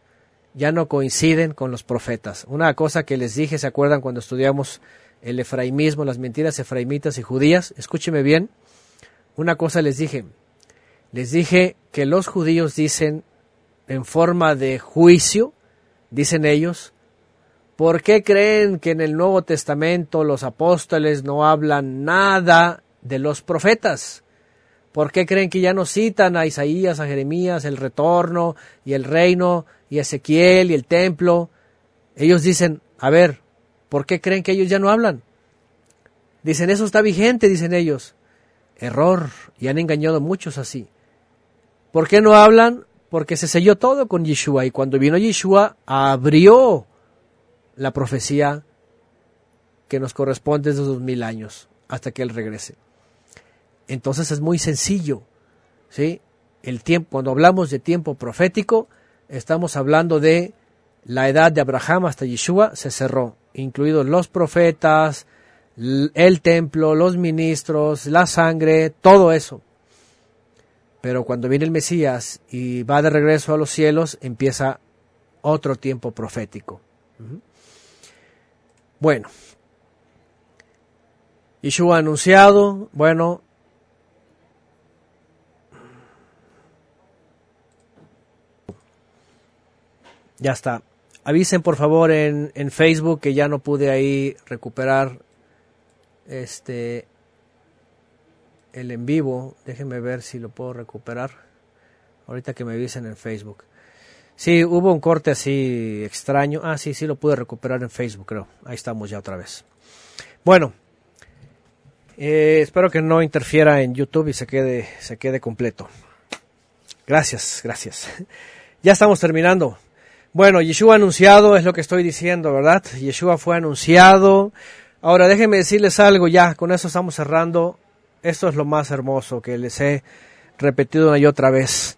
ya no coinciden con los profetas. Una cosa que les dije, ¿se acuerdan cuando estudiamos el efraimismo, las mentiras efraimitas y judías? Escúcheme bien. Una cosa les dije. Les dije que los judíos dicen en forma de juicio, dicen ellos, ¿por qué creen que en el Nuevo Testamento los apóstoles no hablan nada de los profetas? ¿Por qué creen que ya no citan a Isaías, a Jeremías, el retorno y el reino y Ezequiel y el templo? Ellos dicen, a ver, ¿por qué creen que ellos ya no hablan? Dicen, eso está vigente, dicen ellos. Error, y han engañado muchos así. ¿Por qué no hablan? Porque se selló todo con Yeshua y cuando vino Yeshua abrió la profecía que nos corresponde desde dos mil años hasta que Él regrese. Entonces es muy sencillo, ¿sí? El tiempo, cuando hablamos de tiempo profético, estamos hablando de la edad de Abraham hasta Yeshua se cerró, incluidos los profetas, el templo, los ministros, la sangre, todo eso. Pero cuando viene el Mesías y va de regreso a los cielos, empieza otro tiempo profético. Bueno, Yeshua anunciado, bueno, ya está. Avisen por favor en, en Facebook que ya no pude ahí recuperar este el en vivo. Déjenme ver si lo puedo recuperar. Ahorita que me avisen en Facebook. Sí, hubo un corte así extraño. Ah, sí, sí lo pude recuperar en Facebook, creo. Ahí estamos ya otra vez. Bueno, eh, espero que no interfiera en YouTube y se quede, se quede completo. Gracias, gracias. Ya estamos terminando. Bueno, Yeshua anunciado es lo que estoy diciendo, ¿verdad? Yeshua fue anunciado. Ahora déjenme decirles algo ya, con eso estamos cerrando. Esto es lo más hermoso que les he repetido una y otra vez.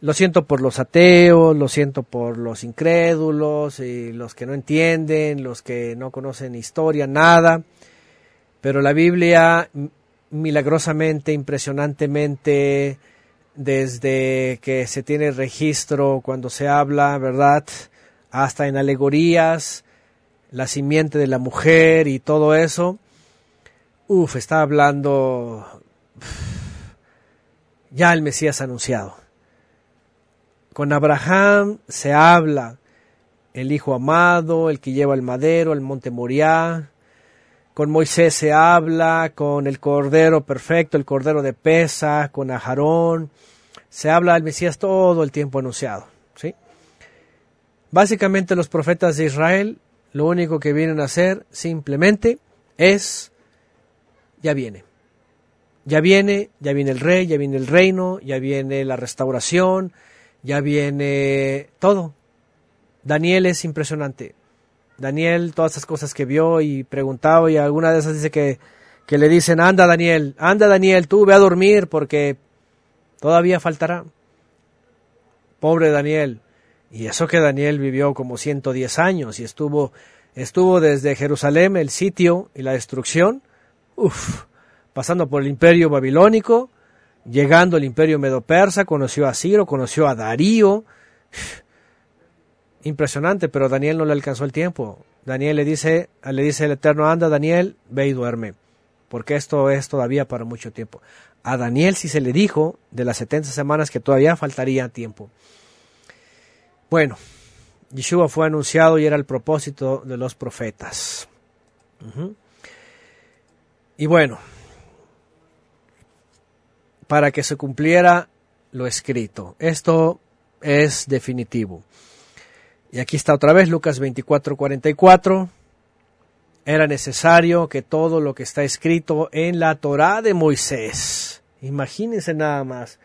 Lo siento por los ateos, lo siento por los incrédulos y los que no entienden, los que no conocen historia, nada. Pero la Biblia milagrosamente, impresionantemente, desde que se tiene registro cuando se habla, ¿verdad? Hasta en alegorías, la simiente de la mujer y todo eso. Uf, está hablando ya el Mesías anunciado. Con Abraham se habla el hijo amado, el que lleva el madero, el monte Moriah. Con Moisés se habla, con el cordero perfecto, el cordero de pesa, con Ajarón. Se habla del Mesías todo el tiempo anunciado. ¿sí? Básicamente los profetas de Israel lo único que vienen a hacer simplemente es, ya viene. Ya viene, ya viene el rey, ya viene el reino, ya viene la restauración, ya viene todo. Daniel es impresionante. Daniel, todas esas cosas que vio y preguntaba y alguna de esas dice que, que le dicen, anda Daniel, anda Daniel, tú ve a dormir porque todavía faltará. Pobre Daniel, y eso que Daniel vivió como 110 años y estuvo, estuvo desde Jerusalén, el sitio y la destrucción, uf, pasando por el imperio babilónico, llegando al imperio medo-persa, conoció a Ciro, conoció a Darío. Impresionante, pero Daniel no le alcanzó el tiempo. Daniel le dice, le dice el Eterno, anda Daniel, ve y duerme, porque esto es todavía para mucho tiempo. A Daniel sí se le dijo de las 70 semanas que todavía faltaría tiempo. Bueno, Yeshua fue anunciado y era el propósito de los profetas. Y bueno, para que se cumpliera lo escrito. Esto es definitivo. Y aquí está otra vez Lucas 24, 44. Era necesario que todo lo que está escrito en la Torá de Moisés, imagínense nada más,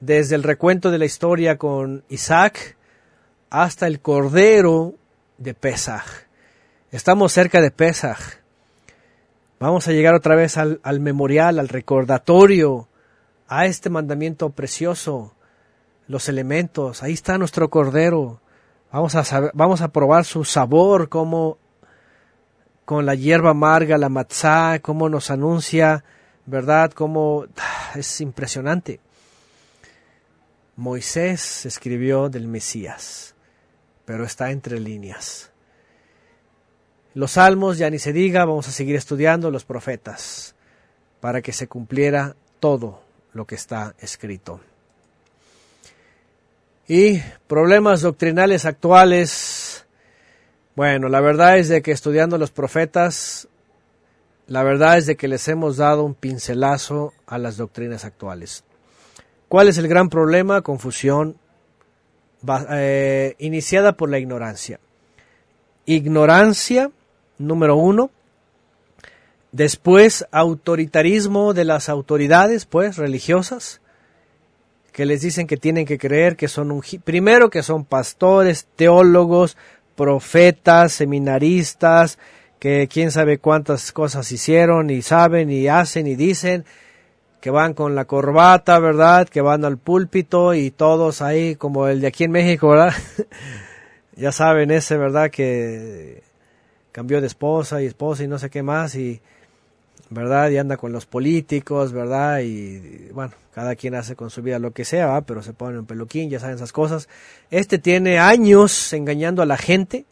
desde el recuento de la historia con Isaac, hasta el Cordero de Pesaj. Estamos cerca de Pesaj. Vamos a llegar otra vez al, memorial, al recordatorio, a este mandamiento precioso, los elementos. Ahí está nuestro Cordero. Vamos a, probar su sabor, como con la hierba amarga, la matzá, cómo nos anuncia, ¿verdad? Cómo ah, es impresionante. Moisés escribió del Mesías, pero está entre líneas. Los salmos ya ni se diga, vamos a seguir estudiando los profetas para que se cumpliera todo lo que está escrito. Y problemas doctrinales actuales. Bueno, la verdad es de que estudiando los profetas, la verdad es de que les hemos dado un pincelazo a las doctrinas actuales. ¿Cuál es el gran problema? Confusión eh, iniciada por la ignorancia. Ignorancia, número uno. Después, autoritarismo de las autoridades, pues, religiosas que les dicen que tienen que creer que son un primero que son pastores, teólogos, profetas, seminaristas, que quién sabe cuántas cosas hicieron y saben y hacen y dicen, que van con la corbata, ¿verdad? Que van al púlpito y todos ahí como el de aquí en México, ¿verdad? ya saben ese, ¿verdad? Que cambió de esposa y esposa y no sé qué más y ¿verdad? Y anda con los políticos, ¿verdad? Y bueno, cada quien hace con su vida lo que sea, ¿verdad? pero se pone un peluquín, ya saben esas cosas. Este tiene años engañando a la gente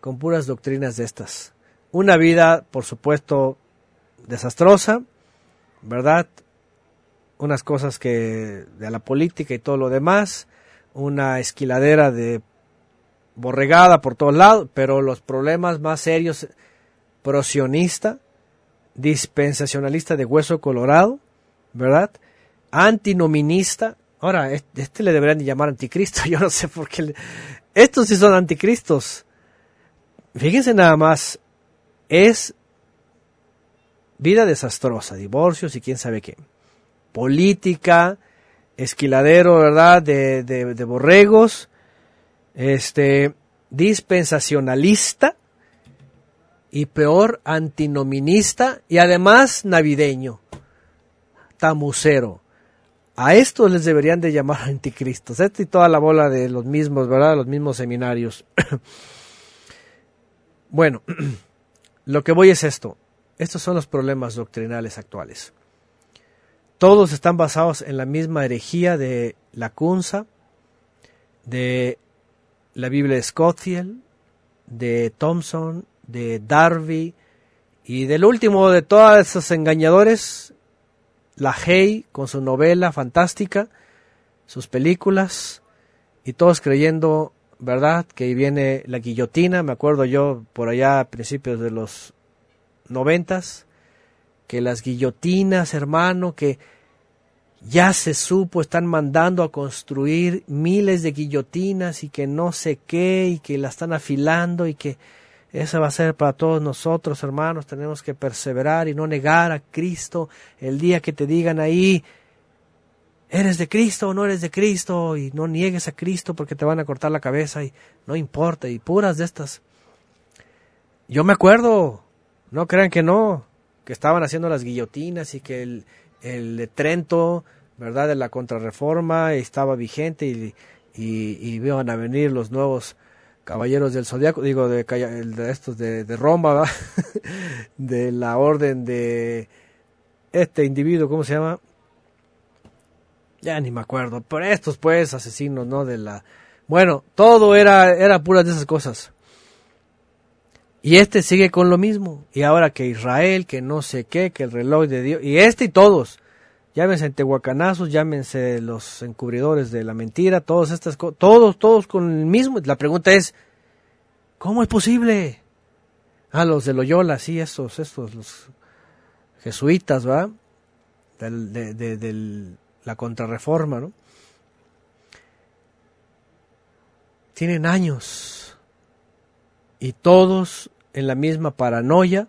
con puras doctrinas de estas. Una vida, por supuesto, desastrosa, ¿verdad? Unas cosas que de la política y todo lo demás, una esquiladera de borregada por todos lados, pero los problemas más serios, prosionista, dispensacionalista de hueso colorado, ¿verdad? Antinominista. Ahora, este le deberían llamar anticristo, yo no sé por qué. Estos sí son anticristos. Fíjense nada más, es vida desastrosa, divorcios y quién sabe qué. Política, esquiladero, ¿verdad? De, de, de borregos, este, dispensacionalista, y peor antinominista y además navideño, tamucero. A estos les deberían de llamar anticristos. Esto y toda la bola de los mismos, ¿verdad? Los mismos seminarios. bueno, lo que voy es esto. Estos son los problemas doctrinales actuales. Todos están basados en la misma herejía de la Cunza, de la Biblia de Scofield, de Thompson, de Darby y del último de todos esos engañadores, la Hay con su novela fantástica, sus películas y todos creyendo, ¿verdad? Que viene la guillotina, me acuerdo yo por allá a principios de los noventas, que las guillotinas, hermano, que ya se supo, están mandando a construir miles de guillotinas y que no sé qué, y que la están afilando y que esa va a ser para todos nosotros, hermanos. Tenemos que perseverar y no negar a Cristo el día que te digan ahí, ¿eres de Cristo o no eres de Cristo? Y no niegues a Cristo porque te van a cortar la cabeza y no importa. Y puras de estas. Yo me acuerdo, no crean que no, que estaban haciendo las guillotinas y que el, el de Trento, ¿verdad? De la contrarreforma estaba vigente y, y, y iban a venir los nuevos caballeros del zodiaco, digo, de, estos de, de Roma, de la orden de este individuo, ¿cómo se llama? Ya ni me acuerdo, pero estos pues asesinos, ¿no? De la... Bueno, todo era, era puras de esas cosas. Y este sigue con lo mismo. Y ahora que Israel, que no sé qué, que el reloj de Dios, y este y todos. Llámense tehuacanazos, llámense los encubridores de la mentira, todas estas cosas, todos, todos con el mismo. La pregunta es, ¿cómo es posible? Ah, los de Loyola, sí, esos, estos, los jesuitas, ¿va? de, de la contrarreforma, ¿no? Tienen años y todos en la misma paranoia,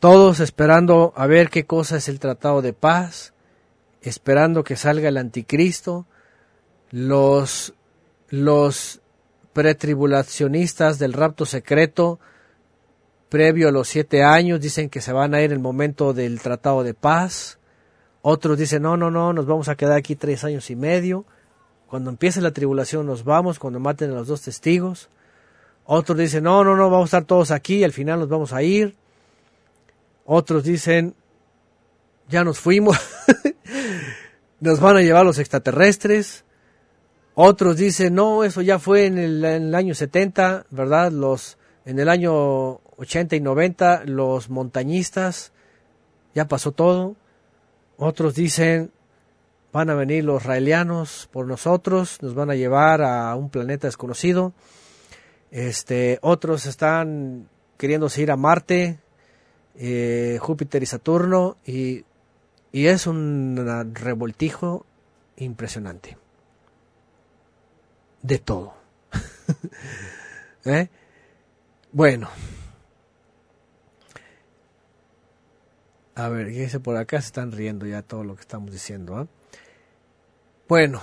todos esperando a ver qué cosa es el tratado de paz, esperando que salga el anticristo, los, los pretribulacionistas del rapto secreto, previo a los siete años, dicen que se van a ir en el momento del tratado de paz. Otros dicen, no, no, no, nos vamos a quedar aquí tres años y medio. Cuando empiece la tribulación nos vamos, cuando maten a los dos testigos. Otros dicen, no, no, no, vamos a estar todos aquí al final nos vamos a ir. Otros dicen, ya nos fuimos. nos van a llevar los extraterrestres. Otros dicen, no, eso ya fue en el, año 70, ¿verdad? Los, en el año 80 y 90, los montañistas, ya pasó todo. Otros dicen, van a venir los israelianos por nosotros, nos van a llevar a un planeta desconocido. Este, otros están queriéndose ir a Marte, eh, Júpiter y Saturno, y, y es un revoltijo impresionante. De todo. ¿Eh? Bueno. A ver, ¿qué dice por acá? Se están riendo ya todo lo que estamos diciendo. ¿ah? Bueno,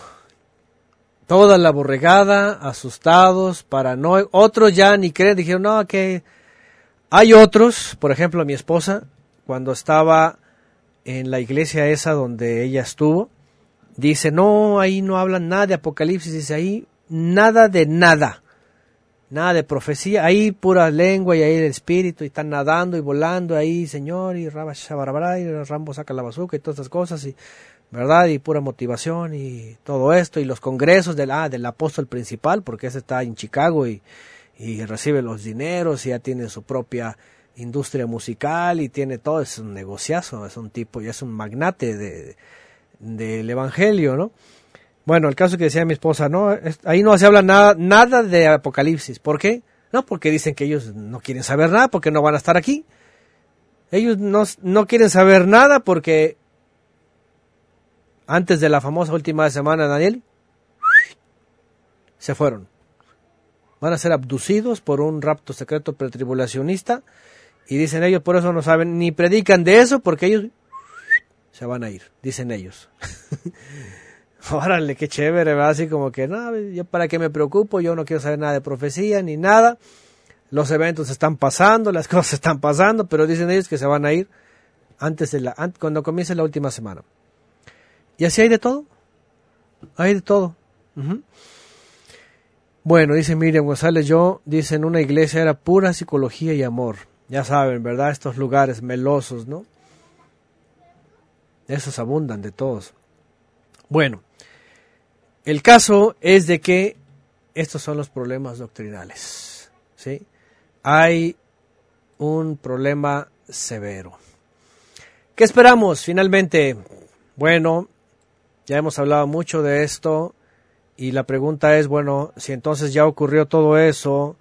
toda la borregada, asustados, paranoicos. Otros ya ni creen, dijeron, no, que hay otros, por ejemplo, mi esposa, cuando estaba en la iglesia esa donde ella estuvo, dice, no, ahí no hablan nada de Apocalipsis, dice, ahí nada de nada, nada de profecía, ahí pura lengua y ahí el espíritu, y están nadando y volando ahí, Señor, y Rabba y Rambo saca la bazooka y todas estas cosas, y ¿verdad? Y pura motivación y todo esto, y los congresos del, ah, del apóstol principal, porque ese está en Chicago y, y recibe los dineros y ya tiene su propia industria musical y tiene todo, es un negociazo, es un tipo, y es un magnate de, del evangelio, ¿no? Bueno, el caso que decía mi esposa, no, ahí no se habla nada, nada de Apocalipsis. ¿Por qué? No, porque dicen que ellos no quieren saber nada, porque no van a estar aquí. Ellos no, no quieren saber nada porque antes de la famosa última semana, Daniel, se fueron. Van a ser abducidos por un rapto secreto pretribulacionista y dicen ellos, por eso no saben ni predican de eso porque ellos se van a ir, dicen ellos. Órale, qué chévere, así como que, no, yo para qué me preocupo, yo no quiero saber nada de profecía ni nada. Los eventos están pasando, las cosas están pasando, pero dicen ellos que se van a ir antes de la, cuando comience la última semana. Y así hay de todo. Hay de todo. Bueno, dice Miriam González, yo, dice, en una iglesia era pura psicología y amor. Ya saben, ¿verdad? Estos lugares melosos, ¿no? Esos abundan de todos. Bueno, el caso es de que estos son los problemas doctrinales. ¿sí? Hay un problema severo. ¿Qué esperamos finalmente? Bueno, ya hemos hablado mucho de esto y la pregunta es, bueno, si entonces ya ocurrió todo eso,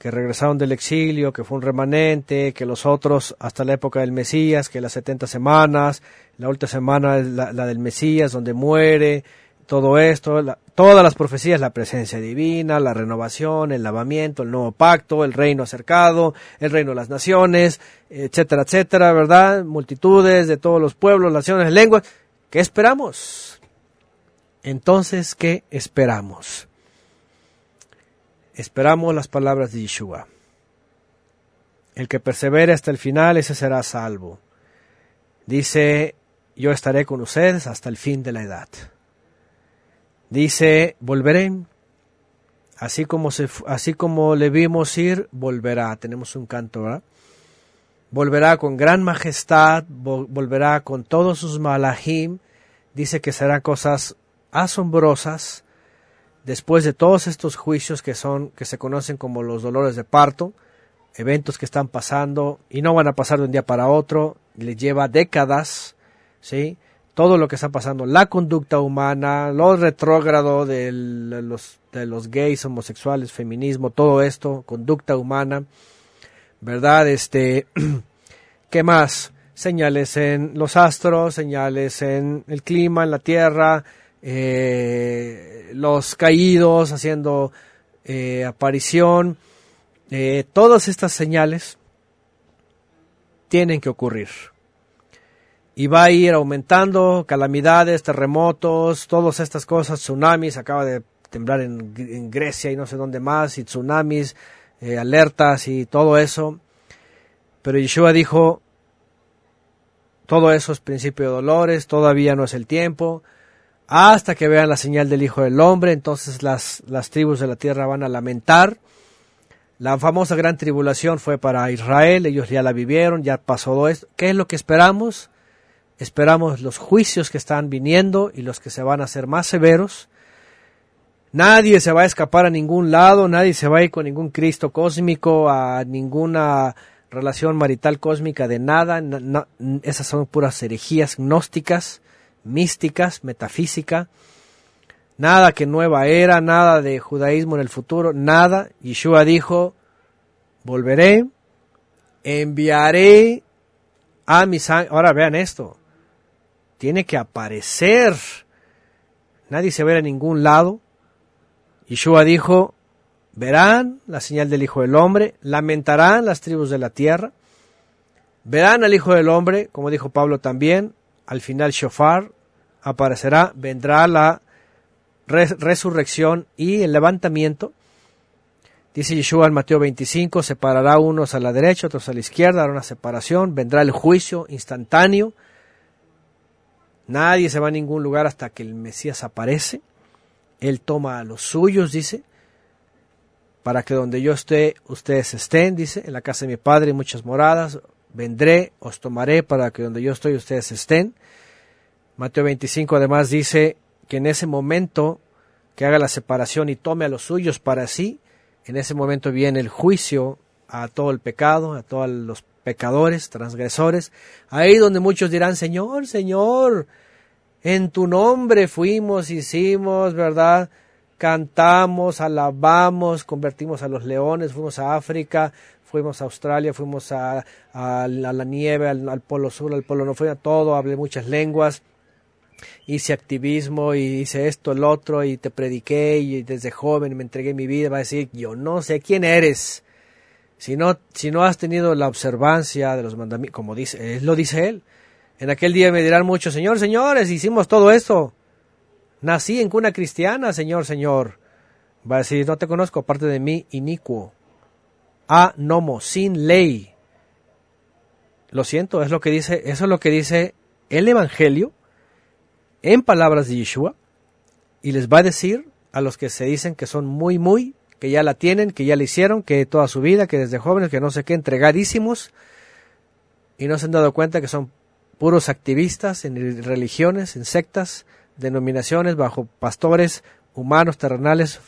que regresaron del exilio, que fue un remanente, que los otros hasta la época del Mesías, que las 70 semanas, la última semana es la, del Mesías, donde muere, todo esto, todas las profecías, la presencia divina, la renovación, el lavamiento, el nuevo pacto, el reino acercado, el reino de las naciones, etcétera, etcétera, ¿verdad? Multitudes de todos los pueblos, naciones, lenguas. ¿Qué esperamos? Entonces, ¿qué esperamos? Esperamos las palabras de Yeshua. El que persevere hasta el final, ese será salvo. Dice, yo estaré con ustedes hasta el fin de la edad. Dice, volveré. Así como, se, así como le vimos ir, volverá. Tenemos un canto, ¿verdad? Volverá con gran majestad, volverá con todos sus malahim. Dice que será cosas asombrosas después de todos estos juicios que son que se conocen como los dolores de parto, eventos que están pasando y no van a pasar de un día para otro, le lleva décadas, ¿sí? Todo lo que está pasando, la conducta humana, lo retrógrado de los, de los gays, homosexuales, feminismo, todo esto, conducta humana, ¿verdad? Este, ¿qué más? Señales en los astros, señales en el clima, en la tierra, eh, los caídos haciendo eh, aparición, eh, todas estas señales tienen que ocurrir. Y va a ir aumentando calamidades, terremotos, todas estas cosas, tsunamis, acaba de temblar en, Grecia y no sé dónde más, y tsunamis, alertas y todo eso. Pero Yeshua dijo, todo eso es principio de dolores, todavía no es el tiempo, hasta que vean la señal del Hijo del Hombre, entonces las, las tribus de la tierra van a lamentar. La famosa gran tribulación fue para Israel, ellos ya la vivieron, ya pasó todo esto. ¿Qué es lo que esperamos? Esperamos los juicios que están viniendo y los que se van a hacer más severos. Nadie se va a escapar a ningún lado, nadie se va a ir con ningún Cristo cósmico, a ninguna relación marital cósmica de nada. esas son puras herejías gnósticas, místicas, metafísica. Nada que nueva era, nada de judaísmo en el futuro, nada. Yeshua dijo, volveré, enviaré a mis Ahora vean esto, tiene que aparecer. Nadie se ve a ningún lado Yeshua dijo, verán la señal del Hijo del Hombre, lamentarán las tribus de la tierra, verán al Hijo del Hombre, como dijo Pablo también, al final Shofar aparecerá, vendrá la resurrección y el levantamiento. Dice Yeshua en Mateo 25, separará unos a la derecha, otros a la izquierda, hará una separación, vendrá el juicio instantáneo. Nadie se va a ningún lugar hasta que el Mesías aparece. Él toma a los suyos, dice, para que donde yo esté, ustedes estén, dice, en la casa de mi Padre muchas moradas, vendré, os tomaré para que donde yo estoy, ustedes estén. Mateo 25 además dice que en ese momento que haga la separación y tome a los suyos para sí, en ese momento viene el juicio a todo el pecado, a todos los pecadores, transgresores, ahí donde muchos dirán, Señor, Señor, en tu nombre fuimos, hicimos, ¿verdad? Cantamos, alabamos, convertimos a los leones, fuimos a África, fuimos a Australia, fuimos a, la nieve, al, polo sur, al polo no, fui a todo, hablé muchas lenguas, hice activismo y hice esto, el otro, y te prediqué, y desde joven me entregué mi vida, va a decir, yo no sé quién eres. Si no, si no has tenido la observancia de los mandamientos, como dice, él lo dice él, en aquel día me dirán muchos, Señor, señores, hicimos todo esto. Nací en cuna cristiana, Señor, Señor. Va a decir, no te conozco, aparte de mí, inicuo. A nomo, sin ley. Lo siento, es lo que dice, eso es lo que dice el Evangelio en palabras de Yeshua. Y les va a decir a los que se dicen que son muy, muy, que ya la tienen, que ya la hicieron, que toda su vida, que desde jóvenes, que no sé qué, entregadísimos, y no se han dado cuenta que son puros activistas en religiones, en sectas, denominaciones, bajo pastores humanos, terrenales,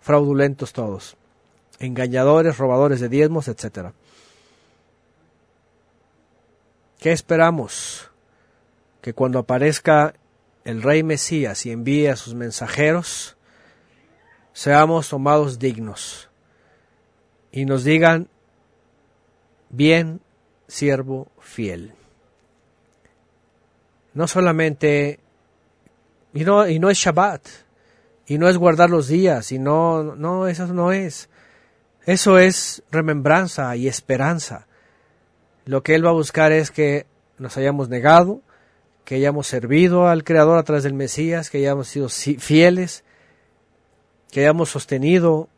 fraudulentos todos, engañadores, robadores de diezmos, etc. ¿Qué esperamos? Que cuando aparezca el rey Mesías y envíe a sus mensajeros, seamos tomados dignos y nos digan, bien, siervo fiel no solamente, y no, y no es Shabbat, y no es guardar los días, y no, no, eso no es. Eso es remembranza y esperanza. Lo que Él va a buscar es que nos hayamos negado, que hayamos servido al Creador a través del Mesías, que hayamos sido fieles, que hayamos sostenido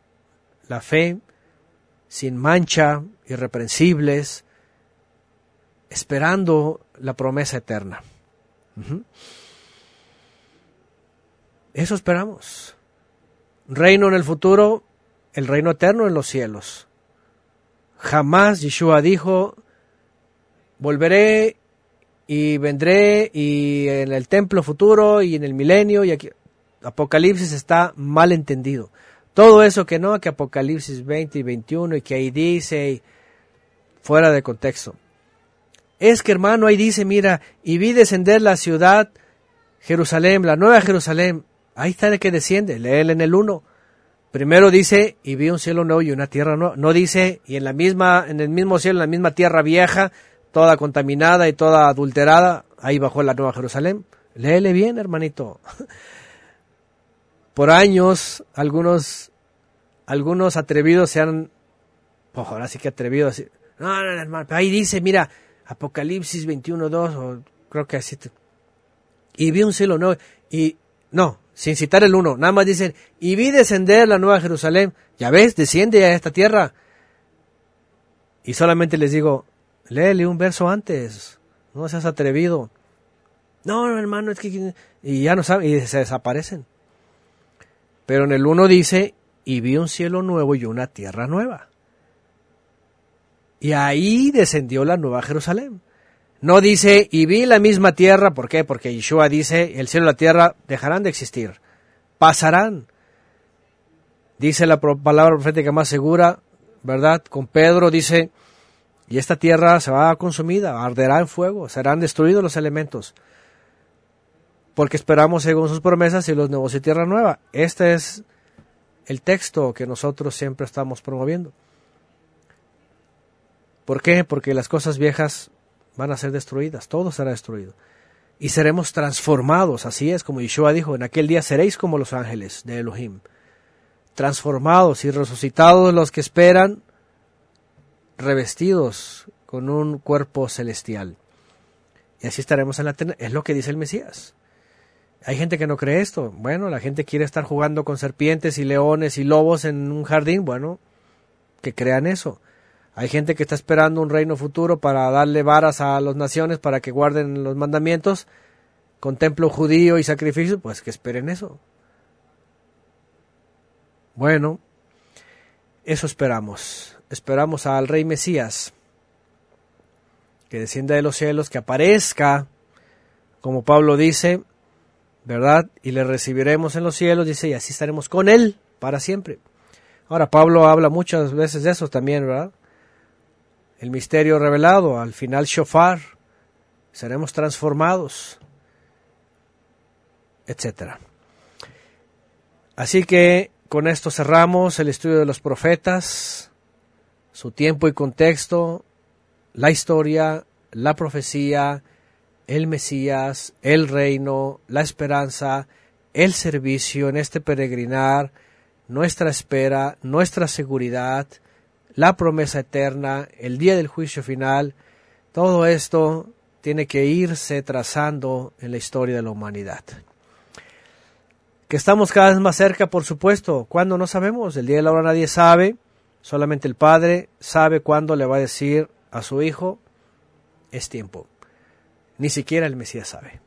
la fe sin mancha, irreprensibles, esperando la promesa eterna. Eso esperamos. Reino en el futuro, el reino eterno en los cielos. Jamás Yeshua dijo, volveré y vendré y en el templo futuro y en el milenio y aquí. Apocalipsis está mal entendido. Todo eso que no, que Apocalipsis 20 y 21 y que ahí dice, fuera de contexto. Es que hermano, ahí dice, mira, y vi descender la ciudad, Jerusalén, la nueva Jerusalén. Ahí está el que desciende, léele en el 1. Primero dice, y vi un cielo nuevo y una tierra nueva. No dice, y en la misma, en el mismo cielo, en la misma tierra vieja, toda contaminada y toda adulterada, ahí bajó la nueva Jerusalén. Léele bien, hermanito. Por años, algunos, algunos atrevidos se han, pues ahora sí que atrevidos, no, no, no, hermano, ahí dice, mira, Apocalipsis 21.2, o creo que así. y vi un cielo nuevo, y no, sin citar el 1, nada más dicen, y vi descender la nueva Jerusalén. Ya ves, desciende a esta tierra. Y solamente les digo, léele un verso antes, no seas atrevido. No, no, hermano, es que... Y ya no saben, y se desaparecen. Pero en el 1 dice, y vi un cielo nuevo y una tierra nueva. Y ahí descendió la nueva Jerusalén. No dice, y vi la misma tierra, ¿por qué? Porque Yeshua dice, el cielo y la tierra dejarán de existir. pasarán. Dice la palabra profética más segura, ¿verdad? Con Pedro dice, y esta tierra se va consumida, arderá en fuego, serán destruidos los elementos. Porque esperamos según sus promesas y los nuevos y tierra nueva. Este es el texto que nosotros siempre estamos promoviendo. ¿Por qué? Porque las cosas viejas van a ser destruidas, todo será destruido. Y seremos transformados, así es como Yeshua dijo, en aquel día seréis como los ángeles de Elohim, transformados y resucitados los que esperan, revestidos con un cuerpo celestial. Y así estaremos en la. Es lo que dice el Mesías. Hay gente que no cree esto. Bueno, la gente quiere estar jugando con serpientes y leones y lobos en un jardín. Bueno, que crean eso. Hay gente que está esperando un reino futuro para darle varas a las naciones para que guarden los mandamientos con templo judío y sacrificio, pues que esperen eso. Bueno, eso esperamos. Esperamos al rey Mesías que descienda de los cielos, que aparezca, como Pablo dice, ¿verdad? Y le recibiremos en los cielos, dice, y así estaremos con él para siempre. Ahora, Pablo habla muchas veces de eso también, ¿verdad? El misterio revelado, al final shofar, seremos transformados, etc. Así que con esto cerramos el estudio de los profetas, su tiempo y contexto, la historia, la profecía, el Mesías, el reino, la esperanza, el servicio en este peregrinar, nuestra espera, nuestra seguridad, la promesa eterna, el día del juicio final, todo esto tiene que irse trazando en la historia de la humanidad. Que estamos cada vez más cerca, por supuesto. ¿Cuándo? No sabemos. El día de la hora nadie sabe. Solamente el Padre sabe cuándo le va a decir a su Hijo, es tiempo. Ni siquiera el Mesías sabe.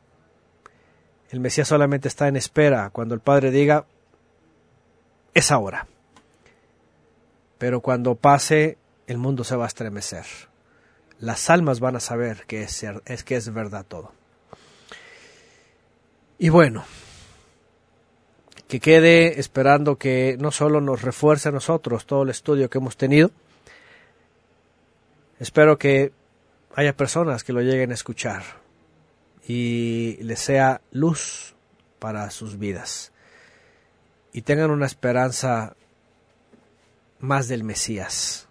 El Mesías solamente está en espera cuando el Padre diga, es ahora pero cuando pase el mundo se va a estremecer. Las almas van a saber que es, que es verdad todo. Y bueno, que quede esperando que no solo nos refuerce a nosotros todo el estudio que hemos tenido, espero que haya personas que lo lleguen a escuchar y les sea luz para sus vidas y tengan una esperanza más del Mesías,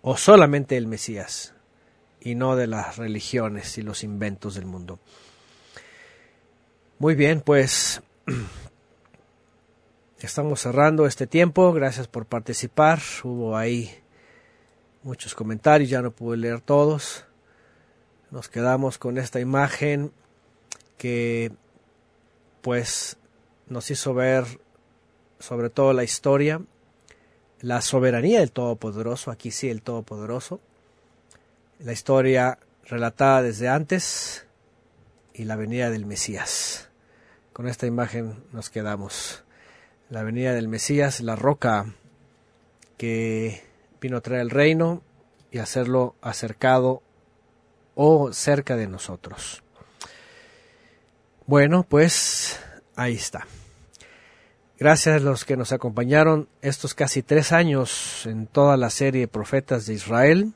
o solamente el Mesías, y no de las religiones y los inventos del mundo. Muy bien, pues estamos cerrando este tiempo. Gracias por participar. Hubo ahí muchos comentarios, ya no pude leer todos. Nos quedamos con esta imagen que pues nos hizo ver sobre todo la historia la soberanía del Todopoderoso, aquí sí el Todopoderoso, la historia relatada desde antes y la venida del Mesías. Con esta imagen nos quedamos. La venida del Mesías, la roca que vino a traer el reino y hacerlo acercado o cerca de nosotros. Bueno, pues ahí está. Gracias a los que nos acompañaron estos casi tres años en toda la serie Profetas de Israel.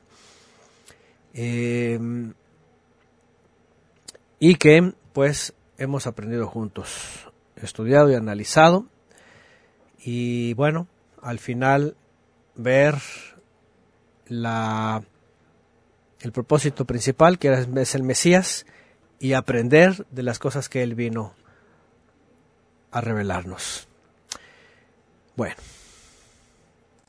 Eh, y que pues hemos aprendido juntos, estudiado y analizado. Y bueno, al final ver la, el propósito principal, que es el Mesías, y aprender de las cosas que Él vino a revelarnos. Bueno.